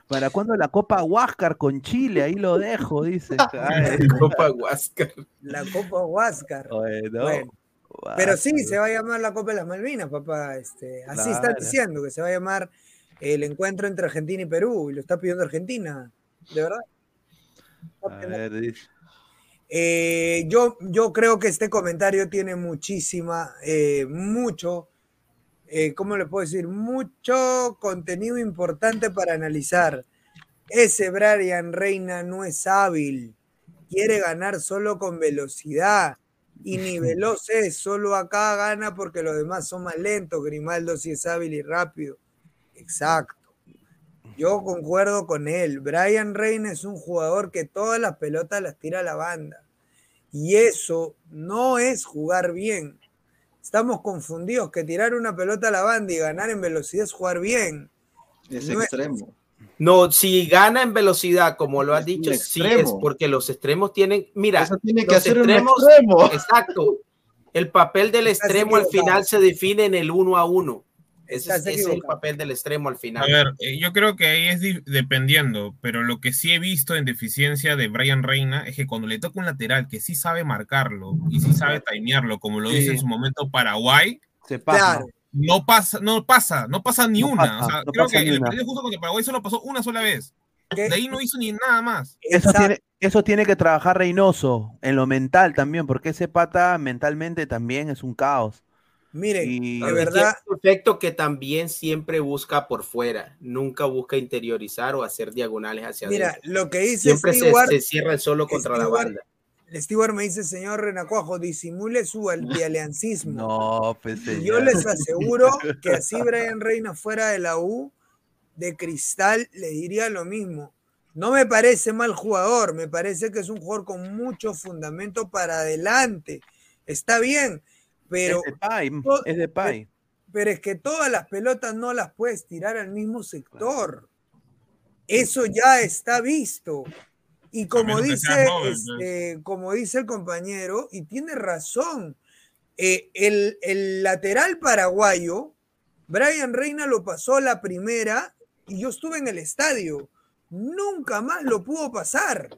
¿Para cuándo la Copa Huáscar con Chile? Ahí lo dejo, dice. Ay, Copa Huáscar. La Copa Huáscar. oye, no, Bueno, Pero sí, se va a llamar la Copa de las Malvinas, papá. Este, así está Claro. diciendo que se va a llamar el encuentro entre Argentina y Perú, y lo está pidiendo Argentina, de verdad. A ver. Eh, yo, yo creo que este comentario tiene muchísima, eh, mucho, eh, ¿cómo le puedo decir? Mucho contenido importante para analizar. Ese Brian Reina no es hábil, quiere ganar solo con velocidad. Y ni veloz es, solo acá gana porque los demás son más lentos. Grimaldo sí es hábil y rápido. Exacto. Yo concuerdo con él. Brian Reina es un jugador que todas las pelotas las tira a la banda. Y eso no es jugar bien. Estamos confundidos que tirar una pelota a la banda y ganar en velocidad es jugar bien. Es No es- extremo. No, si gana en velocidad, como lo has dicho, sí es porque los extremos tienen, mira, Eso tiene que los hacer un extremos, extremo. exacto. El papel del extremo al final se define en el uno a uno. Ese es, el papel del extremo al final. A ver, eh, yo creo que ahí es di- dependiendo, pero lo que sí he visto en deficiencia de Brian Reina es que cuando le toca un lateral que sí sabe marcarlo y sí sabe timearlo, como lo Sí. hizo en su momento Paraguay, Se pasa. Claro. no pasa, no pasa, no pasa ni No una. pasa, o sea, no creo pasa que ni el una. partido justo contra Paraguay solo pasó una sola vez. ¿Qué? De ahí no hizo ni nada más. Eso tiene, eso tiene que trabajar Reynoso en lo mental también, porque ese pata mentalmente también es un caos. Miren, Y- de Es verdad, que es perfecto que también siempre busca por fuera, nunca busca interiorizar o hacer diagonales hacia mira, adentro. lo que dice Siempre se, Stewart, se cierra el solo contra la banda. Stewart me dice, señor Renacuajo, disimule su antialiancismo. No, pues Y yo les aseguro que así Brian Reina fuera de la U, de cristal, le diría lo mismo. No me parece mal jugador, me parece que es un jugador con mucho fundamento para adelante. Está bien, pero, es de Pai, to- es de Pai. pero es que todas las pelotas no las puedes tirar al mismo sector. Eso ya está visto. Y como dice, joven, este, como dice el compañero, y tiene razón, eh, el, el lateral paraguayo, Brian Reina lo pasó la primera y yo estuve en el estadio. Nunca más lo pudo pasar.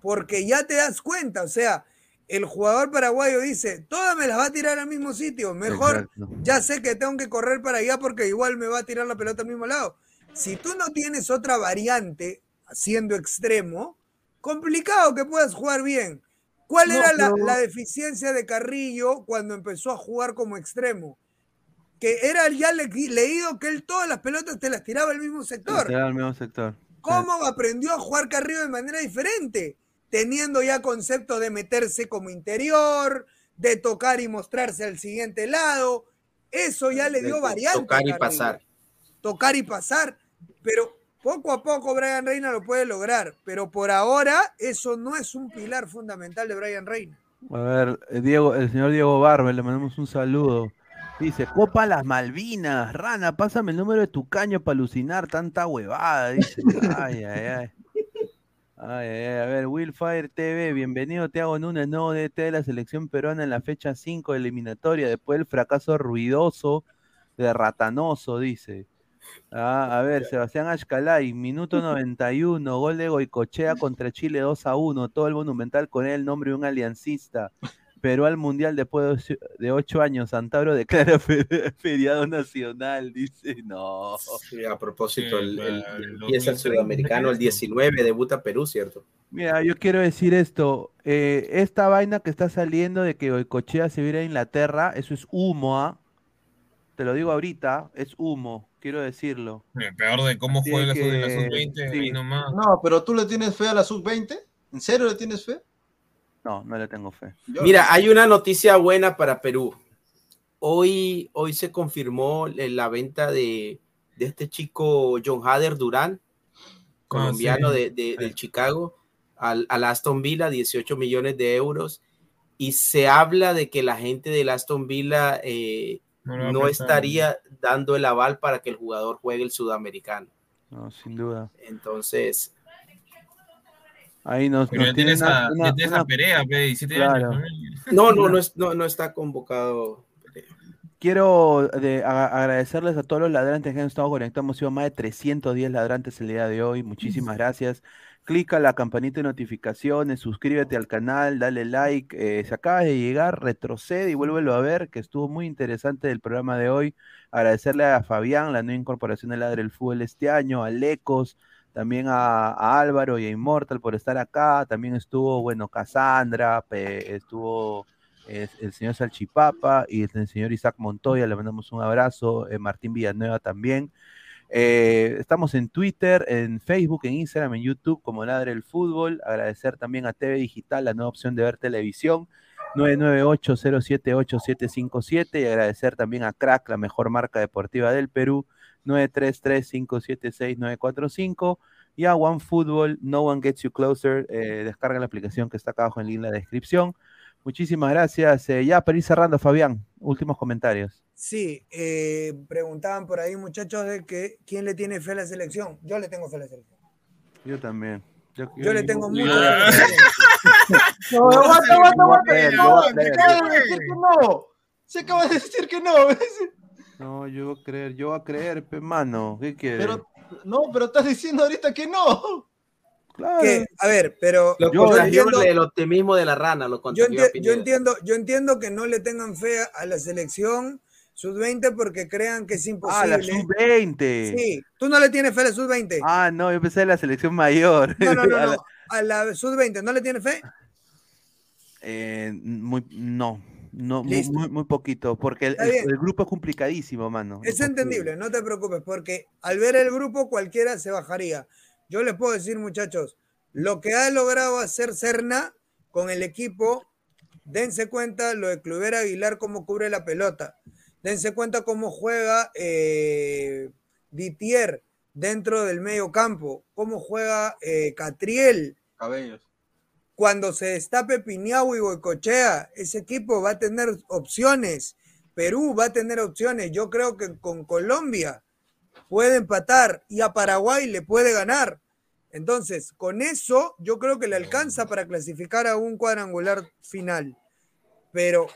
Porque ya te das cuenta, o sea, el jugador paraguayo dice, todas me las va a tirar al mismo sitio, mejor Exacto. ya sé que tengo que correr para allá porque igual me va a tirar la pelota al mismo lado. Si tú no tienes otra variante haciendo extremo, complicado que puedas jugar bien. ¿Cuál No, era la, deficiencia de Carrillo cuando empezó a jugar como extremo? Que era ya le- leído que él todas las pelotas te las tiraba al mismo sector. El mismo sector. ¿Cómo aprendió a jugar Carrillo de manera diferente? Teniendo ya concepto de meterse como interior, de tocar y mostrarse al siguiente lado. Eso ya le dio variante. Tocar y pasar. Tocar y pasar. Pero poco a poco Brian Reina lo puede lograr. Pero por ahora eso no es un pilar fundamental de Brian Reina. A ver, eh, Diego, el señor Diego Barber, le mandamos un saludo. Dice, Copa las Malvinas, Rana, pásame el número de tu caño para alucinar tanta huevada. Dice, ay, ay, ay. Ay, ay. A ver, Willfire TV, bienvenido, te hago Núñez, nuevo DT de la selección peruana en la fecha 5 de eliminatoria, después del fracaso ruidoso de Ratanoso, dice. Ah, a ver, Sebastián Ashkalay, minuto 91, gol de Goicochea contra Chile 2 a 1, todo el monumental con el nombre de un aliancista. Perú al Mundial después de ocho- de ocho años, Santabro declara fe- feriado nacional, dice, no. Sí, a propósito, el, el- claro, empieza el 2030 sudamericano el 19, debuta Perú, ¿cierto? Mira, yo quiero decir esto, eh, esta vaina que está saliendo de que Goicochea se viera a Inglaterra, eso es humo, ¿ah? Te lo digo ahorita, es humo, quiero decirlo. Peor de cómo Así eso de la que- sub-20, sí. ahí nomás. No, pero tú le tienes fe a la sub-20. ¿En serio le tienes fe? No, no le tengo fe. Mira, hay una noticia buena para Perú. Hoy, hoy se confirmó la venta de, de este chico John Hader Durán, colombiano Ah, sí. de, de- del Chicago, al, al Aston Villa, 18 millones de euros. Y se habla de que la gente del Aston Villa eh, No no estaría dando el aval para que el jugador juegue el sudamericano. No, sin duda. Entonces, Ahí nos, Pero nos ya tienes a, una- ya una- a Perea, pe, 17 Claro. años. no, no, no, es- no, no está convocado. Quiero de- a- agradecerles a todos los ladrantes que han estado conectados. Hemos sido más de 310 ladrantes el día de hoy. Muchísimas gracias. Clica la campanita de notificaciones, suscríbete al canal, dale like. Eh, si acabas de llegar, retrocede y vuélvelo a ver, que estuvo muy interesante el programa de hoy. Agradecerle a Fabián, la nueva incorporación de Ladre del Fútbol este año, a Lecos, también a, Álvaro y a Immortal por estar acá. También estuvo, bueno, Cassandra, estuvo el señor Salchipapa y el señor Isaac Montoya, le mandamos un abrazo, eh, Martín Villanueva también. Eh, estamos en Twitter, en Facebook, en Instagram, en YouTube como Ladre el Fútbol. Agradecer también a TV Digital, la nueva opción de ver televisión. 998-078-757 y agradecer también a Crack, la mejor marca deportiva del Perú, 933-576-945. y a OneFootball, No One Gets You Closer. Eh, descarga la aplicación que está acá abajo en link en la descripción. Muchísimas gracias. Eh, ya para ir cerrando, Fabián, últimos comentarios. Sí, eh, preguntaban por ahí, muchachos, de que quién le tiene fe a la selección. Yo le tengo fe a la selección. Yo también. Yo le tengo yo- mucho yo- fe a la selección. No, aguanta, aguanta, aguanta. Yo No, voy a se acaba de decir que no. Se acaba de decir que no. No, yo voy a creer, yo voy a creer, pe, mano. ¿Qué quieres? Pero, no, pero estás diciendo ahorita que no. Claro. Que, a ver, pero Lo yo entiendo- el optimismo de la rana, lo yo, enti- yo entiendo, yo entiendo que no le tengan fe a la selección sub-20 porque crean que es Ah, imposible. la sub-20. Sí, tú no le tienes fe a la sub-20. Ah, no, yo pensé en la selección mayor. No, no, no, A la- no. A la sub-20, ¿no le tienes fe? Eh, muy, no, no, muy, muy, muy poquito, porque el, grupo es complicadísimo, mano. Es entendible, no te preocupes, porque al ver el grupo cualquiera se bajaría. Yo les puedo decir, muchachos, lo que ha logrado hacer Cerna con el equipo, dense cuenta lo de Cluber Aguilar, cómo cubre la pelota. Dense cuenta cómo juega eh, Ditier dentro del medio campo, cómo juega eh, Catriel. Cabellos. Cuando se destape Piñau y Goicochea, ese equipo va a tener opciones. Perú va a tener opciones. Yo creo que con Colombia puede empatar y a Paraguay le puede ganar. Entonces, con eso yo creo que le alcanza para clasificar a un cuadrangular final. Pero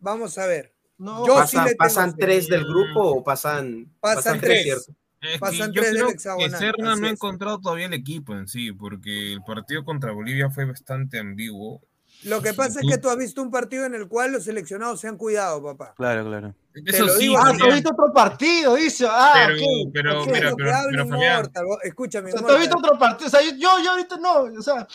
vamos a ver. No, Yo sí ¿Pasan, le tengo pasan tres del grupo o pasan, Pasan tres, tres. Es Pasan yo tres del creo que hexagonal, Serna no ha encontrado todavía el equipo en sí, porque el partido contra Bolivia fue bastante ambiguo. Lo que pasa es que tú has visto un partido en el cual los seleccionados se han cuidado, papá. Claro, claro. Te Eso lo sí, digo Ah, así. ¿tú has visto otro partido? Dice. Ah, Pero- ok, pero- ok. pero- pero. Inmortal, vos- escúchame, O sea, ¿tú has visto otro partido? O sea, yo, yo ahorita no, o sea,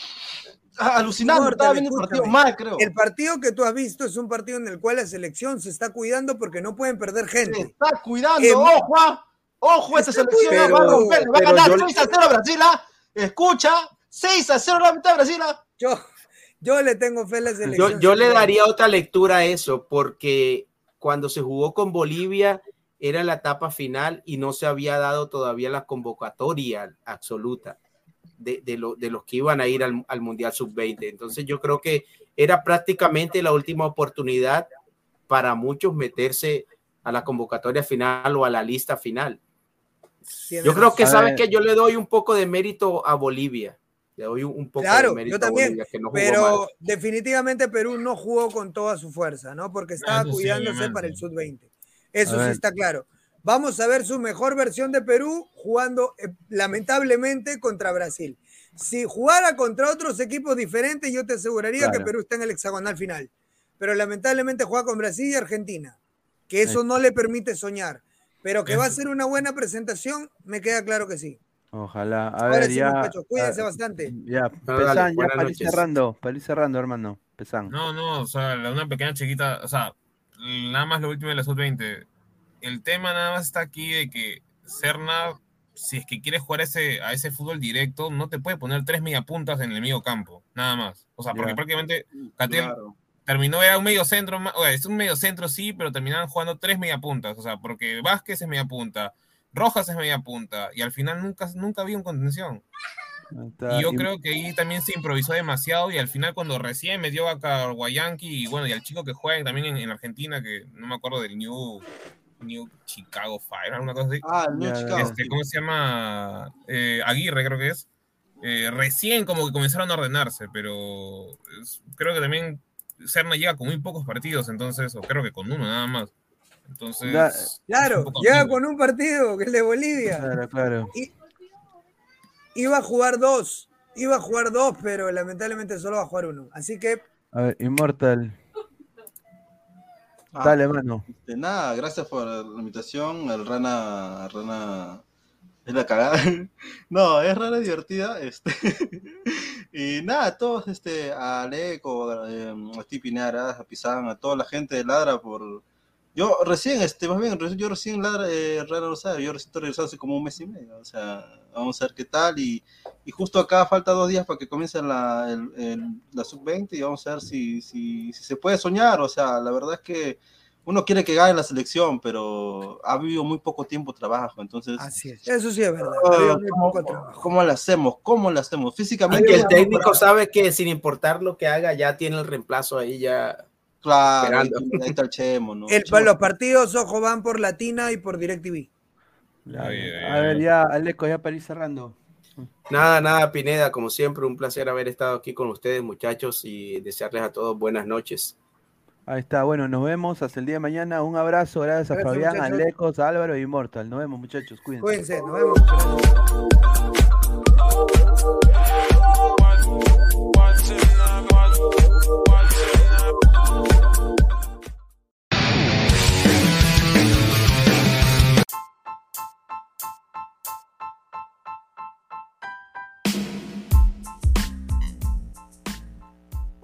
ah, alucinando, Inmortal, estaba viendo el partido mal, creo. El partido que tú has visto es un partido en el cual la selección se está cuidando porque no pueden perder Se gente. está cuidando, Eh, ojo, ah, ojo, esta selección cuidando. va a romper, va a Pero ganar yo- 6 a 0 a Brasil, ah. Escucha, 6 a 0 la mitad de Brasil, ah. Yo, yo le tengo fe a la Yo, selección. yo le sí, daría otra lectura a eso, porque cuando se jugó con Bolivia era la etapa final y no se había dado todavía la convocatoria absoluta de, de, lo- de los que iban a ir al, al Mundial Sub-20. Entonces yo creo que era prácticamente la última oportunidad para muchos meterse a la convocatoria final o a la lista final. Yo creo que, ¿sabes que Yo le doy un poco de mérito a Bolivia. Le doy un, poco de mérito yo también, a Bolivia, que no jugó pero mal. definitivamente Perú no jugó con toda su fuerza, ¿no? Porque estaba Eso cuidándose para el sub-20. Eso sí está claro. Vamos a ver su mejor versión de Perú jugando eh, lamentablemente contra Brasil. Si jugara contra otros equipos diferentes, yo te aseguraría que. Perú está en el hexagonal final. Pero lamentablemente juega con Brasil y Argentina, que eso no le permite soñar. Pero que va a ser una buena presentación, me queda claro que sí. Ojalá. A Ahora ver, sí, ya. muchachos, cuídense ah, bastante. Ya, dale, Pesan, ya para ir cerrando, para ir cerrando, hermano. Pesan. No, no, o sea, una pequeña chiquita, o sea, nada más lo último de la sub-20. El tema nada más está aquí de que Serna, si es que quiere jugar ese, a ese fútbol directo, no te puede poner tres mediapuntas en el medio campo, nada más. O sea, porque Ya. prácticamente Catel Claro. Terminó, era un medio centro, o sea, es un medio centro sí, pero terminaban jugando tres mediapuntas, o sea, porque Vázquez es media punta, Rojas es media punta, y al final nunca, nunca había un contención. Está. Y yo Y- creo que ahí también se improvisó demasiado y al final cuando recién metió a Guayanqui y bueno, y al chico que juega también en, en Argentina, que no me acuerdo del New, New Chicago Fire, alguna cosa así. Ah, el New Ya, Chicago. Este, ¿Cómo se llama? Eh, Aguirre creo que es. Eh, recién como que comenzaron a ordenarse, pero es- creo que también Serna llega con muy pocos partidos, entonces, o creo que con uno nada más. Entonces, Da- Claro, llega con un partido que es el de Bolivia. Claro, claro. Iba a jugar dos, iba a jugar dos, pero lamentablemente solo va a jugar uno. Así que A ver, Immortal. Ah, Dale, mano. De nada, gracias por la invitación. El Rana, Rana es la cagada. No, es Rana divertida. Este. Y nada, todos, este, a Aleco, a Steve Pinara, a Pizán, a toda la gente de Ladra por. Yo recién, este, más bien, yo recién Ladra, eh, Rana lo sabe, yo recién regresado hace como un mes y medio. O sea, vamos a ver qué tal. Y, y justo acá falta dos días para que comience la, el- la sub-20 y vamos a ver si, si, si se puede soñar. O sea, la verdad es que uno quiere que gane la selección, pero ha habido muy poco tiempo de trabajo, entonces... Así es, eso sí es verdad. Muy ¿cómo, lo hacemos? ¿Cómo lo hacemos? Físicamente... que el ya- técnico sabe que sin importar lo que haga, ya tiene el reemplazo ahí ya Claro, ahí, esperando. ahí está el Chemo, ¿no? El, Chemo- los partidos, ojo, van por Latina y por DirecTV. A ver, ya, Aleco, ya para ir cerrando. Nada, nada, Pineda, como siempre, un placer haber estado aquí con ustedes, muchachos, y desearles a todos buenas noches. Ahí está, bueno, nos vemos hasta el día de mañana. Un abrazo, gracias a Fabián, muchachos. Alecos, Álvaro y Immortal. Nos vemos, muchachos, cuídense. Cuídense, nos vemos.